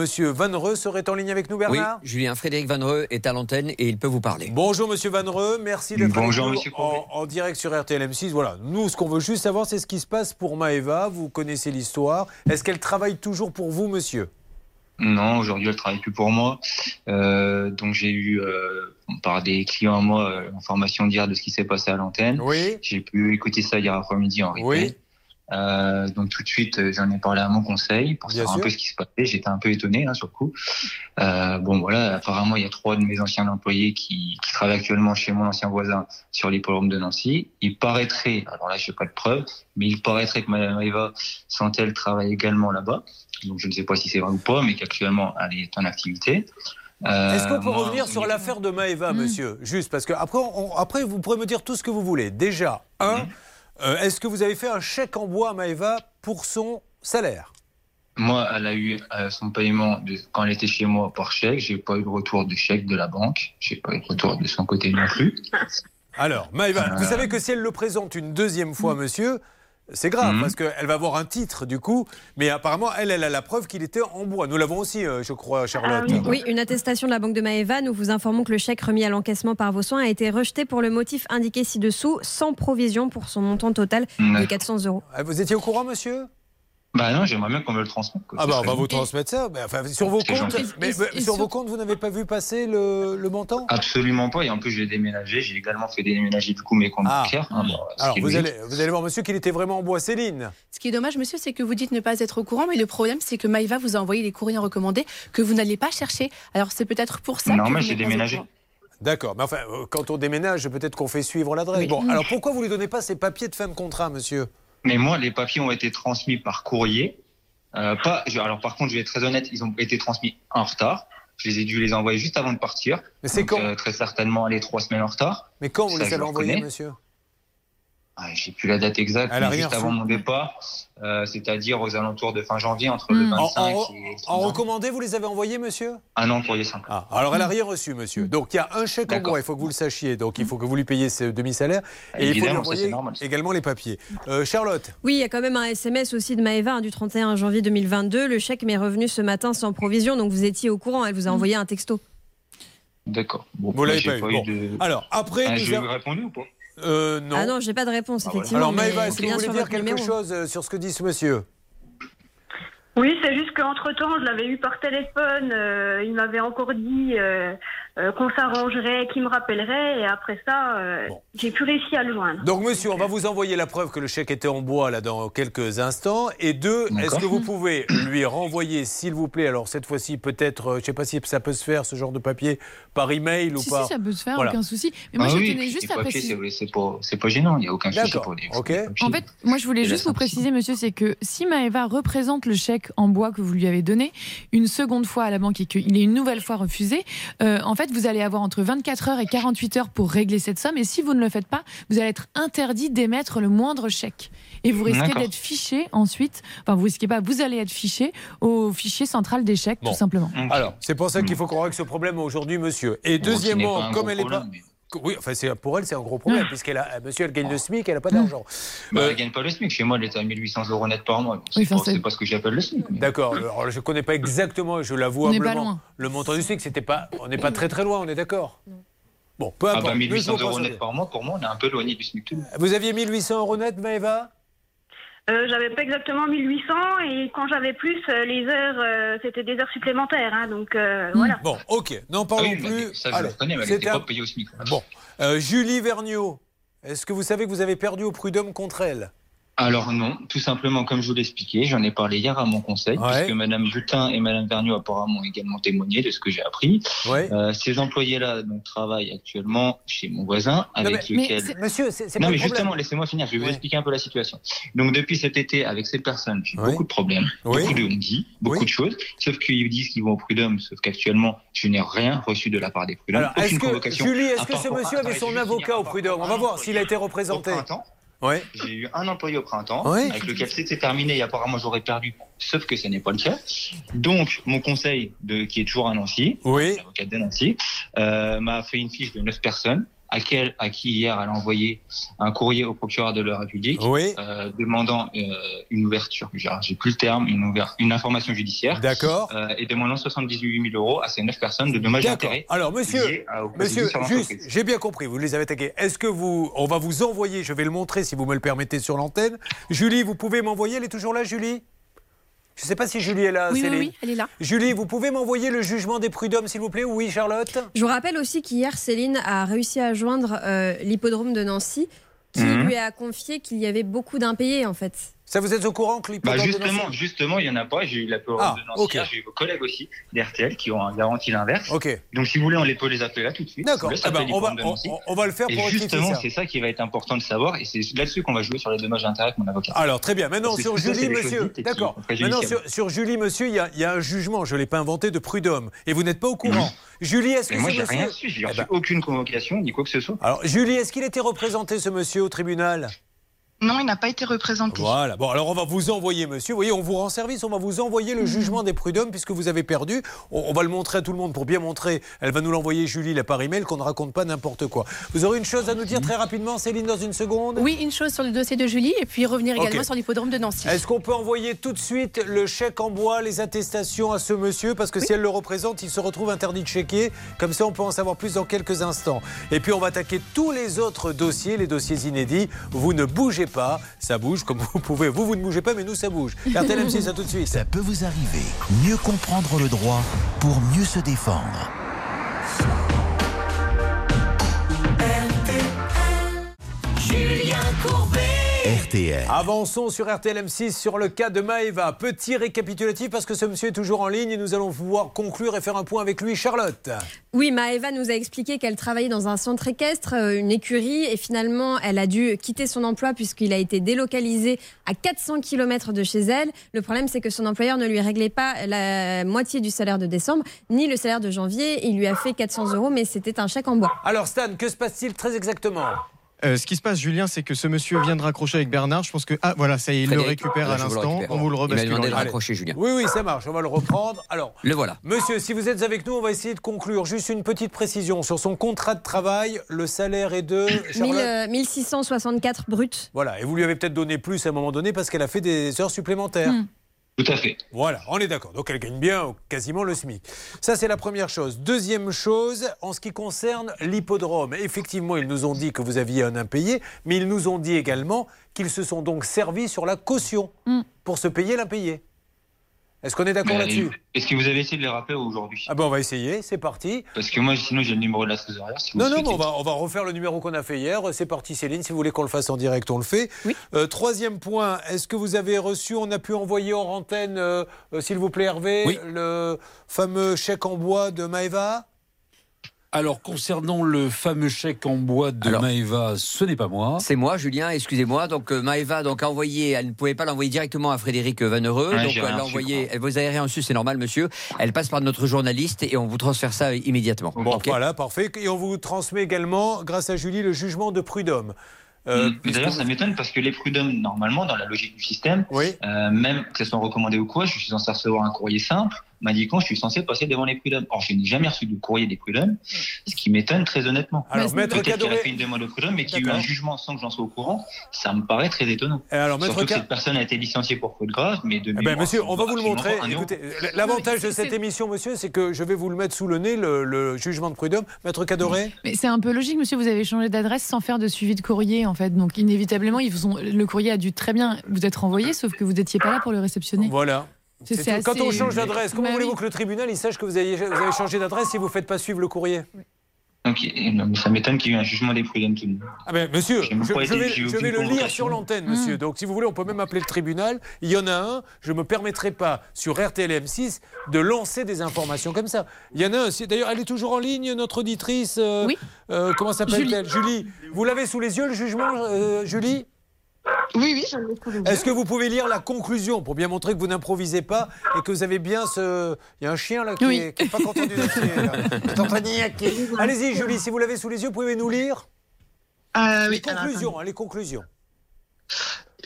Euh, monsieur Vanreux serait en ligne avec nous, Oui, Bernard Julien Frédéric Vanreux est à l'antenne et il peut vous parler. Bonjour Monsieur Vanreux, merci d'être avec Bonjour, nous monsieur en, en direct sur RTL M6. Voilà, nous ce qu'on veut juste savoir c'est ce qui se passe pour Maëva, vous connaissez l'histoire. Est-ce qu'elle travaille toujours pour vous monsieur? Non, aujourd'hui, elle travaille plus pour moi. Euh, donc, j'ai eu, euh, par des clients à moi, euh, l'information d'hier de ce qui s'est passé à l'antenne. Oui. J'ai pu écouter ça hier après-midi en replay. Oui. Euh, donc, tout de suite, euh, j'en ai parlé à mon conseil pour Bien savoir sûr. un peu ce qui se passait. J'étais un peu étonné, hein, sur le coup. Euh, bon, voilà, apparemment, il y a trois de mes anciens employés qui, qui travaillent actuellement chez mon ancien voisin sur l'hippodrome de Nancy. Il paraîtrait, alors là, je n'ai pas de preuves, mais il paraîtrait que Madame Eva Santel travaille également là-bas. Donc, je ne sais pas si c'est vrai ou pas, mais qu'actuellement, elle est en activité. Euh, Est-ce qu'on peut moi, revenir sur l'affaire de Maëva, monsieur? Juste parce que après, on- après, vous pourrez me dire tout ce que vous voulez. Déjà, un, euh, est-ce que vous avez fait un chèque en bois à Maëva pour son salaire? Moi, elle a eu euh, son paiement de, quand elle était chez moi par chèque. J'ai pas eu de retour de chèque de la banque. J'ai pas eu de retour de son côté non plus. Alors, Maëva, Euh. vous savez que si elle le présente une deuxième fois, monsieur, c'est grave, Mhm. parce qu'elle va avoir un titre, du coup. Mais apparemment, elle, elle a la preuve qu'il était en bois. Nous l'avons aussi, euh, je crois, Charlotte. Oui, une attestation de la Banque de Maeva. Nous vous informons que le chèque remis à l'encaissement par vos soins a été rejeté pour le motif indiqué ci-dessous, sans provision pour son montant total de D'accord. 400 euros. Ah, Vous étiez au courant, monsieur? Bah non, j'aimerais bien qu'on me le transmette. quoi. Ah bah on va vous transmettre ça. Mais enfin, sur vos comptes, mais, mais sur sur- vos comptes, vous n'avez pas vu passer le, le montant? Absolument pas. Et en plus, j'ai déménagé. J'ai également fait déménager du coup mes comptes Ah. bancaires. hein, bon, ce Alors vous allez, vous allez voir, monsieur, qu'il était vraiment en bois. Céline. Ce qui est dommage, monsieur, c'est que vous dites ne pas être au courant, mais le problème, c'est que Maïva vous a envoyé les courriers recommandés que vous n'allez pas chercher. Alors, c'est peut-être pour ça. Non, que mais j'ai déménagé. D'accord, mais enfin, euh, quand on déménage, peut-être qu'on fait suivre l'adresse. Oui. Bon, alors pourquoi vous lui donnez pas ces papiers de fin de contrat, monsieur? Mais moi, les papiers ont été transmis par courrier. Euh, pas, je- alors par contre, je vais être très honnête, ils ont été transmis en retard. Je les ai dû les envoyer juste avant de partir. Mais c'est Donc, euh, Très certainement, les trois semaines en retard. Mais quand vous Ça, les avez envoyés, monsieur? Ah, J'ai plus la date exacte, mais juste avant mon départ, euh, c'est-à-dire aux alentours de fin janvier, entre le Hmm. En, 25 en- et... en recommandé, vous les avez envoyés, monsieur? Ah non, courrier simple. Ah, alors elle a rien reçu, monsieur. Donc il y a un chèque en bois, il faut que vous le sachiez. Donc il faut que vous lui payiez ce demi-salaire. Et il faut lui ça, envoyer normal. également les papiers. Euh, Charlotte? Oui, il y a quand même un SMS aussi de Maëva hein, du 31 janvier 2022. Le chèque m'est revenu ce matin sans provision, donc vous étiez au courant. Elle vous a envoyé un texto. D'accord. Bon, Vous l'avez j'ai pas eu. Bon. de- Alors, après, Ah, avons- répondu ou pas? Euh, non. Ah non, j'ai pas de réponse, voilà. effectivement. Alors Maëva, est-ce que vous bien voulez dire quelque numéro. chose euh, sur ce que dit ce monsieur? Oui, c'est juste qu'entre-temps, je l'avais eu par téléphone. euh, il m'avait encore dit euh, euh, qu'on s'arrangerait, qu'il me rappellerait. Et après ça, euh, j'ai plus réussi à le joindre. Donc, monsieur, on va vous envoyer la preuve que le chèque était en bois là dans quelques instants. Et deux, est-ce que vous pouvez lui renvoyer, s'il vous plaît, alors cette fois-ci peut-être, euh, je ne sais pas si ça peut se faire ce genre de papier par email ou Si, pas. si, ça peut se faire, Voilà. aucun souci. Mais moi, Ah je oui, tenais juste à préciser. c'est- pas, gênant, il n'y a aucun souci D'accord, pour les. ok. En fait, moi, je voulais juste vous préciser, monsieur, c'est que si Maëva représente le chèque en bois que vous lui avez donné une seconde fois à la banque et qu'il est une nouvelle fois refusé, euh, en fait, vous allez avoir entre 24 heures et 48 heures pour régler cette somme. Et si vous ne le faites pas, vous allez être interdit d'émettre le moindre chèque. Et vous risquez d'être fiché ensuite, enfin, vous risquez pas, vous allez être fiché au fichier central des chèques, Bon. tout simplement. Alors, c'est pour ça qu'il faut qu'on règle ce problème aujourd'hui, monsieur. Et Bon, deuxièmement, comme elle n'est pas. Oui, enfin, c'est- pour elle, c'est un gros problème, puisqu'elle a, euh, monsieur, elle gagne le SMIC, elle n'a pas d'argent. Bah, Euh, elle gagne pas le SMIC. Chez moi, elle est à 1800 euros net par mois. Oui, C'est enfin, pas, c'est- c'est pas ce que j'appelle le SMIC. mais- D'accord. Alors, je ne connais pas exactement, je l'avoue On n'est pas humblement, loin. le montant du SMIC. C'était pas, on n'est pas très très loin, on est d'accord? Bon, peu Ah importe. bah Ne 1800 jouons pas euros net par mois, pour moi, on est un peu éloigné du SMIC tout. Vous aviez 1800 euros net, Maëva? Euh, j'avais pas exactement 1800 et quand j'avais plus, euh, les heures, euh, c'était des heures supplémentaires. hein, donc euh, voilà. Bon, ok, n'en parlons Ah oui, plus. ça, je Allez, reconnais, mais elle pas payée au SMIC. Bon, Euh, Julie Vergniaud, est-ce que vous savez que vous avez perdu au prud'homme contre elle? Alors non, tout simplement comme je vous l'expliquais, j'en ai parlé hier à mon conseil, puisque Madame Butin et Madame Vergniaud apparemment ont également témoigné de ce que j'ai appris. Euh, ces employés-là donc travaillent actuellement chez mon voisin, avec lequel. monsieur, c'est non mais justement, laissez-moi finir, je vais vous expliquer un peu la situation. Donc depuis cet été, avec ces personnes, j'ai beaucoup de problèmes, beaucoup de dit, beaucoup de choses, sauf qu'ils disent qu'ils vont au prud'homme, sauf qu'actuellement, je n'ai rien reçu de la part des prud'hommes. Alors, est-ce que, Julie, est-ce que ce monsieur avait son avocat au prud'homme? On va voir s'il a été représenté. Ouais. J'ai eu un employé au printemps avec lequel c'était terminé et apparemment j'aurais perdu, sauf que ce n'est pas le cas. Donc mon conseil, de, qui est toujours à Nancy, oui. l'avocat de Nancy, euh, m'a fait une fiche de 9 personnes à, quel, à qui hier elle a envoyé un courrier au procureur de la République euh, demandant euh, une ouverture, j'ai plus le terme, une, ouverture, une information judiciaire. D'accord. Euh, et demandant 78 000 euros à ces neuf personnes de dommages et intérêts. Alors monsieur, monsieur, juste, j'ai bien compris, vous les avez tagués. Est-ce que vous, on va vous envoyer, je vais le montrer si vous me le permettez sur l'antenne. Julie, vous pouvez m'envoyer, elle est toujours là, Julie? Je ne sais pas si Julie est là. Oui, oui, oui, elle est là. Julie, vous pouvez m'envoyer le jugement des prud'hommes, s'il vous plaît? Oui, Charlotte? Je vous rappelle aussi qu'hier, Céline a réussi à joindre euh, l'hippodrome de Nancy, qui Mhm. lui a confié qu'il y avait beaucoup d'impayés, en fait. Ça, vous êtes au courant que Bah justement, justement, il y en a pas. J'ai eu la parole Ah, de Nancy, ok. hier, j'ai eu vos collègues aussi d'RTL qui ont garanti l'inverse. Ok. Donc si vous voulez, on les peut les appeler là tout de suite. D'accord. Eh ben, on va- on- on- le faire Et pour justement, c'est ça qui va être important de savoir et c'est là-dessus qu'on va jouer sur les dommages d'intérêt avec mon avocat. Alors très bien. Maintenant sur ça, Julie, monsieur. D'accord. Maintenant sur, sur Julie, monsieur, il y, a, il y a un jugement. Je l'ai pas inventé de prud'homme. Et vous n'êtes pas au courant. Julie, est-ce que moi, j'ai rien reçu. J'ai Eh reçu ben, aucune convocation ni quoi que ce soit. Alors Julie, est-ce qu'il était représenté ce monsieur au tribunal? Non, il n'a pas été représenté. Voilà. Bon, alors on va vous envoyer, monsieur. Vous voyez, on vous rend service. On va vous envoyer le jugement des prud'hommes puisque vous avez perdu. On, on va le montrer à tout le monde pour bien montrer. Elle va nous l'envoyer, Julie, là, par email, qu'on ne raconte pas n'importe quoi. Vous aurez une chose à nous dire très rapidement, Céline, dans une seconde? Oui, une chose sur le dossier de Julie et puis revenir également sur l'hippodrome de Nancy. Est-ce qu'on peut envoyer tout de suite le chèque en bois, les attestations à ce monsieur? Parce que si elle le représente, il se retrouve interdit de chéquier. Comme ça, on peut en savoir plus dans quelques instants. Et puis, on va attaquer tous les autres dossiers, les dossiers inédits. Vous ne bougez pas. Ça bouge comme vous pouvez. Vous, vous ne bougez pas, mais nous, ça bouge. RTL M6, à tout de suite. Ça peut vous arriver. Mieux comprendre le droit pour mieux se défendre. Julien Courbet. RTL. Avançons sur RTL M6 sur le cas de Maëva. Petit récapitulatif parce que ce monsieur est toujours en ligne et nous allons pouvoir conclure et faire un point avec lui. Charlotte. Oui, Maëva nous a expliqué qu'elle travaillait dans un centre équestre, euh, une écurie, et finalement, elle a dû quitter son emploi puisqu'il a été délocalisé à 400 km de chez elle. Le problème, c'est que son employeur ne lui réglait pas la moitié du salaire de décembre, ni le salaire de janvier. Il lui a fait 400 euros, mais c'était un chèque en bois. Alors Stan, que se passe-t-il très exactement? Euh, ce qui se passe, Julien, c'est que ce monsieur vient de raccrocher avec Bernard. Je pense que. Ah, voilà, ça y est, il le récupère là, à je vous le l'instant. On vous le Il m'a rebascule. demandé de raccrocher, Julien. Oui, oui, ça marche. On va le reprendre. Alors, Le voilà. monsieur, si vous êtes avec nous, on va essayer de conclure. Juste une petite précision sur son contrat de travail. Le salaire est de. 1000, Charlotte euh, 1664 brut. Voilà, et vous lui avez peut-être donné plus à un moment donné parce qu'elle a fait des heures supplémentaires. Hmm. Tout à fait. Voilà, on est d'accord. Donc elle gagne bien quasiment le SMIC. Ça, c'est la première chose. Deuxième chose, en ce qui concerne l'hippodrome. Effectivement, ils nous ont dit que vous aviez un impayé, mais ils nous ont dit également qu'ils se sont donc servis sur la caution pour se payer l'impayé. Est-ce qu'on est d'accord Mais, là-dessus Est-ce que vous avez essayé de les rappeler aujourd'hui Ah ben on va essayer, c'est parti. Parce que moi, sinon, j'ai le numéro de la trésorière. Si vous Non, non, mais on va, on va refaire le numéro qu'on a fait hier. C'est parti, Céline. Si vous voulez qu'on le fasse en direct, on le fait. Euh, troisième point, est-ce que vous avez reçu, on a pu envoyer hors antenne, euh, euh, s'il vous plaît, Hervé, le fameux chèque en bois de Maeva? Alors, concernant le fameux chèque en bois de Alors, Maëva, ce n'est pas moi. C'est moi, Julien, excusez-moi. Donc euh, Maëva donc, a envoyé, elle ne pouvait pas l'envoyer directement à Frédéric Vanereux. Ouais, donc elle l'a envoyé, elle, vous rien reçu, c'est normal, monsieur. Elle passe par notre journaliste et on vous transfère ça immédiatement. Bon, voilà, parfait. Et on vous transmet également, grâce à Julie, le jugement de prud'homme. Euh, Mm. Mais D'ailleurs, ça m'étonne parce que les prud'hommes, normalement, dans la logique du système, Oui. euh, même que ce soit recommandé ou quoi, je suis censé recevoir un courrier simple m'indiquant que je suis censé passer devant les prud'hommes. Or, je n'ai jamais reçu de courrier des prud'hommes, ce qui m'étonne très honnêtement. Alors, Maître Peut-être qu'elle a Cadoré- fait une demande au prud'homme, mais qu'il y a eu un jugement sans que j'en sois au courant, ça me paraît très étonnant. Et alors, Surtout que cette personne a été licenciée pour faute grave, mais de Eh ben, monsieur, on va vous le montrer. l'avantage de cette émission, monsieur, c'est que je vais vous le mettre sous le nez, le, le jugement de prud'homme. Maître Cadoré Mais c'est un peu logique, monsieur, vous avez changé d'adresse sans faire de suivi de courrier, en fait. Donc, inévitablement, ils vous ont- le courrier a dû très bien vous être envoyé, sauf que vous n'étiez pas là pour le réceptionner. Voilà. C'est-. Quand on change d'adresse, comment Bah voulez-vous que le tribunal il sache que vous avez, vous avez changé d'adresse si vous ne faites pas suivre le courrier euh, ça m'étonne qu'il y ait eu un jugement des prud'hommes. Ah ben, monsieur, je, vais, je le lire sur l'antenne, monsieur. Donc, si vous voulez, on peut même appeler le tribunal. Il y en a un, je ne me permettrai pas, sur RTL M6, de lancer des informations comme ça. Il y en a un, d'ailleurs, elle est toujours en ligne, notre auditrice. euh, Oui. euh, comment s'appelle-t-elle? Julie. Vous l'avez sous les yeux, le jugement, euh, Julie? Oui, oui, yeux. Est-ce que vous pouvez lire la conclusion pour bien montrer que vous n'improvisez pas et que vous avez bien ce. Il y a un chien là qui Oui. n'est pas content du dossier. là. Qui est en train de niaquer. Allez-y, Julie, si vous l'avez sous les yeux, pouvez nous lire? Euh, les oui, alors, conclusions. hein, les conclusions.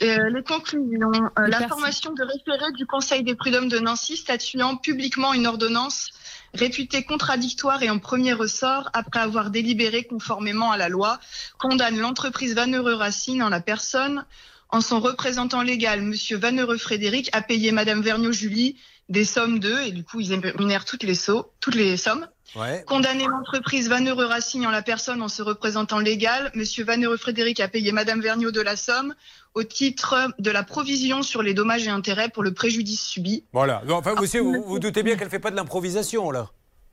Euh, les conclusions. Euh, Les L'information de référé du Conseil des prud'hommes de Nancy statuant publiquement une ordonnance réputée contradictoire et en premier ressort après avoir délibéré conformément à la loi condamne l'entreprise Vanneureux Racine en la personne. En son représentant légal, Monsieur Vanneureux Frédéric, a payé Madame Vergniaud Julie des sommes de, et du coup ils énumèrent toutes les, sauts, toutes les sommes, Ouais. Condamner l'entreprise Vanneureux Racine en la personne en se représentant légal, Monsieur Vanneureux Frédéric a payé Madame Vergniaud de la somme au titre de la provision sur les dommages et intérêts pour le préjudice subi. Voilà. Non, enfin, monsieur, vous, vous doutez bien qu'elle ne fait pas de l'improvisation, là.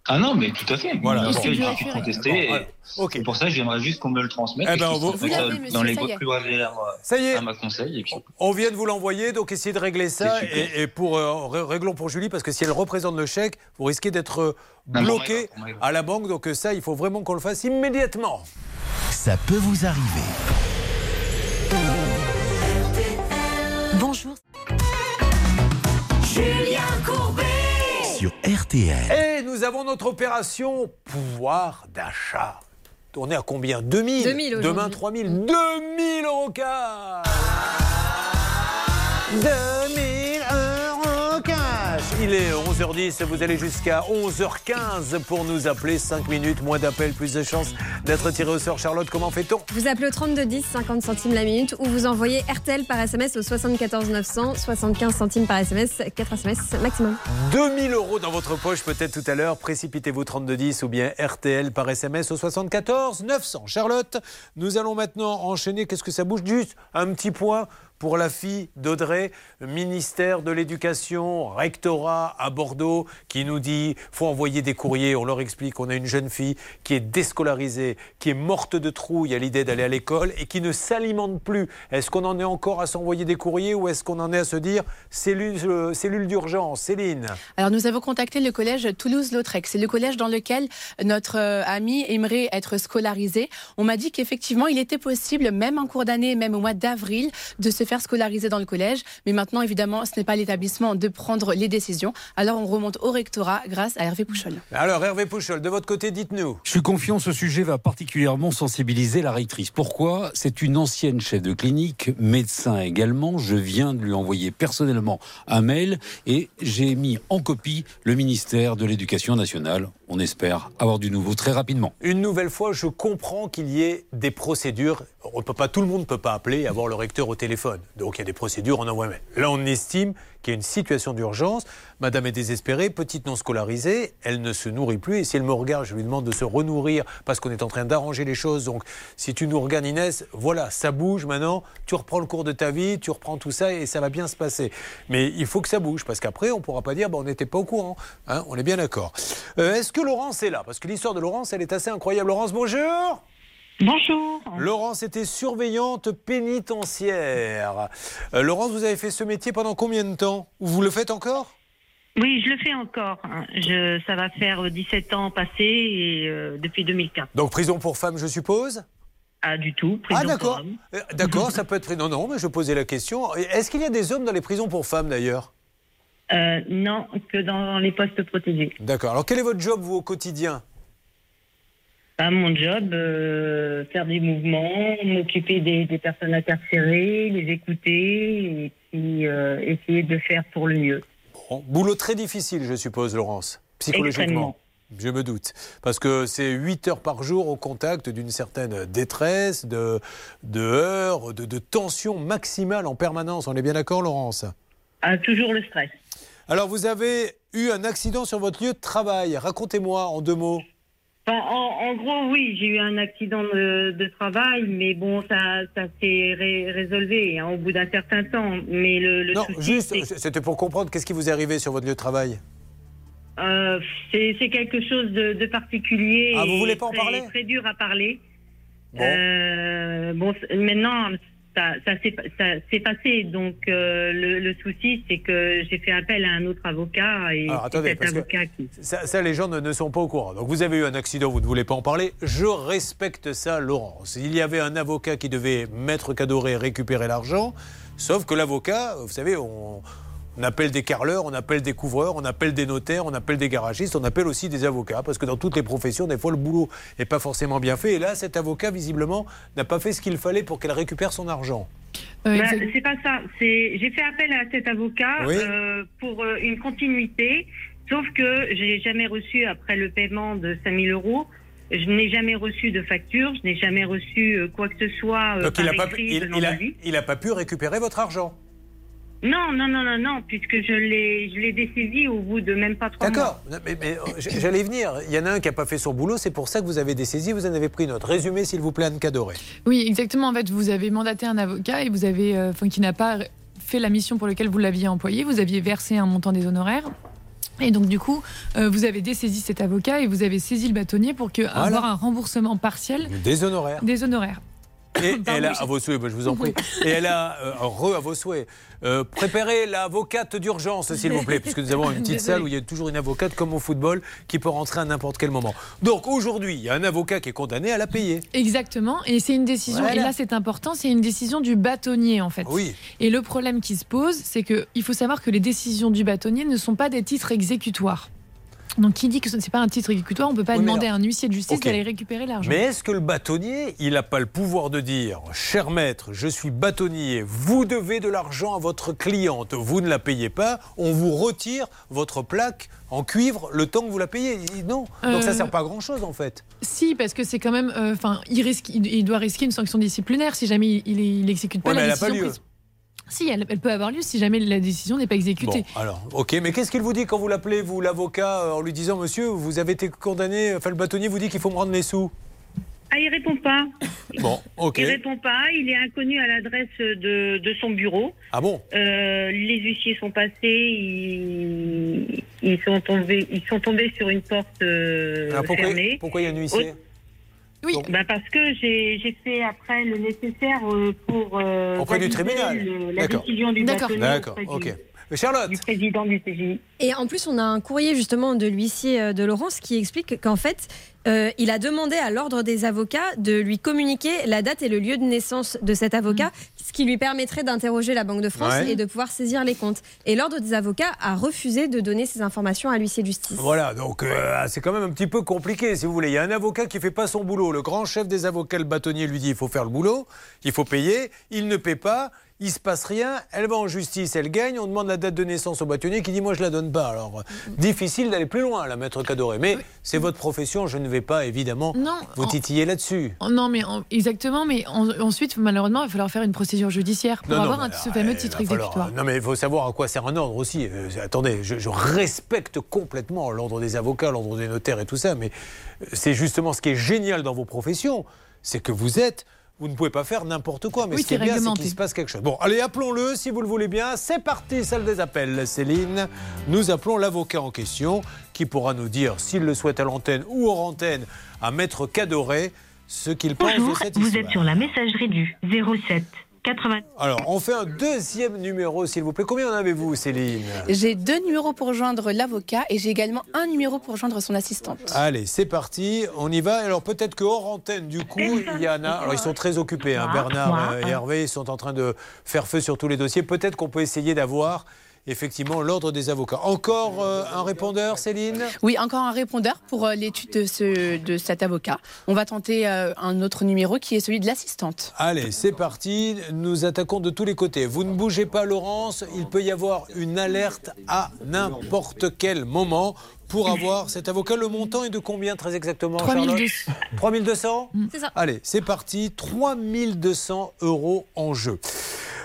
Ah non, mais tout à fait. Voilà. Dans ce Bon. cas, Bon, j'ai voilà. contesté. Voilà. et pour ça que j'aimerais juste qu'on me le transmette. Eh ben, que vous- ça monsieur, dans les ça y est. plus brefs délais à, Ça y est. à ma conseil. Et puis, On vient de vous l'envoyer, donc essayez de régler ça. Et, et pour euh, ré- réglons pour Julie, parce que si elle représente le chèque, vous risquez d'être euh, Non, bloqué à la banque. Donc euh, ça, il faut vraiment qu'on le fasse immédiatement. Ça peut vous arriver. Bonjour. RTL. Et nous avons notre opération pouvoir d'achat. On est à combien? 2000 2000 aujourd'hui. Demain 3000 2000 euros cash 2000 euros cash Il est 11h10, vous allez jusqu'à 11h15 pour nous appeler. 5 minutes, moins d'appels, plus de chances d'être tiré au sort. Charlotte, comment fait-on? Vous appelez au 3210, 50 centimes la minute, ou vous envoyez RTL par SMS au 74 900, 75 centimes par SMS, 4 SMS maximum. 2000 euros dans votre poche peut-être tout à l'heure. Précipitez-vous 3210 ou bien RTL par SMS au 74 900. Charlotte, nous allons maintenant enchaîner. Qu'est-ce que ça bouge? Juste un petit point pour la fille d'Audrey, ministère de l'Éducation, rectorat à Bordeaux, qui nous dit faut envoyer des courriers. On leur explique qu'on a une jeune fille qui est déscolarisée, qui est morte de trouille à l'idée d'aller à l'école et qui ne s'alimente plus. Est-ce qu'on en est encore à s'envoyer des courriers ou est-ce qu'on en est à se dire cellule, euh, d'urgence Céline? Alors nous avons contacté le collège Toulouse-Lautrec. C'est le collège dans lequel notre euh, ami aimerait être scolarisé. On m'a dit qu'effectivement il était possible, même en cours d'année, même au mois d'avril, de se faire scolariser dans le collège. Mais maintenant, évidemment, ce n'est pas l'établissement de prendre les décisions. Alors on remonte au rectorat grâce à Hervé Pouchol. Alors Hervé Pouchol, de votre côté, dites-nous. Je suis confiant, ce sujet va particulièrement sensibiliser la rectrice. Pourquoi? C'est une ancienne chef de clinique, médecin également. Je viens de lui envoyer personnellement un mail et j'ai mis en copie le ministère de l'Éducation nationale. On espère avoir du nouveau très rapidement. Une nouvelle fois, je comprends qu'il y ait des procédures. On peut pas, tout le monde ne peut pas appeler et avoir le recteur au téléphone. Donc il y a des procédures, on envoie mail. Là, on estime qu'il y a une situation d'urgence. Madame est désespérée, petite non scolarisée, elle ne se nourrit plus. Et si elle me regarde, je lui demande de se renourrir parce qu'on est en train d'arranger les choses. Donc si tu nous regardes, Inès, voilà, ça bouge maintenant. Tu reprends le cours de ta vie, tu reprends tout ça et ça va bien se passer. Mais il faut que ça bouge parce qu'après, on ne pourra pas dire bah, on n'était pas au courant. Hein, on est bien d'accord. Euh, Est-ce que Laurence est là? Parce que l'histoire de Laurence, elle est assez incroyable. Laurence, bonjour Bonjour. Laurence était surveillante pénitentiaire. Euh, Laurence, vous avez fait ce métier pendant combien de temps? Vous le faites encore? Oui, je le fais encore. hein. Je, ça va faire 17 ans passés et euh, depuis 2004. Donc prison pour femmes, je suppose? Ah, du tout. Prison Ah d'accord. Euh, D'accord, ça peut être... Non, non, mais je posais la question. Est-ce qu'il y a des hommes dans les prisons pour femmes d'ailleurs? Euh, non, que dans les postes protégés. D'accord. Alors quel est votre job, vous, au quotidien? Bah, mon job, euh, faire des mouvements, m'occuper des, des personnes incarcérées, les écouter et puis euh, essayer de faire pour le mieux. Bon, Boulot très difficile, je suppose, Laurence, psychologiquement. Je me doute. Parce que c'est 8 heures par jour au contact d'une certaine détresse, de, de heurts, de, de tension maximale en permanence. On est bien d'accord, Laurence? Ah, toujours le stress. Alors, vous avez eu un accident sur votre lieu de travail. Racontez-moi en deux mots. Enfin, en, en gros, oui, j'ai eu un accident de, de travail, mais bon, ça, ça s'est ré- résolvé hein, au bout d'un certain temps. Mais le, le non, souci, juste, c'était pour comprendre qu'est-ce qui vous est arrivé sur votre lieu de travail. Euh, c'est quelque chose de, de particulier. Ah, vous voulez pas en parler? Très dur à parler. Bon. Euh, bon, maintenant, ça, ça s'est passé. Donc, euh, le, le souci, c'est que j'ai fait appel à un autre avocat et Alors, attendez, cet avocat qui. Ça, ça, les gens ne, ne sont pas au courant. Donc vous avez eu un accident, vous ne voulez pas en parler. Je respecte ça, Laurence. Il y avait un avocat qui devait, Maître Cadoré, récupérer l'argent. Sauf que l'avocat, vous savez, on, on appelle des carleurs, on appelle des couvreurs, on appelle des notaires, on appelle des garagistes, on appelle aussi des avocats. Parce que dans toutes les professions, des fois, le boulot n'est pas forcément bien fait. Et là, cet avocat, visiblement, n'a pas fait ce qu'il fallait pour qu'elle récupère son argent. Bah, c'est pas ça. J'ai fait appel à cet avocat Oui. euh, pour euh, une continuité, sauf que j'ai jamais reçu après le paiement de 5000 euros. Je n'ai jamais reçu de facture, je n'ai jamais reçu euh, quoi que ce soit euh, Donc il n'a pas, a, il a pas pu récupérer votre argent. Non, non, non, non, non, puisque je l'ai, je l'ai dessaisi au bout de même pas trois mois. D'accord, mais, mais, j- j'allais y venir. Il y en a un qui n'a pas fait son boulot, c'est pour ça que vous avez dessaisi, vous en avez pris note. Résumé, s'il vous plaît, Anne Cadoré. Oui, exactement. En fait, vous avez mandaté un avocat et vous avez, euh, enfin, qui n'a pas fait la mission pour laquelle vous l'aviez employé. Vous aviez versé un montant des honoraires. Et donc, du coup, euh, vous avez dessaisi cet avocat et vous avez saisi le bâtonnier pour que, avoir un remboursement partiel Des honoraires. des honoraires. Et elle a, à vos souhaits, je vous en prie. Et elle a, euh, re à vos souhaits, euh, préparé l'avocate d'urgence, s'il vous plaît, puisque nous avons une petite salle où il y a toujours une avocate comme au football qui peut rentrer à n'importe quel moment. Donc aujourd'hui, il y a un avocat qui est condamné à la payer. Exactement. Et c'est une décision, Voilà. et là c'est important, c'est une décision du bâtonnier en fait. Oui. Et le problème qui se pose, c'est qu'il faut savoir que les décisions du bâtonnier ne sont pas des titres exécutoires. Donc qui dit que ce n'est pas un titre exécutoire, on ne peut pas Oui, mais demander à un huissier de justice d'aller récupérer l'argent. Mais est-ce que le bâtonnier, il n'a pas le pouvoir de dire, cher maître, je suis bâtonnier, vous devez de l'argent à votre cliente, vous ne la payez pas, on vous retire votre plaque en cuivre le temps que vous la payez Non, donc ça Euh, sert pas à grand chose en fait. Si, parce que c'est quand même, euh, enfin, il risque, il, il doit risquer une sanction disciplinaire si jamais il, il, il exécute pas Ouais, mais la elle a pas lieu. prise. Si, elle, elle peut avoir lieu si jamais la décision n'est pas exécutée. Bon, alors, ok, mais qu'est-ce qu'il vous dit quand vous l'appelez, vous, l'avocat, euh, en lui disant, monsieur, vous avez été condamné, enfin le bâtonnier vous dit qu'il faut me rendre les sous? Ah, il répond pas. Bon, ok. Il répond pas. Il est inconnu à l'adresse de, de son bureau. Ah bon? Euh, les huissiers sont passés. Ils, ils sont tombés. Ils sont tombés sur une porte euh, Alors pourquoi, fermée. pourquoi il y a un huissier? Oui, bah parce que j'ai j'ai fait après le nécessaire euh, pour euh, Auprès du tribunal. le- la D'accord. décision du D'accord. D'accord, ok. du, Charlotte du président du CGI. Et en plus, on a un courrier justement de l'huissier euh, de Laurence qui explique qu'en fait, euh, il a demandé à l'ordre des avocats de lui communiquer la date et le lieu de naissance de cet avocat, ce qui lui permettrait d'interroger la Banque de France Ouais. et de pouvoir saisir les comptes. Et l'ordre des avocats a refusé de donner ces informations à l'huissier de justice. Voilà, donc euh, c'est quand même un petit peu compliqué, si vous voulez. Il y a un avocat qui fait pas son boulot. Le grand chef des avocats, le bâtonnier, lui dit il faut faire le boulot, il faut payer. Il ne paie pas, il se passe rien. Elle va en justice, elle gagne. On demande la date de naissance au bâtonnier qui dit moi je la donne pas. Alors difficile d'aller plus loin, la maître Cadoré. Mais c'est votre profession, je ne vais pas évidemment Non, vous titiller là-dessus. Oh, Non, mais en- exactement, mais en- ensuite, malheureusement, il va falloir faire une procédure judiciaire pour Non, avoir un, ce fameux il titre falloir- exécutoire. Non, mais il faut savoir à quoi sert un ordre aussi. Euh, attendez, je, je respecte complètement l'ordre des avocats, l'ordre des notaires et tout ça, mais euh, c'est justement ce qui est génial dans vos professions, c'est que vous êtes. Vous ne pouvez pas faire n'importe quoi, mais Oui, ce qui est c'est bien, c'est qu'il se passe quelque chose. Bon, allez, appelons-le si vous le voulez bien. C'est parti, salle des appels, Céline. Nous appelons l'avocat en question qui pourra nous dire, s'il le souhaite à l'antenne ou hors antenne, à Maître Cadoré, ce qu'il pense de Bonjour, cette vous histoire. êtes sur la messagerie du 07 80. Alors, on fait un deuxième numéro, s'il vous plaît. Combien en avez-vous, Céline? J'ai deux numéros pour joindre l'avocat et j'ai également un numéro pour joindre son assistante. Allez, c'est parti, on y va. Alors peut-être que hors antenne, du coup, il y en a. Alors ils sont très occupés, hein, Bernard euh, et Hervé, ils sont en train de faire feu sur tous les dossiers. Peut-être qu'on peut essayer d'avoir effectivement l'ordre des avocats. Encore euh, un répondeur, Céline? Oui, encore un répondeur pour euh, l'étude de, ce, de cet avocat. On va tenter euh, un autre numéro qui est celui de l'assistante. Allez, c'est parti. Nous attaquons de tous les côtés. Vous ne bougez pas, Laurence. Il peut y avoir une alerte à n'importe quel moment pour avoir cet avocat. Le montant est de combien très exactement 3200. 3200 C'est ça. Allez, c'est parti. 3200 euros en jeu.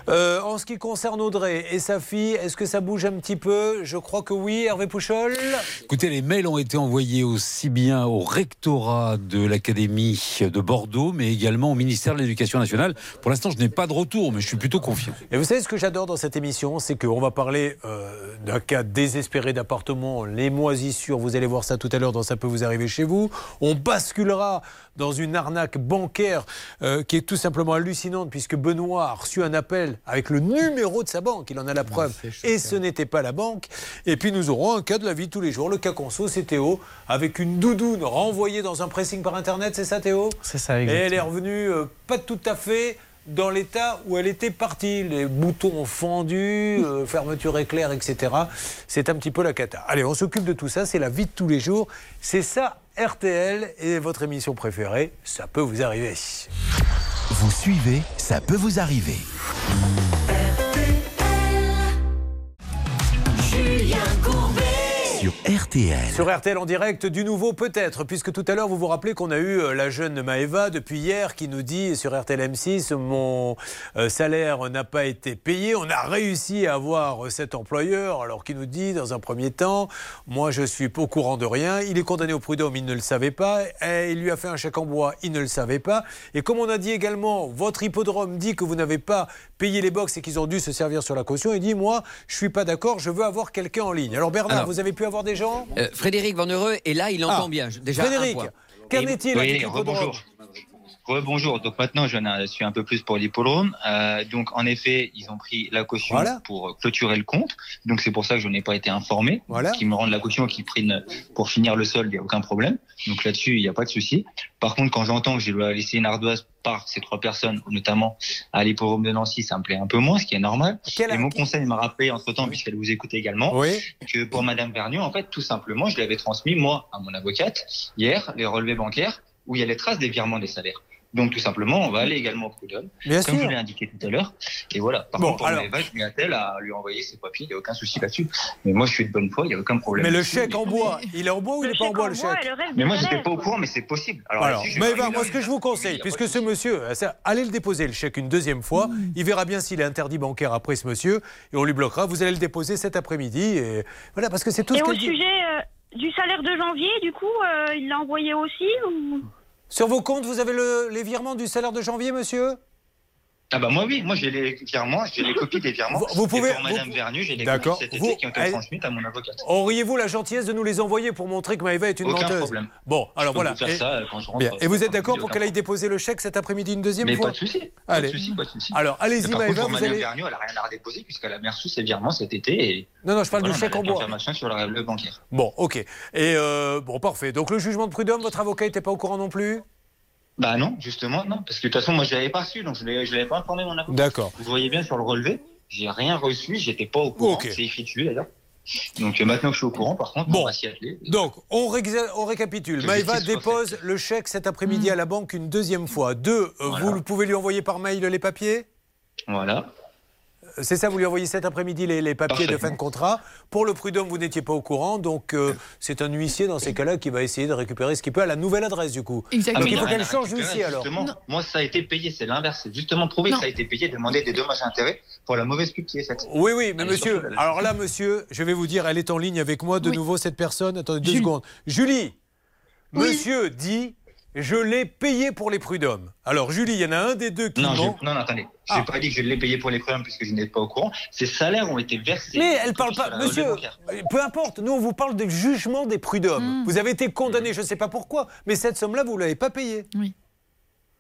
Euh, en ce qui concerne Audrey et sa fille, est-ce que ça bouge un petit peu? Je crois que oui, Hervé Pouchol. Écoutez, les mails ont été envoyés aussi bien au rectorat de l'Académie de Bordeaux, mais également au ministère de l'Éducation nationale. Pour l'instant, je n'ai pas de retour, mais je suis plutôt confiant. Et vous savez ce que j'adore dans cette émission, c'est qu'on va parler euh, d'un cas désespéré d'appartement, les moisissures, vous allez voir ça tout à l'heure dans Ça peut vous arriver chez vous. On basculera dans une arnaque bancaire euh, qui est tout simplement hallucinante puisque Benoît a reçu un appel avec le numéro de sa banque, il en a la preuve, et ce n'était pas la banque. Et puis nous aurons un cas de la vie de tous les jours, le cas conso, c'est Théo, avec une doudoune renvoyée dans un pressing par Internet, c'est ça Théo? C'est ça, Et exactement. elle est revenue euh, pas tout à fait dans l'état où elle était partie. Les boutons fendus, euh, fermeture éclair, etc. C'est un petit peu la cata. Allez, on s'occupe de tout ça, c'est la vie de tous les jours. C'est ça, RTL, et votre émission préférée, ça peut vous arriver. Vous suivez, ça peut vous arriver. Julien Courbet. Sur RTL. Sur RTL en direct, du nouveau peut-être, puisque tout à l'heure vous vous rappelez qu'on a eu euh, la jeune Maëva depuis hier qui nous dit sur RTL M6 mon euh, salaire n'a pas été payé. On a réussi à avoir euh, cet employeur, alors qui nous dit dans un premier temps, moi je suis pas au courant de rien. Il est condamné au prud'homme, il ne le savait pas. Et il lui a fait un chèque en bois, il ne le savait pas. Et comme on a dit également, votre hippodrome dit que vous n'avez pas payé les box et qu'ils ont dû se servir sur la caution. Il dit moi je suis pas d'accord, je veux avoir quelqu'un en ligne. Alors Bernard, Alors, vous avez pu avoir des gens Euh, Frédéric Van Heureux est là, il entend Ah, bien. Je- Déjà, un Frédéric, qu'en est-il Oui, l'hippodrome rebonjour. Rebonjour. Donc maintenant, je suis un peu plus pour l'hippodrome. Euh, donc en effet, ils ont pris la caution Voilà. pour clôturer le compte. Donc c'est pour ça que je n'ai pas été informé. Voilà. Qui me rendent la caution qui prennent pour finir le solde, il n'y a aucun problème. Donc là-dessus, il n'y a pas de souci. Par contre, quand j'entends que je dois laisser une ardoise par ces trois personnes, notamment à l'hippodrome de Nancy, ça me plaît un peu moins, ce qui est normal. Quel- et mon conseil m'a rappelé entre-temps, puisqu'elle vous écoute également, Oui. que pour Madame Vernier, en fait, tout simplement, je lui avais transmis, moi, à mon avocate, hier, les relevés bancaires, où il y a les traces des virements des salaires. Donc, tout simplement, on va aller également au prud'homme, comme sûr. je l'ai indiqué tout à l'heure. Et voilà. Par Bon, contre, pour alors- Maëva, je m'y attelle à lui envoyer ses papiers, il n'y a aucun souci là-dessus. Mais moi, je suis de bonne foi, il n'y a aucun problème. Mais le chèque en bois, il est en bois ou il n'est pas en bois le chèque Mais moi, j'étais pas au courant, mais c'est possible. Alors, Alors, je mais moi, ce que je vous conseille, puisque ce monsieur, euh, allez le déposer le chèque une deuxième fois, il verra bien s'il est interdit bancaire après ce monsieur, et on lui bloquera. Vous allez le déposer cet après-midi, et voilà, parce que c'est tout Et ce au dit. sujet euh, du salaire de janvier, du coup, euh, il l'a envoyé aussi ou... Sur vos comptes, vous avez le- les virements du salaire de janvier, monsieur? Ah bah moi oui, moi j'ai les virements, j'ai les copies des virements. Vous- vous pouvez- Et pour vous- Madame Vernu, j'ai les copies cet Vous- été qui ont été elle- transmises à mon avocate. Auriez-vous la gentillesse de nous les envoyer pour montrer que Maëva est une Aucun menteuse problème. Bon, alors Je peux voilà. vous faire Et- ça, euh, quand je rentre, Bien. Et vous êtes d'accord pour qu'elle aille déposer le chèque cet après-midi une deuxième Mais fois pas de souci. Pas Allez. de souci, pas de souci. Alors, allez-y, Maëva, contre, pour vous Madame allez- Vernu, elle a rien à redéposer puisqu'elle a bien reçu ses virements cet été. Et... Non, non, je parle Voilà, du chèque en bois. sur le le bancaire. Bon, ok. Et euh, bon, parfait. Donc le jugement de prud'homme, votre avocat n'était pas au courant non plus? Bah non, justement, non. Parce que de toute façon, moi, je l'avais pas reçu, donc je ne l'avais pas informé mon avocat. D'accord. Vous voyez bien sur le relevé, j'ai rien reçu, j'étais pas au courant. Ok. C'est écrit dessus d'ailleurs. Donc euh, maintenant que je suis au courant, par contre, Bon. on va s'y atteler. Donc, on, récapitule. Maëva soit dépose le chèque cet après-midi à la banque une deuxième fois. Deux, euh, Voilà. vous pouvez lui envoyer par mail les papiers? Voilà. C'est ça, vous lui envoyez cet après-midi les, les papiers de fin de contrat. Pour le prud'homme, vous n'étiez pas au courant, donc euh, c'est un huissier dans ces cas-là qui va essayer de récupérer ce qu'il peut à la nouvelle adresse du coup. Exactement. Donc il Ah, faut mais y a qu'elle à change d'huissier alors. Justement, moi, ça a été payé, c'est l'inverse. C'est justement prouvé Non. que ça a été payé, demander des dommages et intérêts pour la mauvaise pub qui est faite. Oui, oui, mais Elle est monsieur, alors là, monsieur, je vais vous dire, elle est en ligne avec moi de Oui. nouveau, cette personne. Attendez deux Julie. secondes. Julie, Oui. monsieur dit, je l'ai payé pour les prud'hommes. Alors, Julie, il y en a un des deux qui Non, je- ment. non, non, attendez. Je Ah. n'ai pas dit que je l'ai payé pour les prud'hommes puisque je n'étais pas au courant. Ces salaires ont été versés. Mais elle parle pas, la monsieur, bancaire. peu importe, nous on vous parle du jugement des prud'hommes. Mm. Vous avez été condamné, je ne sais pas pourquoi, mais cette somme-là, vous ne l'avez pas payée.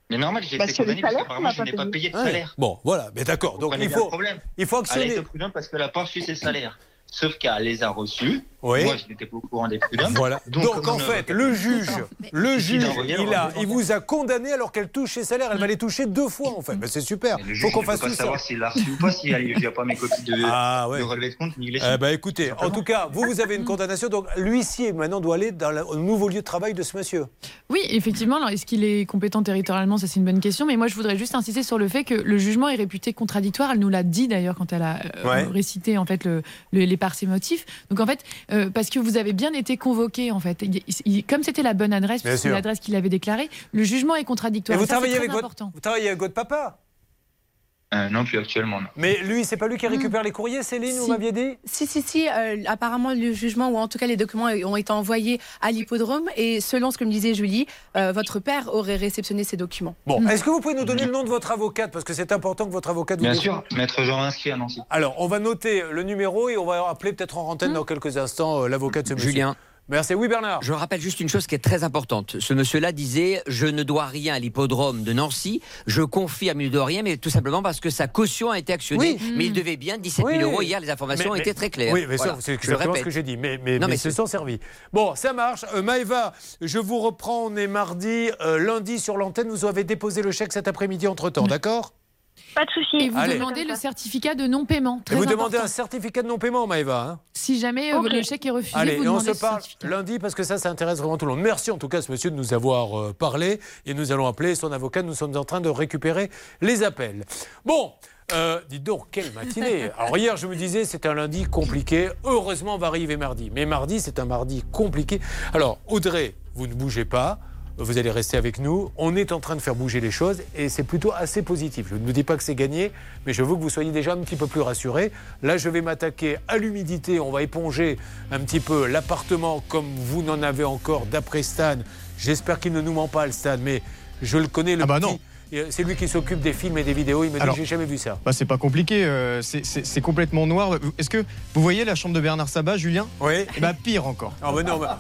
Mais normal, j'ai Bah, été condamné parce qu'apparemment, on je n'ai pas payé. de Ouais. salaire. Bon, voilà, mais d'accord. Donc il faut, il faut Elle a été actionner. prud'homme parce qu'elle n'a pas reçu ses salaires. Sauf qu'elle les a reçus. Oui. Moi, je n'étais pas au courant des prud'hommes. Voilà. Donc, en fait, le juge, le Il juge, il, a, il vous a condamné alors qu'elle touche ses salaires. Elle va les toucher deux fois en fait. Ben, c'est super. Mais Le Il juge faut qu'on fasse pas tout ça. savoir s'il l'a reçu ou pas, s'il n'y a pas mes copies de, Ah ouais. de relevé de compte, ni les Eh ben, écoutez, en tout cas, vous, vous avez une condamnation. Donc, l'huissier maintenant doit aller dans le nouveau lieu de travail de ce monsieur. Oui, effectivement. Alors, est-ce qu'il est compétent territorialement? Ça, c'est une bonne question. Mais moi, je voudrais juste insister sur le fait que le jugement est réputé contradictoire. Elle nous l'a dit d'ailleurs quand elle a euh, Ouais. récité en fait le, le- les par ses motifs. Donc en fait, euh, parce que vous avez bien été convoqué en fait, Il- il- comme c'était la bonne adresse, c'est l'adresse qu'il avait déclarée, le jugement est Et contradictoire. vous Ça, travaillez, avec votre, vous travaillez avec votre papa Euh, non, plus actuellement, non. Mais lui, c'est pas lui qui récupère les courriers, Céline, vous Si. m'aviez dit? Si, si, si. euh, apparemment, le jugement, ou en tout cas les documents, ont été envoyés à l'hippodrome. Et selon ce que me disait Julie, euh, votre père aurait réceptionné ces documents. Bon, est-ce que vous pouvez nous donner le nom de votre avocate? Parce que c'est important que votre avocate vous Bien sûr, maître Jean inscrit à Nancy. Alors, on va noter le numéro et on va appeler peut-être en antenne dans quelques instants euh, l'avocat de ce monsieur. Julien. Merci. Oui, Bernard. Je rappelle juste une chose qui est très importante. Ce monsieur-là disait Je ne dois rien à l'hippodrome de Nancy. Je confirme, il ne doit rien, mais tout simplement parce que sa caution a été actionnée. Oui. Mais il devait bien 17 000 Oui. euros. Hier, les informations Mais- ont mais- été très claires. Oui, mais Voilà. ça, c'est exactement ce que j'ai dit. Mais, mais, Non, mais se c'est- sont servis. Bon, ça marche. Euh, Maëva, je vous reprends. On est mardi, euh, lundi sur l'antenne. Vous avez déposé le chèque cet après-midi entre-temps, d'accord? Pas de souci. Et vous Allez. demandez le certificat de non-paiement. Et vous important. demandez un certificat de non-paiement, Maëva. hein Si jamais euh, le chèque est refusé, Allez, vous et on demandez se ce parle certificat. lundi parce que ça, ça intéresse vraiment tout le monde. Merci en tout cas, ce monsieur, de nous avoir euh, parlé. Et nous allons appeler son avocat. Nous sommes en train de récupérer les appels. Bon. Euh, dites donc, quelle matinée Alors hier, je me disais, c'est un lundi compliqué. Heureusement, on va arriver mardi. Mais mardi, c'est un mardi compliqué. Alors, Audrey, vous ne bougez pas. Vous allez rester avec nous. On est en train de faire bouger les choses et c'est plutôt assez positif. Je ne vous dis pas que c'est gagné, mais je veux que vous soyez déjà un petit peu plus rassurés. Là, je vais m'attaquer à l'humidité. On va éponger un petit peu l'appartement comme vous n'en avez encore d'après Stan. J'espère qu'il ne nous ment pas, le Stan, mais je le connais, le Ah bah petit. non. Euh, C'est lui qui s'occupe des films et des vidéos. Il me dit Alors- j'ai jamais vu ça. Bah, c'est pas compliqué, euh, c'est- complètement noir. Est-ce que vous voyez la chambre de Bernard Sabat, Julien? Oui. Eh bah, pire encore. Ah bah non, bah,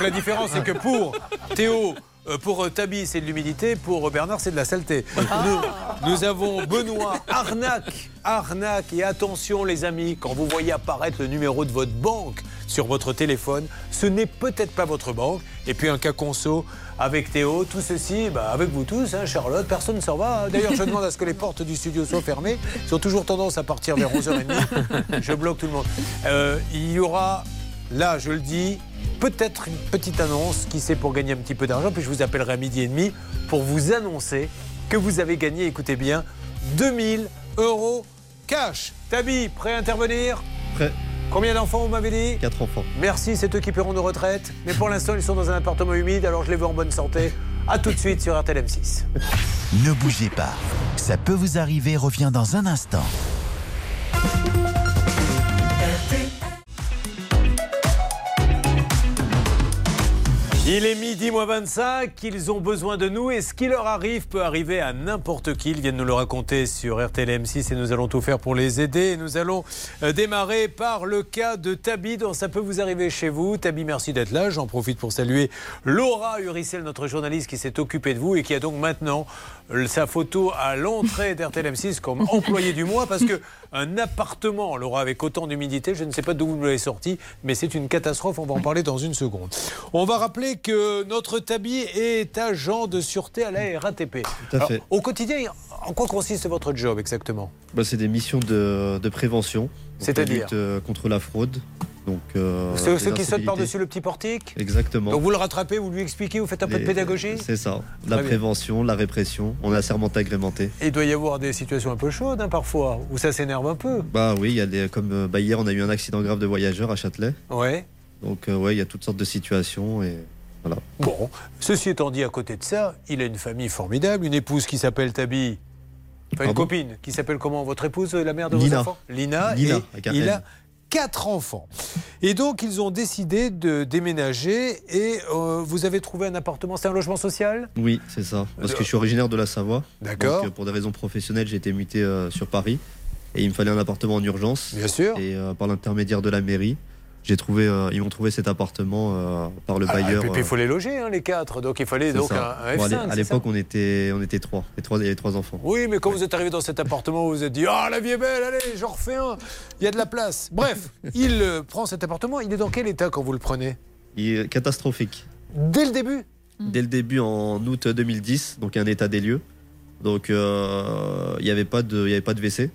la différence, c'est que pour Théo, pour euh, Tabi, c'est de l'humidité, pour euh, Bernard, c'est de la saleté. Nous, nous avons Benoît, arnaque, arnaque, et attention les amis, quand vous voyez apparaître le numéro de votre banque sur votre téléphone, ce n'est peut-être pas votre banque. Et puis un cas conso avec Théo, tout ceci, bah, avec vous tous, hein, Charlotte, personne ne s'en va. D'ailleurs, je demande à ce que les portes du studio soient fermées. Ils ont toujours tendance à partir vers 11h30. Je bloque tout le monde. Euh, il y aura Là, je le dis, peut-être une petite annonce, qui sait, pour gagner un petit peu d'argent. Puis je vous appellerai à midi et demi pour vous annoncer que vous avez gagné, écoutez bien, 2000 euros cash. Tabi, prêt à intervenir? Prêt. Combien d'enfants vous m'avez dit? 4 enfants. Merci, c'est eux qui paieront nos retraites. Mais pour l'instant, ils sont dans un appartement humide, alors je les veux en bonne santé. A tout de suite sur RTL M6. Ne bougez pas. Ça peut vous arriver revient dans un instant. Il est midi moins 25, ils ont besoin de nous et ce qui leur arrive peut arriver à n'importe qui. Ils viennent nous le raconter sur RTL M6 et nous allons tout faire pour les aider. Et nous allons euh, démarrer par le cas de Tabi dont ça peut vous arriver chez vous. Tabi, merci d'être là. J'en profite pour saluer Laura Uricel, notre journaliste qui s'est occupée de vous et qui a donc maintenant euh, sa photo à l'entrée d'RTL M6 comme employé du mois parce que un appartement, Laura, avec autant d'humidité, je ne sais pas d'où vous l'avez sorti, mais c'est une catastrophe. On va en parler dans une seconde. On va rappeler que notre Tabi est agent de sûreté à la RATP. Tout à fait. au quotidien, en quoi consiste votre job exactement? Bah, c'est des missions de, de prévention. C'est-à-dire euh, contre la fraude. Donc, euh, Ceux, qui sautent par-dessus le petit portique Exactement. Donc vous le rattrapez, vous lui expliquez, vous faites un peu de pédagogie C'est ça. La Très bien. prévention, la répression. On a sermenté agrémenté. Et il doit y avoir des situations un peu chaudes hein, parfois, où ça s'énerve un peu. Bah oui, il y a des, comme euh, bah, hier, on a eu un accident grave de voyageurs à Châtelet. Ouais. Donc, euh, ouais, il y a toutes sortes de situations et voilà. Bon, ceci étant dit, à côté de ça, il a une famille formidable, une épouse qui s'appelle Tabi. Enfin, une Pardon copine qui s'appelle comment Votre épouse, la mère de vos enfants? Lina. Lina, et il a quatre enfants. Et donc, ils ont décidé de déménager et euh, vous avez trouvé un appartement, c'est un logement social? Oui, c'est ça. Parce que je suis originaire de la Savoie. D'accord. Donc, euh, pour des raisons professionnelles, j'ai été muté euh, sur Paris. Et il me fallait un appartement en urgence. Bien sûr. Et euh, par l'intermédiaire de la mairie, j'ai trouvé, euh, ils m'ont trouvé cet appartement euh, par le Ah, et bailleur. puis, puis, il euh, faut les loger, hein, les quatre. Donc, il fallait donc ça. un, un Bon, à F5. l'é- à l'époque, on était, on était trois. Et trois, il y avait trois enfants. Oui, mais quand vous êtes arrivé dans cet appartement, vous vous êtes dit Ah, la vie est belle, allez, j'en refais un. Il y a de la place. Bref, il euh, prend cet appartement. Il est dans quel état quand vous le prenez? Il est catastrophique. Dès le début? Dès le début, en août 2010, donc un état des lieux. Donc, euh, il n'y avait, pas de- il y avait pas de WC.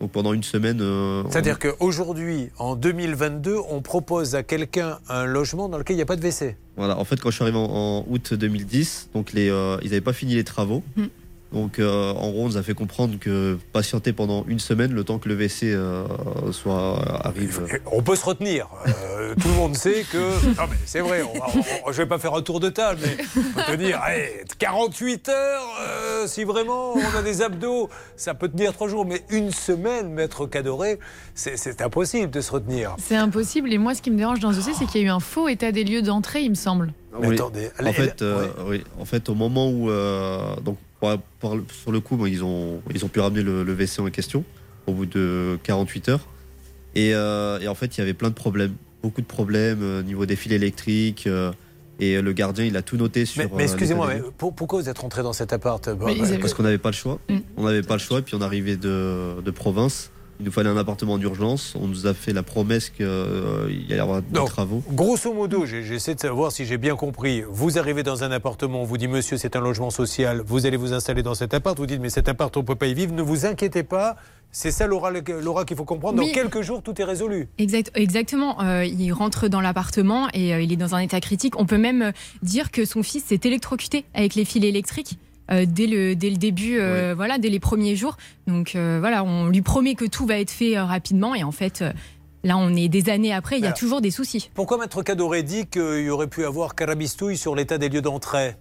Donc, pendant une semaine. euh, on- C'est-à-dire qu'aujourd'hui, en 2022, on propose à quelqu'un un logement dans lequel il n'y a pas de WC. Voilà, en fait, quand je suis arrivé en, en août 2010, donc les, euh, ils n'avaient pas fini les travaux. Hmm. Donc euh, en gros, on nous a fait comprendre que patienter pendant une semaine, le temps que le WC euh, soit arrive. On peut se retenir. Euh, tout le monde sait que. Non, mais c'est vrai. on va- on- je vais pas faire un tour de table, mais on peut tenir allez, 48 heures. euh, si vraiment on a des abdos, ça peut tenir trois jours. Mais une semaine, maître Cadoré, c'est c'est impossible de se retenir. C'est impossible. Et moi, ce qui me dérange dans ce dossier, c'est qu'il y a eu un faux état des lieux d'entrée, il me semble. Mais Oui. attendez, en elle- fait, euh, oui, en fait, au moment où euh, donc pour- pour- sur le coup, bon, ils ont ils ont pu ramener le, le WC en question au bout de 48 heures. Et, euh, et en fait, il y avait plein de problèmes, beaucoup de problèmes euh, au niveau des fils électriques. euh, et le gardien, il a tout noté sur. Mais, mais excusez-moi, mais pour- pourquoi vous êtes rentré dans cet appart Bah, bah, Parce qu'on n'avait pas le choix. Mm. On n'avait pas le choix, puis on arrivait de, de province. Il nous fallait un appartement d'urgence. On nous a fait la promesse qu'il y allait y avoir des travaux. Grosso modo, j'ai- j'essaie de savoir si j'ai bien compris. Vous arrivez dans un appartement, on vous dit monsieur, c'est un logement social, vous allez vous installer dans cet appart, vous dites mais cet appart, on ne peut pas y vivre, ne vous inquiétez pas. C'est ça, Laura, Laura qu'il faut comprendre. Oui. Dans quelques jours, tout est résolu. Exact, exactement. Euh, il rentre dans l'appartement et euh, il est dans un état critique. On peut même euh, dire que son fils s'est électrocuté avec les fils électriques. Euh, dès, le, dès le début, euh, voilà, dès les premiers jours. Donc euh, voilà, on lui promet que tout va être fait rapidement. Et en fait, là, on est des années après, il y a Alors, toujours des soucis. Pourquoi Maître Cadoré dit qu'il y aurait pu avoir carabistouille sur l'état des lieux d'entrée?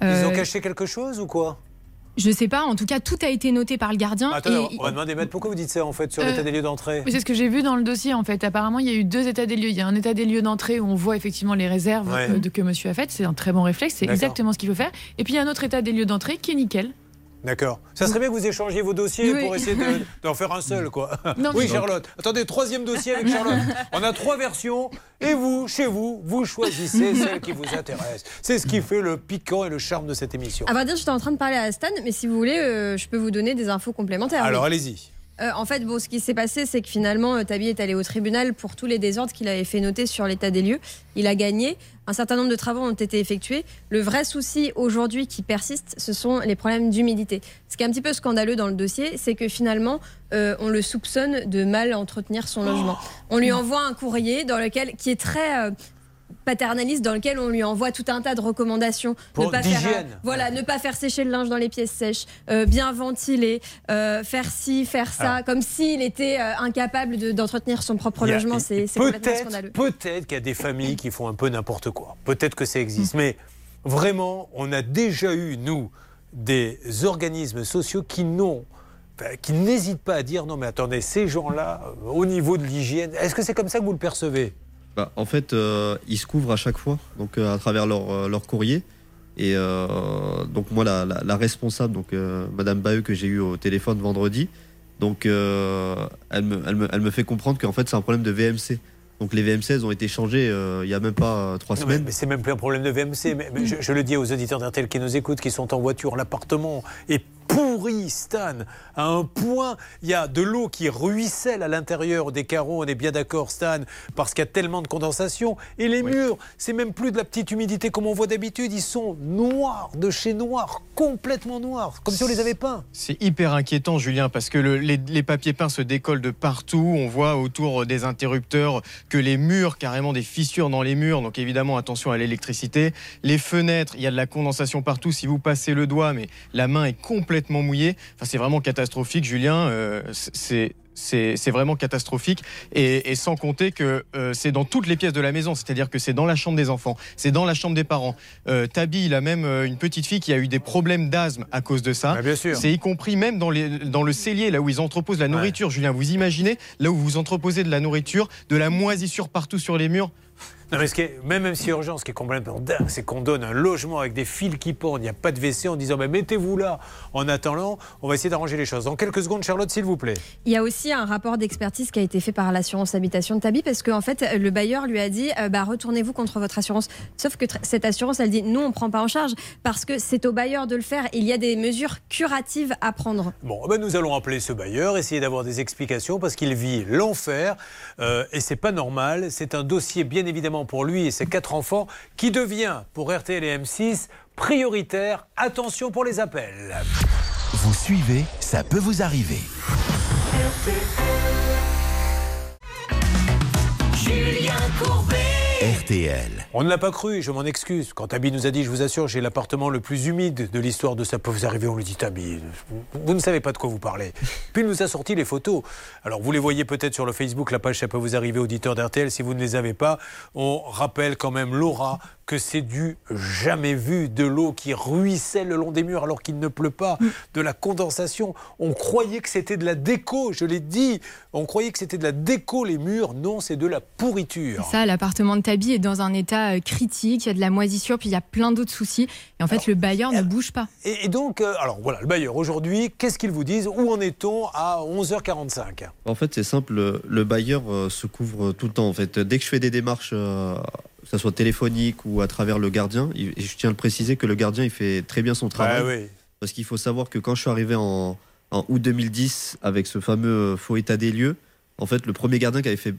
Ils ont caché quelque chose ou quoi? Je sais pas, en tout cas, tout a été noté par le gardien. Attendez, et- on va demander, Maître, pourquoi vous dites ça en fait sur Euh, l'état des lieux d'entrée Mais c'est ce que j'ai vu dans le dossier en fait. Apparemment, il y a eu deux états des lieux. Il y a un état des lieux d'entrée où on voit effectivement les réserves Ouais. euh, que monsieur a faites. C'est un très bon réflexe. C'est exactement ce qu'il faut faire. Et puis il y a un autre état des lieux d'entrée qui est nickel. D'accord. Ça serait bien que vous échangiez vos dossiers Oui. pour essayer de- d'en faire un seul, quoi. Non, oui, Charlotte. Attendez, troisième dossier avec Charlotte. On a trois versions et vous, chez vous, vous choisissez celle qui vous intéresse. C'est ce qui fait le piquant et le charme de cette émission. À vrai dire, j'étais en train de parler à Stan, mais si vous voulez, euh, je peux vous donner des infos complémentaires. Alors, Oui. allez-y. Euh, en fait, bon, ce qui s'est passé, c'est que finalement, euh, Tabi est allé au tribunal pour tous les désordres qu'il avait fait noter sur l'état des lieux. Il a gagné. Un certain nombre de travaux ont été effectués. Le vrai souci aujourd'hui qui persiste, ce sont les problèmes d'humidité. Ce qui est un petit peu scandaleux dans le dossier, c'est que finalement, euh, on le soupçonne de mal entretenir son logement. On lui envoie un courrier dans lequel, qui est très euh, paternaliste, dans lequel on lui envoie tout un tas de recommandations. Pour ne pas faire, voilà, ne pas faire sécher le linge dans les pièces sèches, euh, bien ventiler, euh, faire ci, faire ça, Alors. comme s'il était euh, incapable de- d'entretenir son propre a- logement. C'est complètement Peut-être scandaleux. peut-être qu'il y a des familles qui font un peu n'importe quoi. Peut-être que ça Mm. existe. Mais vraiment, on a déjà eu, nous, des organismes sociaux qui n'ont qui n'hésitent pas à dire non mais attendez ces gens-là au niveau de l'hygiène est-ce que c'est comme ça que vous le percevez? Bah, en fait, euh, ils se couvrent à chaque fois, donc euh, à travers leur, euh, leur courrier. Et donc moi, la, la- la responsable, donc Madame Baheu que j'ai eu au téléphone vendredi, donc elle, me, elle, me, elle me fait comprendre qu'en fait c'est un problème de VMC. Donc les VMC elles ont été changées euh, il y a même pas euh, trois Non, semaines. mais c'est même plus un problème de VMC. Mais, mais je, je le dis aux auditeurs d'RTL qui nous écoutent, qui sont en voiture, l'appartement est pourri, Stan, à un point. Il y a de l'eau qui ruisselle à l'intérieur des carreaux, on est bien d'accord, Stan, parce qu'il y a tellement de condensation. Et les murs, c'est même plus de la petite humidité comme on voit d'habitude, ils sont noirs, de chez noir, complètement noirs, comme si on les avait peints. C'est hyper inquiétant, Julien, parce que le- les, les papiers peints se décollent de partout. On voit autour des interrupteurs que les murs, carrément des fissures dans les murs. Donc évidemment, attention à l'électricité. Les fenêtres, il y a de la condensation partout. Si vous passez le doigt, mais la main est complètement mouillée. Enfin, c'est vraiment catastrophique, Julien. Euh, c'est vraiment catastrophique et, et sans compter que euh, c'est dans toutes les pièces de la maison, c'est-à-dire que c'est dans la chambre des enfants, c'est dans la chambre des parents. Euh, Tabi, il a même une petite fille qui a eu des problèmes d'asthme à cause de ça. sûr. C'est y compris même dans, les, dans le cellier, là où ils entreposent la nourriture. Julien, vous imaginez, là où vous entreposez de la nourriture, de la moisissure partout sur les murs. Non, mais ce qui est, même, même si urgent, ce qui est complètement dingue, c'est qu'on donne un logement avec des fils qui pendent, il n'y a pas de WC en disant bah, mettez-vous là. En attendant, on va essayer d'arranger les choses. Dans quelques secondes, Charlotte, s'il vous plaît. Il y a aussi un rapport d'expertise qui a été fait par l'assurance habitation de Tabi parce qu'en fait, le bailleur lui a dit euh, bah, retournez-vous contre votre assurance. Sauf que cette assurance, elle dit nous, on ne prend pas en charge parce que c'est au bailleur de le faire. Il y a des mesures curatives à prendre. Bon, ben nous allons appeler ce bailleur, essayer d'avoir des explications parce qu'il vit l'enfer euh, et c'est pas normal. C'est un dossier, bien évidemment, pour lui et ses quatre enfants qui devient, pour RTL et M6, prioritaire. Attention pour les appels. Vous suivez, ça peut vous arriver. Julien Courbet. RTL. On ne l'a pas cru, je m'en excuse. Quand Tabi nous a dit, je vous assure, j'ai l'appartement le plus humide de l'histoire de ça peut vous arriver, on lui dit Tabi, vous, vous ne savez pas de quoi vous parlez. Puis il nous a sorti les photos. Alors vous les voyez peut-être sur le Facebook, la page ça peut vous arriver, auditeur d'RTL. Si vous ne les avez pas, on rappelle quand même Laura que c'est du jamais vu, de l'eau qui ruisselle le long des murs alors qu'il ne pleut pas, de la condensation. On croyait que c'était de la déco, je l'ai dit. On croyait que c'était de la déco les murs. Non, c'est de la pourriture. Ça, l'appartement de Tabi est dans un état euh, critique, il y a de la moisissure, puis il y a plein d'autres soucis. Et en fait, le bailleur ne bouge pas. Et, et donc, euh, alors voilà, le bailleur, aujourd'hui, qu'est-ce qu'ils vous disent? Où en est-on à 11h45 En fait, c'est simple. le- Le bailleur euh, se couvre tout le temps. En fait, dès que je fais des démarches, euh, que ce soit téléphonique ou à travers le gardien, et je tiens à le préciser que le gardien, il fait très bien son travail. Oui. Parce qu'il faut savoir que quand je suis arrivé en, en août 2010 avec ce fameux euh, faux état des lieux, en fait, le premier gardien qui avait fait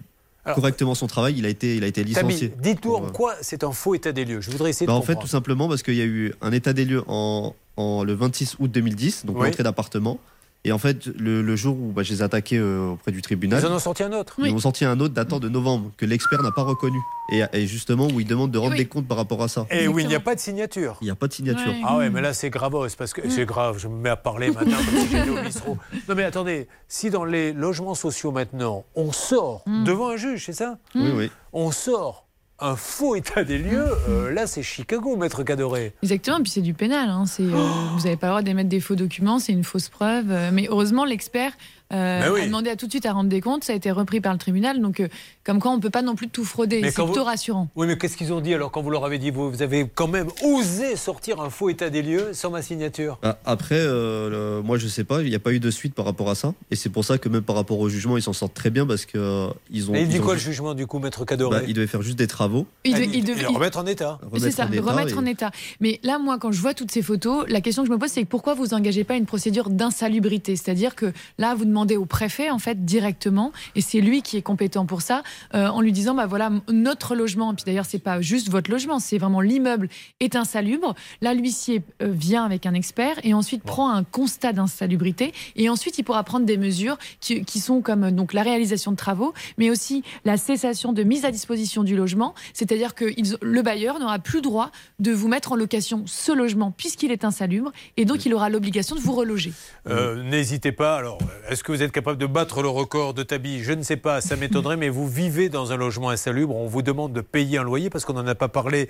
Alors, correctement son travail, il a été, il a été licencié. dites-nous en Pour, euh, quoi c'est un faux état des lieux. Je voudrais essayer bah, de en fait, tout simplement parce qu'il y a eu un état des lieux en, en- le 26 août 2010, donc Oui. l'entrée d'appartement. Et en fait, le, le jour où bah, je les ai attaqués euh, auprès du tribunal, Ils en ont sorti un autre. ils ont sorti un autre datant de novembre que l'expert n'a pas reconnu. Et, et justement, où il demande de rendre Oui. des comptes par rapport à ça. Et où il n'y a pas de signature. Il n'y a pas de signature. Ah ouais, mais là c'est gravos parce que c'est grave. Je me mets à parler maintenant comme si j'étais au bistrot. Non mais attendez, si dans les logements sociaux maintenant, on sort devant un juge, c'est ça? Oui, oui. On sort un faux état des lieux. euh, là, c'est Chicago, maître Cadoré. Exactement, puis c'est du pénal. hein. C'est, euh, vous n'avez pas le droit d'émettre des faux documents, c'est une fausse preuve. euh, mais heureusement, l'expert euh, Ben oui. a demandé à tout de suite à rendre des comptes. Ça a été repris par le tribunal. Donc, euh, comme quoi, on ne peut pas non plus tout frauder. C'est plutôt vous- rassurant. Oui, mais qu'est-ce qu'ils ont dit alors quand vous leur avez dit vous, vous avez quand même osé sortir un faux état des lieux sans ma signature? Bah, Après, euh, le- moi je sais pas, il n'y a pas eu de suite par rapport à ça. Et c'est pour ça que même par rapport au jugement, ils s'en sortent très bien parce que euh, ils ont. Et il dit ont quoi le ju- jugement du coup, maître Cadoré? Bah, Il devait faire juste des travaux. Il Ah, de- il- devait- et le remettre en état. C'est ça, en remettre et- en état. Mais là, moi, quand je vois toutes ces photos, la question que je me pose, c'est pourquoi vous engagez pas une procédure d'insalubrité? C'est-à-dire que là, vous demandez au préfet, en fait, directement, et c'est lui qui est compétent pour ça, euh, en lui disant, bah voilà, notre logement, puis d'ailleurs, c'est pas juste votre logement, c'est vraiment l'immeuble est insalubre. Là, l'huissier euh, vient avec un expert et ensuite prend un constat d'insalubrité, et ensuite, il pourra prendre des mesures qui, qui sont comme euh, donc la réalisation de travaux, mais aussi la cessation de mise à disposition du logement, c'est-à-dire que ils- le bailleur n'aura plus droit de vous mettre en location ce logement puisqu'il est insalubre, et donc il aura l'obligation de vous reloger. Euh, N'hésitez pas. Alors, est-ce que vous êtes capable de battre le record de Tabi? Je ne sais pas, ça m'étonnerait, mais vous vivez dans un logement insalubre. On vous demande de payer un loyer parce qu'on n'en a pas parlé.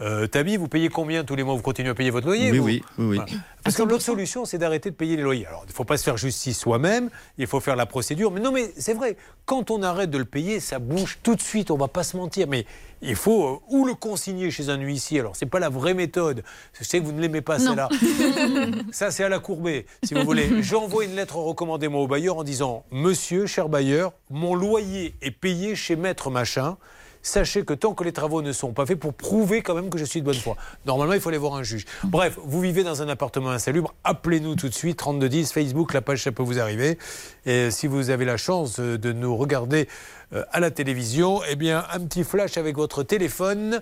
Euh, Tabi, vous payez combien tous les mois Vous continuez à payer votre loyer Oui, vous oui, oui. Voilà. Parce que l'autre solution, c'est d'arrêter de payer les loyers. Alors, il ne faut pas se faire justice soi-même, il faut faire la procédure. Mais non, mais c'est vrai, quand on arrête de le payer, ça bouge tout de suite, on va pas se mentir. Mais il faut euh, ou le consigner chez un huissier. Alors, c'est pas la vraie méthode. Je sais que vous ne l'aimez pas, celle-là. Ça, c'est à la courbée, si vous voulez. J'envoie une lettre recommandée, moi, au bailleur en disant Monsieur, cher bailleur, mon loyer est payé chez Maître Machin. Sachez que tant que les travaux ne sont pas faits, pour prouver quand même que je suis de bonne foi. Normalement, il faut aller voir un juge. Bref, vous vivez dans un appartement insalubre, appelez-nous tout de suite, 3210, Facebook, la page, ça peut vous arriver. Et si vous avez la chance euh, de nous regarder euh, à la télévision, eh bien, un petit flash avec votre téléphone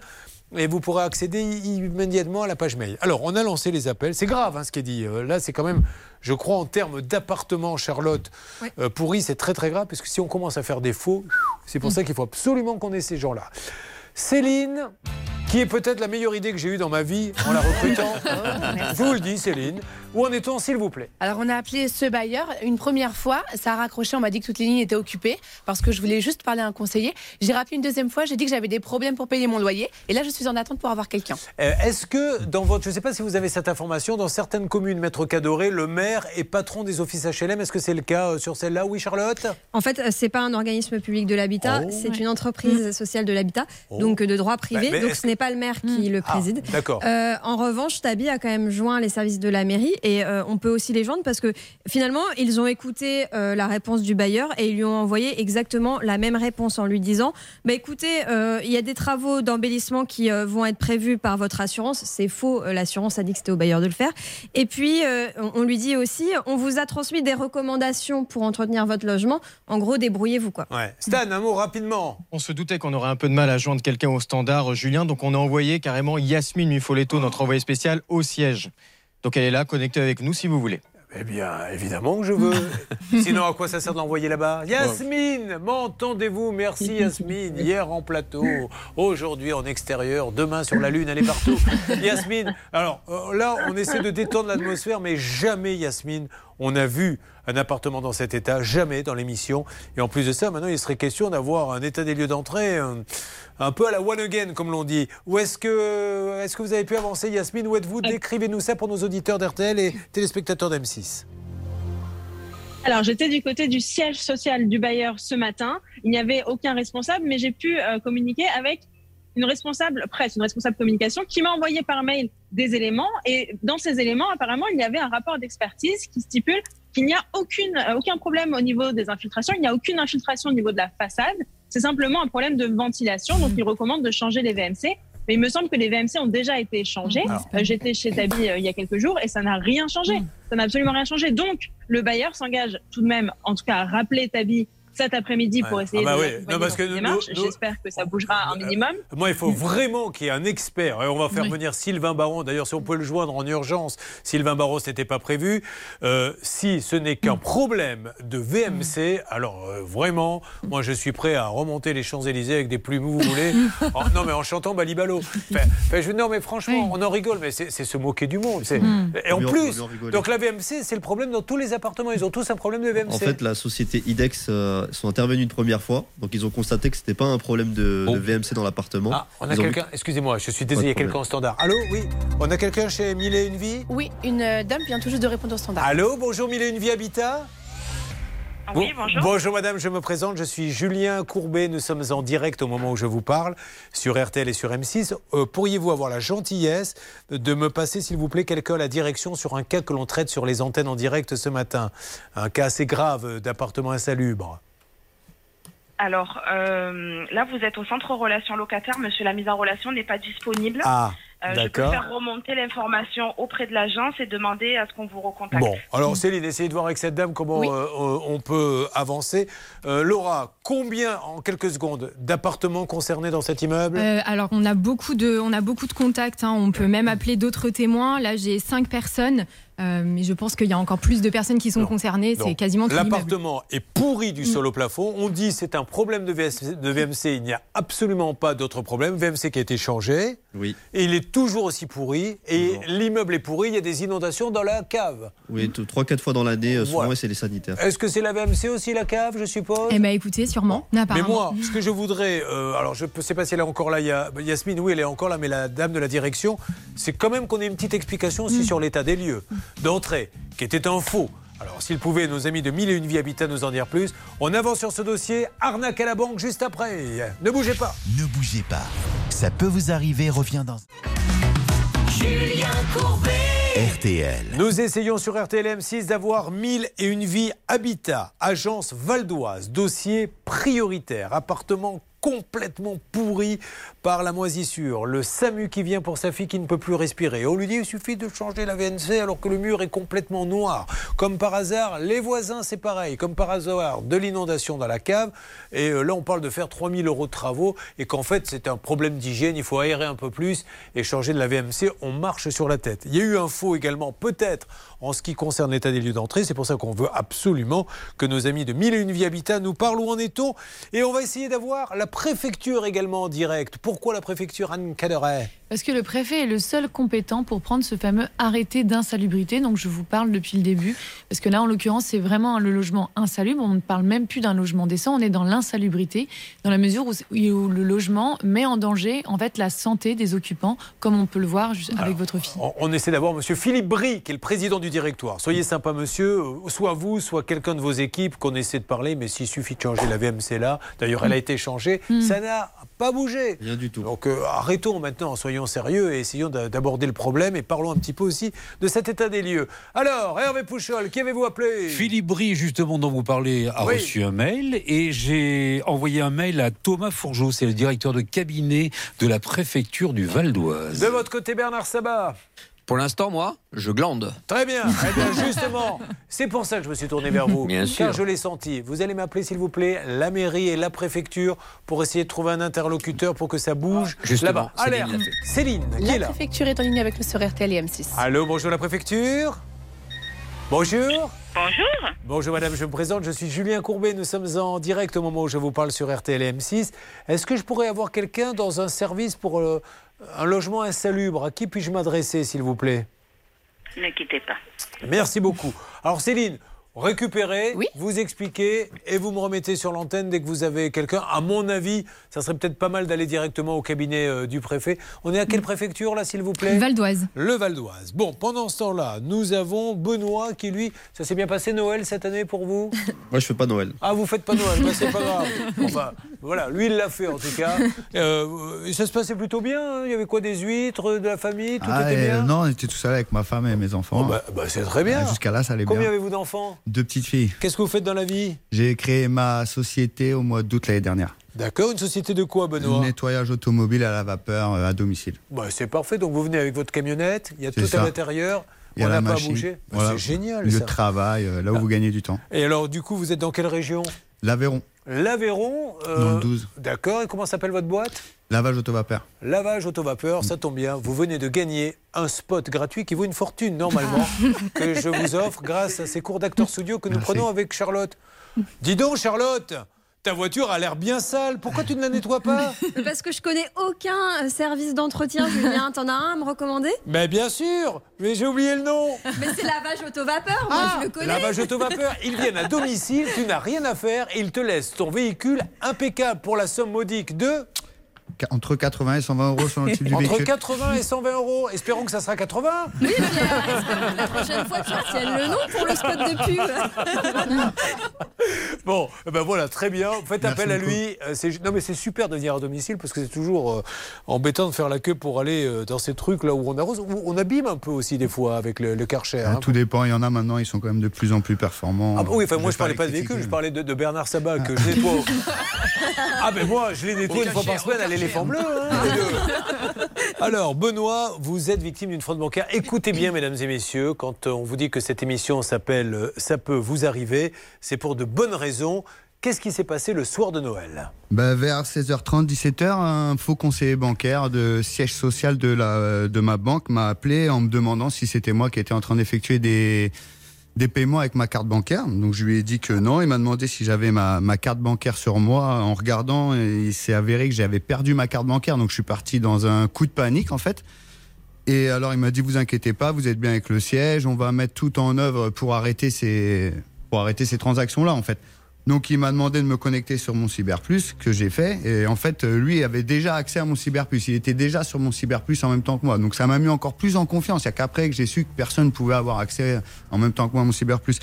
et vous pourrez accéder immédiatement à la page mail. Alors, on a lancé les appels. C'est grave hein, ce qui est dit. Euh, là, c'est quand même, je crois, en termes d'appartement, Charlotte, euh, pourri, c'est très très grave, parce que si on commence à faire des faux, c'est pour ça qu'il faut absolument qu'on ait ces gens-là. Céline, qui est peut-être la meilleure idée que j'ai eue dans ma vie en la recrutant. je vous le dis, Céline. Où en est-on, s'il vous plaît? Alors on a appelé ce bailleur une première fois, ça a raccroché, on m'a dit que toutes les lignes étaient occupées parce que je voulais juste parler à un conseiller. J'ai rappelé une deuxième fois, j'ai dit que j'avais des problèmes pour payer mon loyer et là je suis en attente pour avoir quelqu'un. Euh, Est-ce que dans votre, je ne sais pas si vous avez cette information, dans certaines communes, Maître Cadoré, le maire est patron des offices HLM. Est-ce que c'est le cas euh, sur celle-là? Oui, Charlotte? En fait, euh, c'est pas un organisme public de l'habitat, Oh. c'est une entreprise sociale de l'habitat, Oh. donc de droit privé. Bah, mais donc ce n'est pas le maire qui le Ah, préside. d'accord. Euh, en revanche, Tabi a quand même joint les services de la mairie et euh, on peut aussi les joindre parce que finalement, ils ont écouté euh, la réponse du bailleur et ils lui ont envoyé exactement la même réponse en lui disant bah écoutez, euh, il y a des travaux d'embellissement qui euh, vont être prévus par votre assurance. C'est faux, l'assurance a dit que c'était au bailleur de le faire. Et puis, euh, on, lui dit aussi on vous a transmis des recommandations pour entretenir votre logement. En gros, débrouillez-vous quoi. Ouais. Stan, un mot rapidement. On se doutait qu'on aurait un peu de mal à joindre quelqu'un au standard, Julien, donc on a envoyé carrément Yasmine Mufoletto, notre envoyée spéciale, au siège. Donc elle est là, connectée avec nous si vous voulez. Eh bien, évidemment que je veux. Sinon, à quoi ça sert de l'envoyer là-bas Yasmine, m'entendez-vous? Merci Yasmine. Hier en plateau, aujourd'hui en extérieur, demain sur la Lune, elle est partout. Yasmine, alors euh, là, on essaie de détendre l'atmosphère, mais jamais, Yasmine, on a vu un appartement dans cet état, jamais dans l'émission. Et en plus de ça, maintenant, il serait question d'avoir un état des lieux d'entrée. Un, un peu à la one again, comme l'on dit. Où est-ce que, est que vous avez pu avancer, Yasmine? Où êtes-vous? Décrivez-nous ça pour nos auditeurs d'RTL et téléspectateurs d'M6. Alors, j'étais du côté du siège social du bailleur ce matin. Il n'y avait aucun responsable, mais j'ai pu euh, communiquer avec une responsable presse, une responsable communication, qui m'a envoyé par mail des éléments. Et dans ces éléments, apparemment, il y avait un rapport d'expertise qui stipule qu'il n'y a aucune, euh, aucun problème au niveau des infiltrations, il n'y a aucune infiltration au niveau de la façade. C'est simplement un problème de ventilation. Donc, il recommande de changer les VMC. Mais il me semble que les VMC ont déjà été changés. Euh, j'étais chez Tabi euh, il y a quelques jours et ça n'a rien changé. Ça n'a absolument rien changé. Donc, le bailleur s'engage tout de même, en tout cas, à rappeler Tabi cet après-midi pour essayer ah bah de oui. non, parce que J'espère que ça bougera un minimum. Moi, il faut vraiment qu'il y ait un expert. Et on va faire venir Sylvain Baron. D'ailleurs, si on peut le joindre en urgence, Sylvain Baron, ce n'était pas prévu. Euh, si ce n'est qu'un problème de VMC, alors euh, vraiment, moi, je suis prêt à remonter les Champs-Élysées avec des plumes où vous voulez. non, mais en chantant Balibalo. je, non, mais franchement, on en rigole, mais c'est se moquer du monde. Mm. Et en plus, donc la VMC, c'est le problème dans tous les appartements. Ils ont tous un problème de VMC. En fait, la société IDEX. Euh, sont intervenus une première fois, donc ils ont constaté que c'était pas un problème de, VMC dans l'appartement. Ah, on a quelqu'un, excusez-moi, je suis désolé, il y a quelqu'un en standard. Allô, oui, on a quelqu'un chez Mille et une vie? Oui, une euh, dame vient tout juste de répondre au standard. Allô, bonjour Mille et une vie Habitat? Oui, bonjour. Bonjour madame, je me présente, je suis Julien Courbet, nous sommes en direct au moment où je vous parle sur RTL et sur M6. Euh, pourriez-vous avoir la gentillesse de me passer s'il vous plaît quelqu'un à la direction sur un cas que l'on traite sur les antennes en direct ce matin? Un cas assez grave d'appartement insalubre alors euh, là, vous êtes au centre relations locataires. Monsieur, la mise en relation n'est pas disponible. Ah. Euh, je peux faire remonter l'information auprès de l'agence et demander à ce qu'on vous recontacte. Bon, alors Céline, essayez de voir avec cette dame comment euh, on peut avancer. Laura, combien, en quelques secondes, d'appartements concernés dans cet immeuble? Alors, on a beaucoup de, on a beaucoup de contacts. Hein. On peut même appeler d'autres témoins. Là, j'ai cinq personnes. Euh, mais je pense qu'il y a encore plus de personnes qui sont concernées. C'est quasiment tout L'appartement est pourri du sol au plafond. On dit c'est un problème de, de VMC. Il n'y a absolument pas d'autre problème. VMC qui a été changé. Oui. Et il est toujours aussi pourri. Et l'immeuble est pourri. Il y a des inondations dans la cave. Oui, 3-4 fois dans l'année. Euh, souvent, c'est les sanitaires. Est-ce que c'est la VMC aussi, la cave, je suppose? Eh bien, écoutez, sûrement. Mais moi, ce que je voudrais. Euh, alors, je ne sais pas si elle est encore là. Il y a, Yasmine, oui, elle est encore là. Mais la dame de la direction, c'est quand même qu'on ait une petite explication aussi mm. sur l'état des lieux d'entrée, qui était un faux. Alors, s'il pouvait, nos amis de Mille et Une Vie Habitat nous en dire plus. On avance sur ce dossier. Arnaque à la banque juste après. Ne bougez pas. Ne bougez pas. Ça peut vous arriver. Reviens dans. Julien Courbet. RTL. Nous essayons sur RTL M6 d'avoir Mille et Une Vie Habitat, agence valdoise, dossier prioritaire, appartement complètement pourri par la moisissure. Le SAMU qui vient pour sa fille qui ne peut plus respirer. On lui dit il suffit de changer la VNC alors que le mur est complètement noir. Comme par hasard, les voisins c'est pareil. Comme par hasard, de l'inondation dans la cave. Et euh, là on parle de faire 3000 euros de travaux et qu'en fait c'est un problème d'hygiène. Il faut aérer un peu plus et changer de la VMC. On marche sur la tête. Il y a eu un faux également peut-être en ce qui concerne l'état des lieux d'entrée. C'est pour ça qu'on veut absolument que nos amis de Mille et une Vie Habitat nous parlent où en est-on. Et on va essayer d'avoir la préfecture également en direct. Pourquoi la préfecture, Anne Caderet Parce que le préfet est le seul compétent pour prendre ce fameux arrêté d'insalubrité. Donc je vous parle depuis le début. Parce que là, en l'occurrence, c'est vraiment le logement insalubre. On ne parle même plus d'un logement décent. On est dans l'insalubrité, dans la mesure où, le logement met en danger en fait la santé des occupants, comme on peut le voir avec votre fille. On, essaie d'avoir Monsieur Philippe Brie, qui est le président du directoire. Soyez sympa, monsieur. Euh, soit vous, soit quelqu'un de vos équipes qu'on essaie de parler. Mais s'il suffit de changer la VMC là, d'ailleurs, elle a été changée, hmm. ça n'a pas bougé. Rien du tout. Donc euh, arrêtons maintenant, soyons sérieux et essayons d'aborder le problème et parlons un petit peu aussi de cet état des lieux. Alors, Hervé Pouchol, qui avez-vous appelé? Philippe Brie, justement, dont vous parlez, a reçu un mail et j'ai envoyé un mail à Thomas Fourgeau, c'est le directeur de cabinet de la préfecture du Val d'Oise. De votre côté, Bernard Sabat pour l'instant, moi, je glande. Très bien. Eh bien justement, c'est pour ça que je me suis tourné vers vous. Bien sûr. Car je l'ai senti. Vous allez m'appeler, s'il vous plaît, la mairie et la préfecture pour essayer de trouver un interlocuteur pour que ça bouge là-bas. Céline, Céline, qui la est là préfecture est en ligne avec le sur RTL et M6. Allô, bonjour la préfecture. Bonjour. Bonjour. Bonjour madame, je me présente, je suis Julien Courbet, nous sommes en direct au moment où je vous parle sur RTL et M6. Est-ce que je pourrais avoir quelqu'un dans un service pour euh, un logement insalubre À qui puis-je m'adresser s'il vous plaît? Ne quittez pas. Merci beaucoup. Alors Céline, récupérez, vous expliquez et vous me remettez sur l'antenne dès que vous avez quelqu'un. À mon avis, ça serait peut-être pas mal d'aller directement au cabinet euh, du préfet. On est à quelle préfecture là, s'il vous plaît? Val d'Oise. Le Val d'Oise. Bon, pendant ce temps-là, nous avons Benoît qui lui, ça s'est bien passé Noël cette année pour vous? Moi, je fais pas Noël. Ah, vous faites pas Noël, Ben, c'est pas grave. Enfin, voilà, lui il l'a fait en tout cas. Euh, ça se passait plutôt bien. hein? Il y avait quoi, des huîtres, de la famille, tout Ah, était bien? euh, non, on était tout seul avec ma femme et mes enfants. Oh, bah, bah, c'est très bien. Ah, Jusqu'à là, ça allait Combien bien. avez-vous d'enfants? Deux petites filles. Qu'est-ce que vous faites dans la vie? J'ai créé ma société au mois d'août l'année dernière. D'accord, une société de quoi, Benoît? Nettoyage automobile à la vapeur euh, à domicile. Bah, c'est parfait. Donc vous venez avec votre camionnette, il y a tout ça. à l'intérieur, on n'a pas bouger. Bah, Voilà. C'est génial. Ça. de travail, euh, là où vous gagnez du temps. Et alors, du coup, vous êtes dans quelle région? L'Aveyron, L'Aveyron. euh, dans le 12. D'accord. Et comment s'appelle votre boîte? Lavage auto-vapeur. Lavage auto-vapeur, ça tombe bien. Vous venez de gagner un spot gratuit qui vaut une fortune normalement, que je vous offre grâce à ces cours d'acteurs studio que nous Merci. prenons avec Charlotte. Dis donc, Charlotte, ta voiture a l'air bien sale. Pourquoi tu ne la nettoies pas? Parce que je connais aucun euh, service d'entretien, Julien. T'en as un à me recommander? Mais bien sûr, mais j'ai oublié le nom. Mais c'est lavage auto-vapeur, moi Ah, je le connais. Lavage auto-vapeur. Ils viennent à domicile, tu n'as rien à faire et ils te laissent ton véhicule impeccable pour la somme modique de Entre 80 et 120 euros selon le type du entre véhicule. 80 et 120 euros. Espérons que ça sera 80. Oui, est-ce que la prochaine fois tu retiennes le nom pour le spot de pub Bon, eh ben voilà, très bien. Faites Merci appel à lui. Euh, c'est- Non, mais c'est super de venir à domicile parce que c'est toujours euh, embêtant de faire la queue pour aller euh, dans ces trucs là où on arrose. Où on abîme un peu aussi des fois avec le, le Karcher. Euh, hein. Tout dépend, il y en a maintenant, ils sont quand même de plus en plus performants. Ah bah oui, enfin moi je parlais pas de véhicule, je parlais de, de Bernard Sabat que je nettoie. ah ben moi je les nettoie une fois par semaine l'éléphant bleu. hein, les deux. Alors Benoît, vous êtes victime d'une fraude bancaire. Écoutez bien mesdames et messieurs, quand euh, on vous dit que cette émission s'appelle euh, Ça peut vous arriver, c'est pour de bonnes raisons. Qu'est-ce qui s'est passé le soir de Noël? Bah, vers 16h30, 17h, un faux conseiller bancaire de siège social de, la, de ma banque m'a appelé en me demandant si c'était moi qui étais en train d'effectuer des, des paiements avec ma carte bancaire. Donc je lui ai dit que non. Il m'a demandé si j'avais ma, ma carte bancaire sur moi. En regardant, il s'est avéré que j'avais perdu ma carte bancaire. Donc je suis parti dans un coup de panique en fait. Et alors il m'a dit vous inquiétez pas, vous êtes bien avec le siège, on va mettre tout en œuvre pour arrêter ces pour arrêter ces transactions là en fait. Donc il m'a demandé de me connecter sur mon Cyberplus que j'ai fait. Et en fait euh, lui avait déjà accès à mon Cyberplus, il était déjà sur mon Cyberplus en même temps que moi. Donc ça m'a mis encore plus en confiance, il y a qu'après que j'ai su que personne ne pouvait avoir accès en même temps que moi à mon Cyberplus.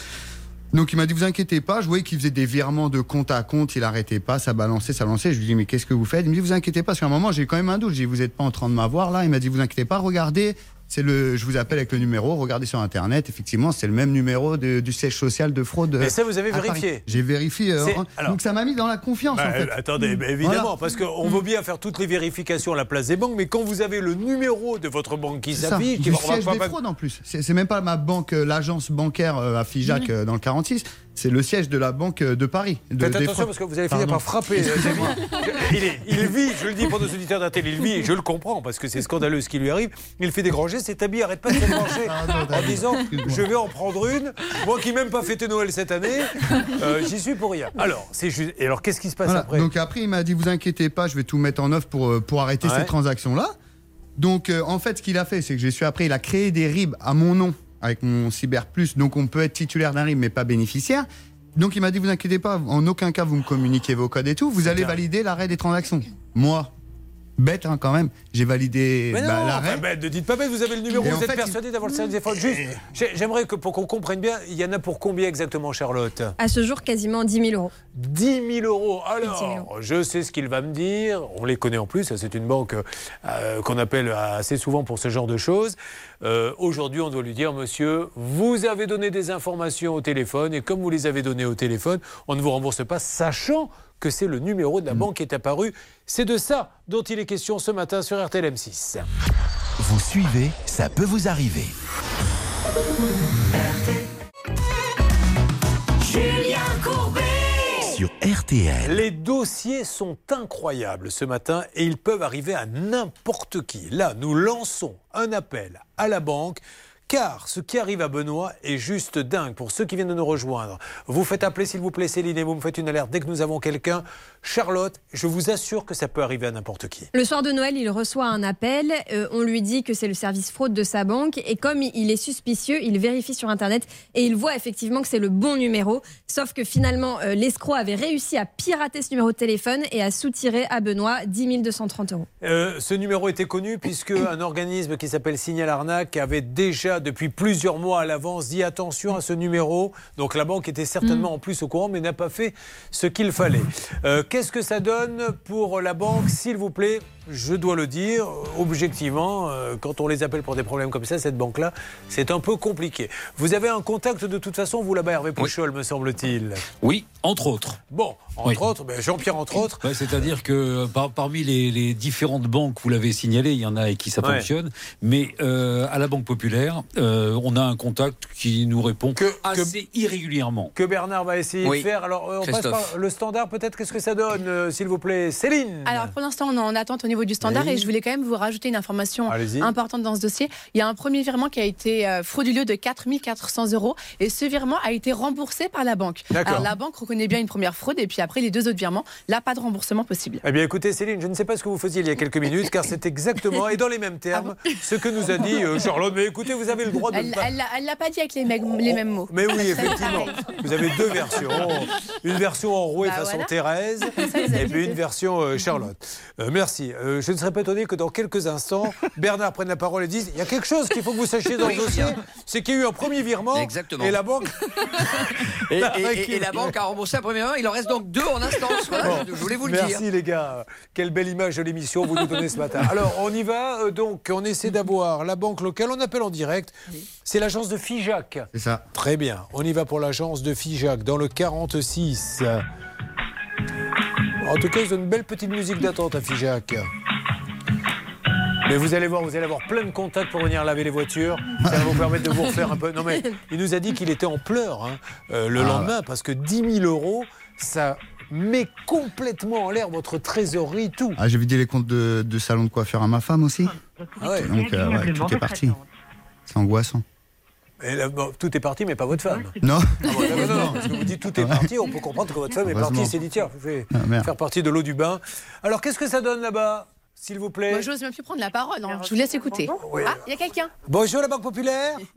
Donc il m'a dit vous inquiétez pas, je voyais qu'il faisait des virements de compte à compte, il arrêtait pas, ça balançait, ça balançait. Je lui dis mais qu'est-ce que vous faites? Il me dit vous inquiétez pas, parce qu'à un moment j'ai quand même un doute. Je dis vous êtes pas en train de m'avoir là. Il m'a dit vous inquiétez pas, regardez, c'est le, je vous appelle avec le numéro, regardez sur internet, effectivement c'est le même numéro de- du siège social de fraude. Et ça, vous avez vérifié J'ai vérifié. euh, en- alors- donc ça m'a mis dans la confiance Bah, en fait. Attendez, bah, évidemment, Voilà. parce qu'on veut bien faire toutes les vérifications à la place des banques, mais quand vous avez le numéro de votre banque qui s'affiche, qui du siège pas- des fraudes en plus. C'est c'est même pas ma banque, euh, l'agence bancaire euh, à Figeac euh, dans le 46. C'est le siège de la banque de Paris. de- Faites attention parce que vous allez finir Pardon. par frapper. Je- il, est- il vit, je le dis pour nos auditeurs d'un il vit, et je le comprends parce que c'est scandaleux ce qui lui arrive. Il fait des grands gestes, arrête pas de se brancher en disant Je vais en prendre une. Moi qui même pas fêté Noël cette année, euh, j'y suis pour rien. Alors, c'est juste. Et alors, qu'est-ce qui se passe Voilà. après? Donc après, il m'a dit, vous inquiétez pas, je vais tout mettre en œuvre pour, euh, pour arrêter Ouais. ces transactions-là. Donc euh, en fait, ce qu'il a fait, c'est que j'ai su après, il a créé des RIB à mon nom avec mon Cyber Plus. Donc on peut être titulaire d'un RIB, mais pas bénéficiaire. Donc il m'a dit, vous inquiétez pas, en aucun cas vous me communiquez vos codes et tout, vous allez valider l'arrêt des transactions. Moi, bête hein, quand même, j'ai validé Mais bah, non, l'arrêt. enfin, ben, ne dites pas bête, vous avez le numéro, Et vous êtes fait, persuadé d'avoir le service des fraudes. Juste, j'ai- j'aimerais que pour qu'on comprenne bien, il y en a pour combien exactement, Charlotte? À ce jour, quasiment 10 000 euros. 10 000 euros. 10 000 Alors, je sais ce qu'il va me dire. On les connaît en plus. C'est une banque euh, qu'on appelle assez souvent pour ce genre de choses. Euh, Aujourd'hui, on doit lui dire, monsieur, vous avez donné des informations au téléphone et comme vous les avez données au téléphone, on ne vous rembourse pas, sachant que c'est le numéro de la banque qui est apparu. C'est de ça dont il est question ce matin sur RTL M6. Vous suivez, ça peut vous arriver. Julien Courbet. Sur RTL. Les dossiers sont incroyables ce matin et ils peuvent arriver à n'importe qui. Là, nous lançons un appel à la banque car ce qui arrive à Benoît est juste dingue. Pour ceux qui viennent de nous rejoindre, vous faites appeler s'il vous plaît Céline et vous me faites une alerte dès que nous avons quelqu'un. Charlotte, je vous assure que ça peut arriver à n'importe qui. Le soir de Noël, il reçoit un appel. euh, on lui dit que c'est le service fraude de sa banque. Et comme il est suspicieux, il vérifie sur Internet et il voit effectivement que c'est le bon numéro. Sauf que finalement, euh, l'escroc avait réussi à pirater ce numéro de téléphone et à soutirer à Benoît 10 230 euros. Euh, ce numéro était connu puisque un organisme qui s'appelle Signal Arnaque avait déjà depuis plusieurs mois à l'avance dit attention à ce numéro. Donc la banque était certainement en plus au courant mais n'a pas fait ce qu'il fallait. Qu'est-ce que ça donne pour la banque S'il vous plaît, je dois le dire, objectivement, euh, quand on les appelle pour des problèmes comme ça, cette banque-là, c'est un peu compliqué. Vous avez un contact de toute façon, vous là-bas, Hervé Pouchol, me semble-t-il Oui, entre autres. Bon, entre Oui. autres, ben, Jean-Pierre entre autres. Ouais, C'est-à-dire que par- parmi les, les différentes banques, vous l'avez signalé, il y en a avec qui ça Ouais. fonctionne, mais euh, à la Banque Populaire, euh, on a un contact qui nous répond assez irrégulièrement. que Bernard va essayer Oui. de faire. Alors, euh, on passe par le standard, peut-être. Qu'est-ce que ça donne, euh, s'il vous plaît Céline? Alors pour l'instant, on est en attente au niveau du standard Oui. et je voulais quand même vous rajouter une information importante dans ce dossier. Il y a un premier virement qui a été euh, frauduleux de 4400 euros et ce virement a été remboursé par la banque. Alors la banque reconnaît bien une première fraude et puis après les deux autres virements, là pas de remboursement possible. Eh bien, écoutez, Céline, je ne sais pas ce que vous faisiez il y a quelques minutes, car c'est exactement, et dans les mêmes termes, ce que nous a dit euh, Charlotte. Mais écoutez, vous avez le droit de. Elle ne l'a pas dit avec les, mêmes- les mêmes mots. Mais oui, effectivement. Vous avez deux versions. Une version enrouée Bah façon voilà. Thérèse et puis une version euh, Charlotte. Euh, merci. Euh, je ne serais pas étonné que dans quelques instants, Bernard prenne la parole et dise il y a quelque chose qu'il faut que vous sachiez dans le dossier, c'est qu'il y a eu un premier virement Exactement. et la banque. Et, et- et- et la banque a remboursé un premier virement. Il en reste donc deux en instance. Voilà, Bon. je, je voulais vous le Merci dire. les gars. Quelle belle image de l'émission vous nous donnez ce matin. Alors on y va. euh, donc on essaie d'avoir la banque locale. On appelle en direct. C'est l'agence de Figeac. C'est ça. Très bien. On y va pour l'agence de Figeac dans le 46. En tout cas, ils ont une belle petite musique d'attente à Figeac. Mais vous allez voir, vous allez avoir plein de contacts pour venir laver les voitures. Ça va vous permettre de vous refaire un peu. Non mais, il nous a dit qu'il était en pleurs hein, euh, le Ah, lendemain parce que 10 000 euros, ça met complètement en l'air votre trésorerie, tout. Ah, j'ai vidé les comptes de, de salon de coiffeur à ma femme aussi. Ah ouais. Donc, euh, ouais, tout est parti. C'est angoissant. Et là, bon, tout est parti, mais pas votre femme. Non. Ah bon, non, non, non, parce que vous dites tout est parti, on peut comprendre que votre femme est partie, c'est dit tiens, je vais Ah, faire partie de l'eau du bain. Alors qu'est-ce que ça donne là-bas, s'il vous plaît Moi, j'ose même plus prendre la parole. hein. Je vous laisse écouter. Ah, il y a quelqu'un. Bonjour la Banque Populaire.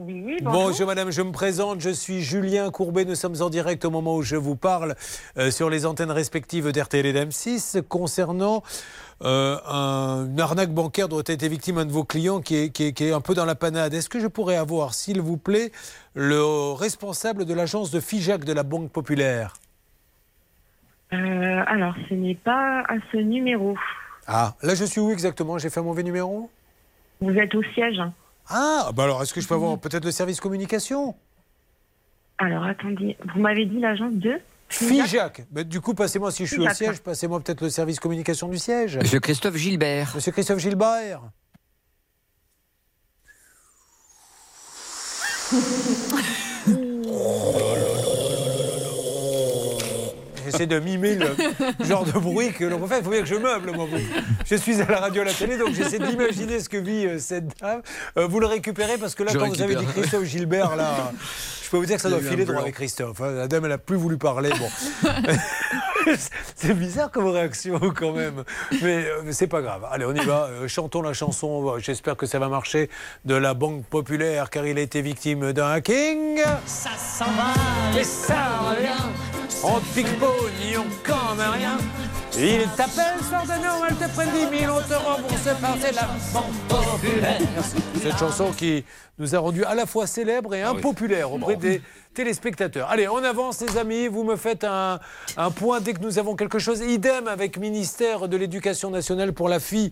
Oui, Bonjour. madame, je me présente, je suis Julien Courbet, nous sommes en direct au moment où je vous parle euh, sur les antennes respectives d'RTL et d'M6 concernant euh, un, une arnaque bancaire dont a été victime un de vos clients qui est, qui est- qui est un peu dans la panade. Est-ce que je pourrais avoir, s'il vous plaît, le responsable de l'agence de FIJAC de la Banque Populaire? Euh, alors, ce n'est pas à ce numéro. Ah, là je suis où exactement? J'ai fait un mauvais numéro? Vous êtes au siège. Ah, bah alors est-ce que je peux avoir peut-être le service communication? Alors, attendez. Vous m'avez dit l'agence de? FIJAC. Mais du coup, passez-moi, si je suis au siège, passez-moi peut-être le service communication du siège. Monsieur Christophe Gilbert. Monsieur Christophe Gilbert. J'essaie de mimer le genre de bruit que l'on peut faire. Il faut bien que je meuble, moi. Je suis à la radio, à la télé, donc j'essaie d'imaginer ce que vit euh, cette dame. Euh, vous le récupérez parce que là, Je quand vous avez dit. Christophe Gilbert, là, peux vous dire que ça doit filer droit avec Christophe. hein. La dame, elle a plus voulu parler. Bon. c'est bizarre comme réaction quand même. Mais euh, c'est pas grave. Allez, on y va. Euh, chantons la chanson. J'espère que ça va marcher. De la Banque Populaire, car il a été victime d'un hacking. Ça s'en va Et ça revient. On pique pognon comme rien. Il t'appelle soir de Noël, te prennent 10 000, on te rembourse par c'est la Banque Populaire. Cette chanson qui nous a rendu à la fois célèbres et impopulaires auprès des téléspectateurs. Allez, on avance les amis, vous me faites un, un point dès que nous avons quelque chose. Idem avec ministère de l'Éducation nationale pour la fille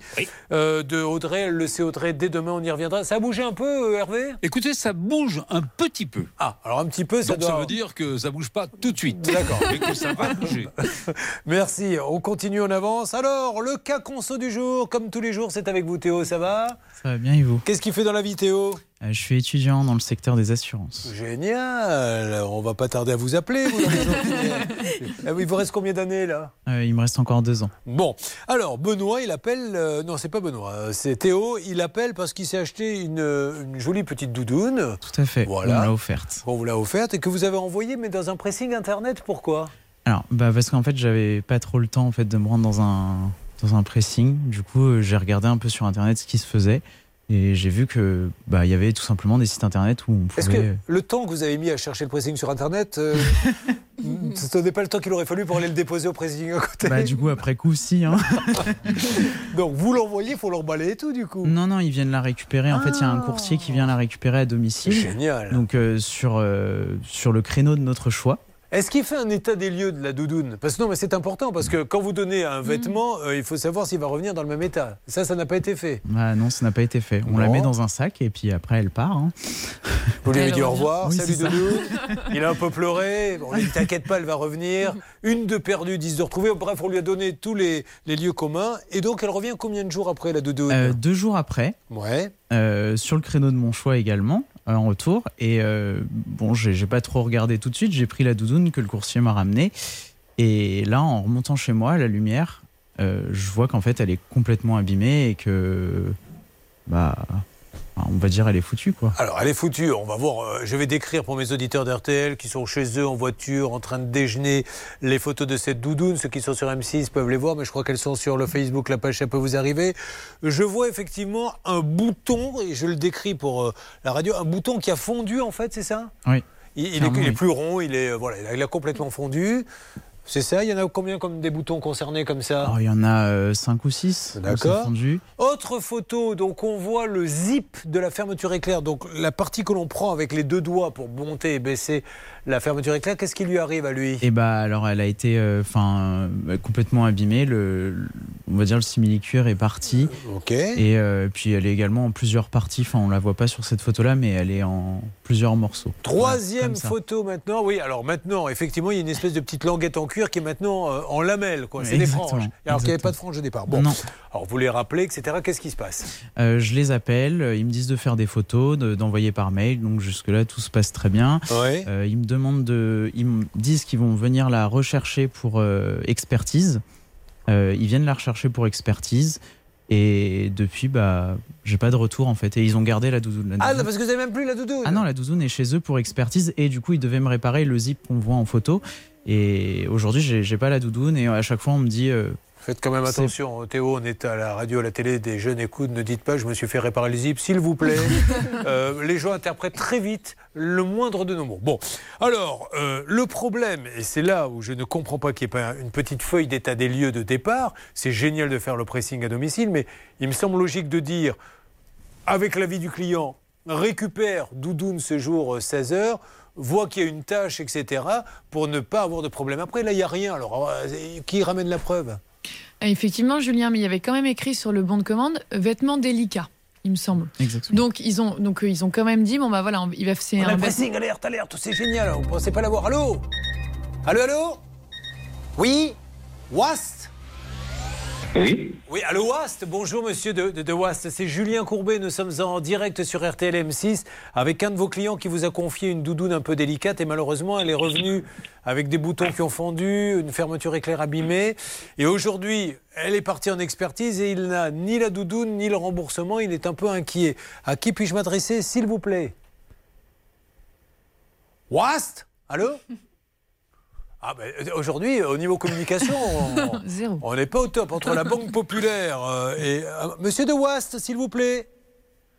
euh, de Audrey, elle le sait Audrey, dès demain on y reviendra. Ça a bougé un peu euh, Hervé? Écoutez, ça bouge un petit peu. Ah, alors un petit peu, ça Donc ça veut dire que ça bouge pas tout de suite. D'accord. Mais que ça va bouger. Merci, on continue, on avance. Alors, le cas conso du jour, comme tous les jours, c'est avec vous Théo, ça va? Ça va bien et vous? Qu'est-ce qu'il fait dans la vie Théo? Je suis étudiant dans le secteur des assurances. Génial, on va pas tarder à vous appeler. Vous. Ah Il vous reste combien d'années là? Euh, il me reste encore deux ans. Bon, alors Benoît, il appelle. euh, non, c'est pas Benoît, euh, c'est Théo. Il appelle parce qu'il s'est acheté une, euh, une jolie petite doudoune. Tout à fait. Voilà. On l'a offerte. On vous l'a offerte et que vous avez envoyée, mais dans un pressing internet. Pourquoi? Alors, bah parce qu'en fait, j'avais pas trop le temps en fait de me rendre dans un dans un pressing. Du coup, euh, j'ai regardé un peu sur internet ce qui se faisait et j'ai vu que bah il y avait tout simplement des sites internet où on Est-ce pouvait. que le temps que vous avez mis à chercher le pressing sur internet, euh, ce n'est pas le temps qu'il aurait fallu pour aller le déposer au pressing à côté? Bah du coup après coup si. Hein. Donc vous l'envoyez, il faut l'emballer et tout du coup. Non, non, ils viennent la récupérer. En fait, il y a un coursier qui vient la récupérer à domicile. Génial. Donc, euh, sur, euh, sur le créneau de notre choix. Est-ce qu'il fait un état des lieux de la doudoune? Parce que non, mais c'est important parce que quand vous donnez un vêtement, euh, il faut savoir s'il va revenir dans le même état. Ça, ça n'a pas été fait. Bah non, ça n'a pas été fait. On la met dans un sac et puis après, elle part. hein. Vous lui avez dit au revoir, Oui, salut doudoune. Il a un peu pleuré. Bon, on lui dit t'inquiète pas, elle va revenir. Une de perdue, dix de retrouvée. Bref, on lui a donné tous les, les lieux communs. Et donc, elle revient combien de jours après la doudoune? Euh, deux jours après, Ouais. euh, sur le créneau de mon choix également, en retour. Et euh, bon, j'ai pas trop regardé tout de suite. J'ai pris la doudoune que le coursier m'a ramenée. Et là, en remontant chez moi, la lumière, euh, je vois qu'en fait, elle est complètement abîmée et que, bah, on va dire, elle est foutue, quoi. Alors, elle est foutue. On va voir. euh, je vais décrire pour mes auditeurs d'RTL qui sont chez eux en voiture, en train de déjeuner, les photos de cette doudoune. Ceux qui sont sur M6 peuvent les voir, mais je crois qu'elles sont sur le Facebook. La page, ça peut vous arriver. Je vois effectivement un bouton, et je le décris pour euh, la radio, un bouton qui a fondu, en fait, c'est ça? Oui. il, il est, il plus rond, il est, euh, voilà, il a- il a complètement fondu. C'est ça Il y en a combien comme des boutons concernés comme ça Alors, il y en a 5 ou 6. D'accord. Autre photo, donc on voit le zip de la fermeture éclair, donc la partie que l'on prend avec les deux doigts pour monter et baisser la fermeture éclair. Qu'est-ce qui lui arrive à lui? Et bah alors elle a été euh, enfin euh, complètement abîmée. Le, on va dire le simili-cuir est parti. Ok. Et euh, puis elle est également en plusieurs parties. Enfin on la voit pas sur cette photo là, mais elle est en plusieurs morceaux. Troisième photo maintenant. Oui, alors maintenant, effectivement, il y a une espèce de petite languette en cuir qui est maintenant euh, en lamelle. quoi. C'est des franges. Alors qu'il n'y avait pas de franges au départ. Bon, Non. alors vous les rappelez, etc. Qu'est-ce qui se passe? Euh, je les appelle, euh, ils me disent de faire des photos, de- d'envoyer par mail. Donc jusque-là, tout se passe très bien. Ouais. Euh, ils me demandent de, ils me disent qu'ils vont venir la rechercher pour expertise. Ils viennent la rechercher pour expertise. Et depuis, bah, j'ai pas de retour en fait. Et ils ont gardé la doudoune. La Ah, non, parce que vous n'avez même plus la doudoune Ah non, la doudoune est chez eux pour expertise et du coup, ils devaient me réparer le zip qu'on voit en photo. Et aujourd'hui, j'ai pas la doudoune et à chaque fois, on me dit. euh, Faites quand même attention, Théo, on est à la radio, à la télé, des jeunes écoutent, ne dites pas je me suis fait réparer les zips, s'il vous plaît. Euh, les gens interprètent très vite le moindre de nos mots. Bon, alors, euh, le problème, et c'est là où je ne comprends pas qu'il n'y ait pas une petite feuille d'état des lieux de départ, c'est génial de faire le pressing à domicile, mais il me semble logique de dire, avec l'avis du client, récupère doudoune ce jour 16h, voit qu'il y a une tâche, etc., pour ne pas avoir de problème. Après, là, il n'y a rien. Alors, euh, qui ramène la preuve? Effectivement, Julien, mais il y avait quand même écrit sur le bon de commande vêtements délicats, il me semble. Exactement. Donc ils ont donc euh, ils ont quand même dit bon bah voilà, on- il va c'est un pressing, alerte, alerte, c'est génial. Vous ne pensez pas l'avoir Allô? Allô, allô? Oui? Wast Oui. Oui, allô Wast Bonjour monsieur de, de, Wast, c'est Julien Courbet. Nous sommes en direct sur RTL M6 avec un de vos clients qui vous a confié une doudoune un peu délicate et malheureusement elle est revenue avec des boutons qui ont fondu, une fermeture éclair abîmée. Et aujourd'hui, elle est partie en expertise et il n'a ni la doudoune ni le remboursement. Il est un peu inquiet. À qui puis-je m'adresser, s'il vous plaît? Wast Allô? Ah ben, aujourd'hui, au niveau communication, on- n'est pas au top entre la Banque Populaire euh, et euh, Monsieur de Wast, s'il vous plaît.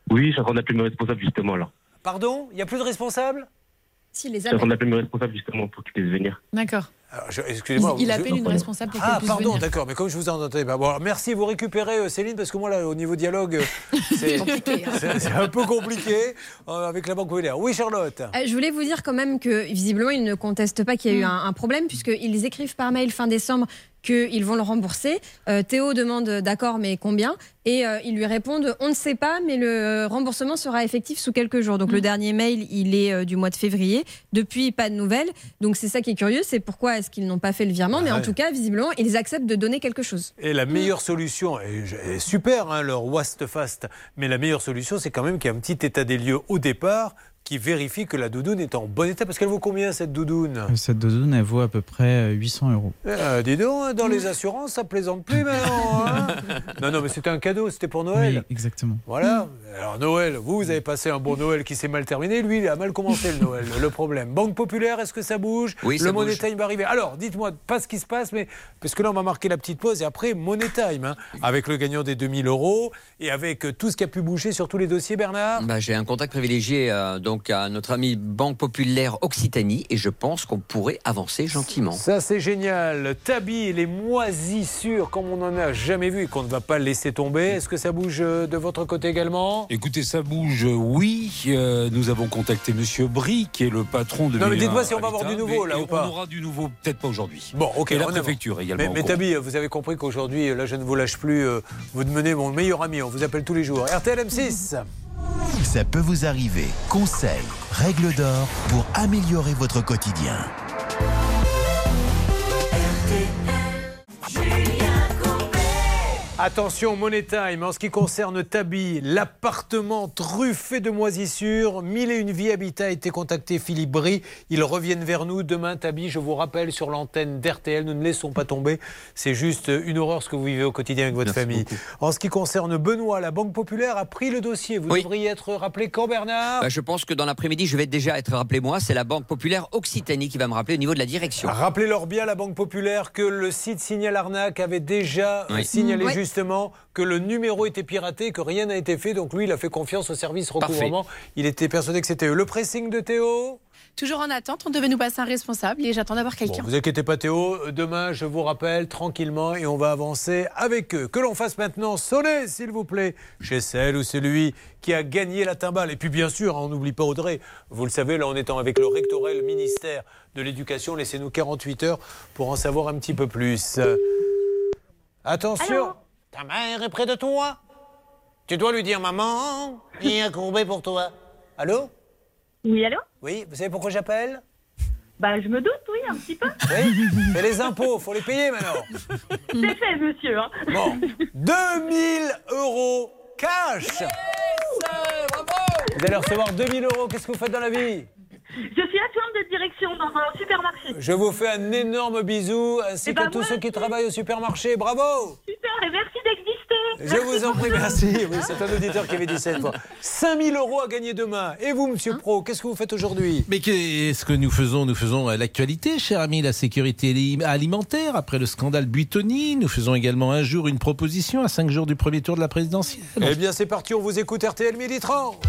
Oui, je suis en train d'appeler mes responsables justement là. Pardon, il n'y a plus de responsable Si, les Je suis en train d'appeler mes responsables justement pour qu'ils puissent venir. D'accord. Excusez-moi. Il, il je- appelle une responsable pour Ah, puisse pardon, d'accord, mais comme je vous entendais pas. Bon, alors, merci, vous récupérez euh, Céline, parce que moi, là, au niveau dialogue, euh, c'est hein. c'est- un peu compliqué euh, avec la Banque Populaire. Oui, Charlotte Euh, Je voulais vous dire quand même que visiblement ils ne contestent pas qu'il y a eu Mm. un, un problème puisqu'ils écrivent par mail fin décembre qu'ils vont le rembourser. Euh, Théo demande d'accord mais combien? Et euh, ils lui répondent on ne sait pas mais le remboursement sera effectif sous quelques jours. Donc le dernier mail il est euh, du mois de février. Depuis pas de nouvelles. Donc c'est ça qui est curieux c'est pourquoi est-ce qu'ils n'ont pas fait le virement mais en tout cas visiblement ils acceptent de donner quelque chose. Et la meilleure solution, et super hein, leur Wast Fast, mais la meilleure solution, c'est quand même qu'il y ait un petit état des lieux au départ qui vérifie que la doudoune est en bon état. Parce qu'elle vaut combien cette doudoune? Euh, Cette doudoune, elle vaut à peu près euh, 800 euros. Euh, dis donc, dans les assurances, ça plaisante plus maintenant. hein non, non, mais c'était un cadeau, c'était pour Noël. Oui, exactement. Voilà. Alors Noël, vous, vous avez passé un bon Noël qui s'est mal terminé. Lui, il a mal commencé le Noël. Le problème. Banque Populaire, est-ce que ça bouge? Oui, Le ça Money bouge. Time va arriver. Alors, dites-moi pas ce qui se passe, mais parce que là, on va marquer la petite pause et après Money Time, hein, avec le gagnant des 2000 euros et avec euh, tout ce qui a pu bouger sur tous les dossiers, Bernard? Bah, J'ai un contact privilégié euh, donc à notre ami Banque Populaire Occitanie et je pense qu'on pourrait avancer gentiment. Ça, c'est génial. Tabi, les moisissures, comme on n'en a jamais vu et qu'on ne va pas laisser tomber. Est-ce que ça bouge euh, de votre côté également? Écoutez, ça bouge, oui. Euh, nous avons contacté Monsieur Brie, qui est le patron de Non, mais 1001 dites-moi si on va avoir du nouveau, mais- là, ou pas On aura du nouveau, peut-être pas aujourd'hui. Bon, ok. Et la préfecture également. Mais. Tabi, vous avez compris qu'aujourd'hui, là, je ne vous lâche plus. euh, Vous devenez mon meilleur ami. On vous appelle tous les jours. RTL M6. Ça peut vous arriver. Conseils, règles d'or pour améliorer votre quotidien. Attention, Money Time. En ce qui concerne Tabi, l'appartement truffé de moisissures, mille et une vie habitat a été contacté Philippe Brie. Ils reviennent vers nous demain, Tabi. Je vous rappelle sur l'antenne d'RTL, nous ne laissons pas tomber. C'est juste une horreur ce que vous vivez au quotidien avec votre famille. En ce qui concerne Benoît, la Banque Populaire a pris le dossier. Vous Oui. devriez être rappelé quand, Bernard? Bah, je pense que dans l'après-midi, je vais déjà être rappelé moi. C'est la Banque Populaire Occitanie qui va me rappeler au niveau de la direction. Rappelez-leur bien, la Banque Populaire, que le site Signal Arnaque avait déjà Oui. signalé Oui. Justement que le numéro était piraté, que rien n'a été fait. Donc lui, il a fait confiance au service recouvrement. Il était persuadé que c'était eux. Le pressing de Théo Toujours en attente, on devait nous passer un responsable et j'attends d'avoir Bon, quelqu'un. vous inquiétez pas Théo, demain je vous rappelle tranquillement et on va avancer avec eux. Que l'on fasse maintenant sonner s'il vous plaît chez celle ou celui qui a gagné la timbale. Et puis bien sûr, on n'oublie pas Audrey. Vous le savez, là en étant avec le rectorat, le ministère de l'Éducation, laissez-nous 48 heures pour en savoir un petit peu plus. Attention, ta mère est près de toi. Tu dois lui dire maman, il y a un courbet pour toi. Allô? Oui, allô? Oui, vous savez pourquoi j'appelle? Bah, je me doute, oui, un petit peu. Oui, c'est les impôts, faut les payer maintenant. C'est fait, monsieur. hein. Bon, 2000 euros cash Vous allez recevoir 2000 euros, qu'est-ce que vous faites dans la vie? Je suis adjointe de direction dans un supermarché. Je vous fais un énorme bisou, ainsi Eh ben, qu'à tous ceux qui travaillent au supermarché, bravo Super, et merci d'exister. Je vous en prie, merci. Oui, c'est un auditeur qui avait dit cette fois. 5000 euros à gagner demain. Et vous, monsieur Pro, qu'est-ce que vous faites aujourd'hui? Mais qu'est-ce que nous faisons? Nous faisons euh, l'actualité, cher ami, la sécurité ali- alimentaire. Après le scandale Buitoni, nous faisons également un jour une proposition à cinq jours du premier tour de la présidentielle. Eh bien, c'est parti, on vous écoute RTL Midi 30.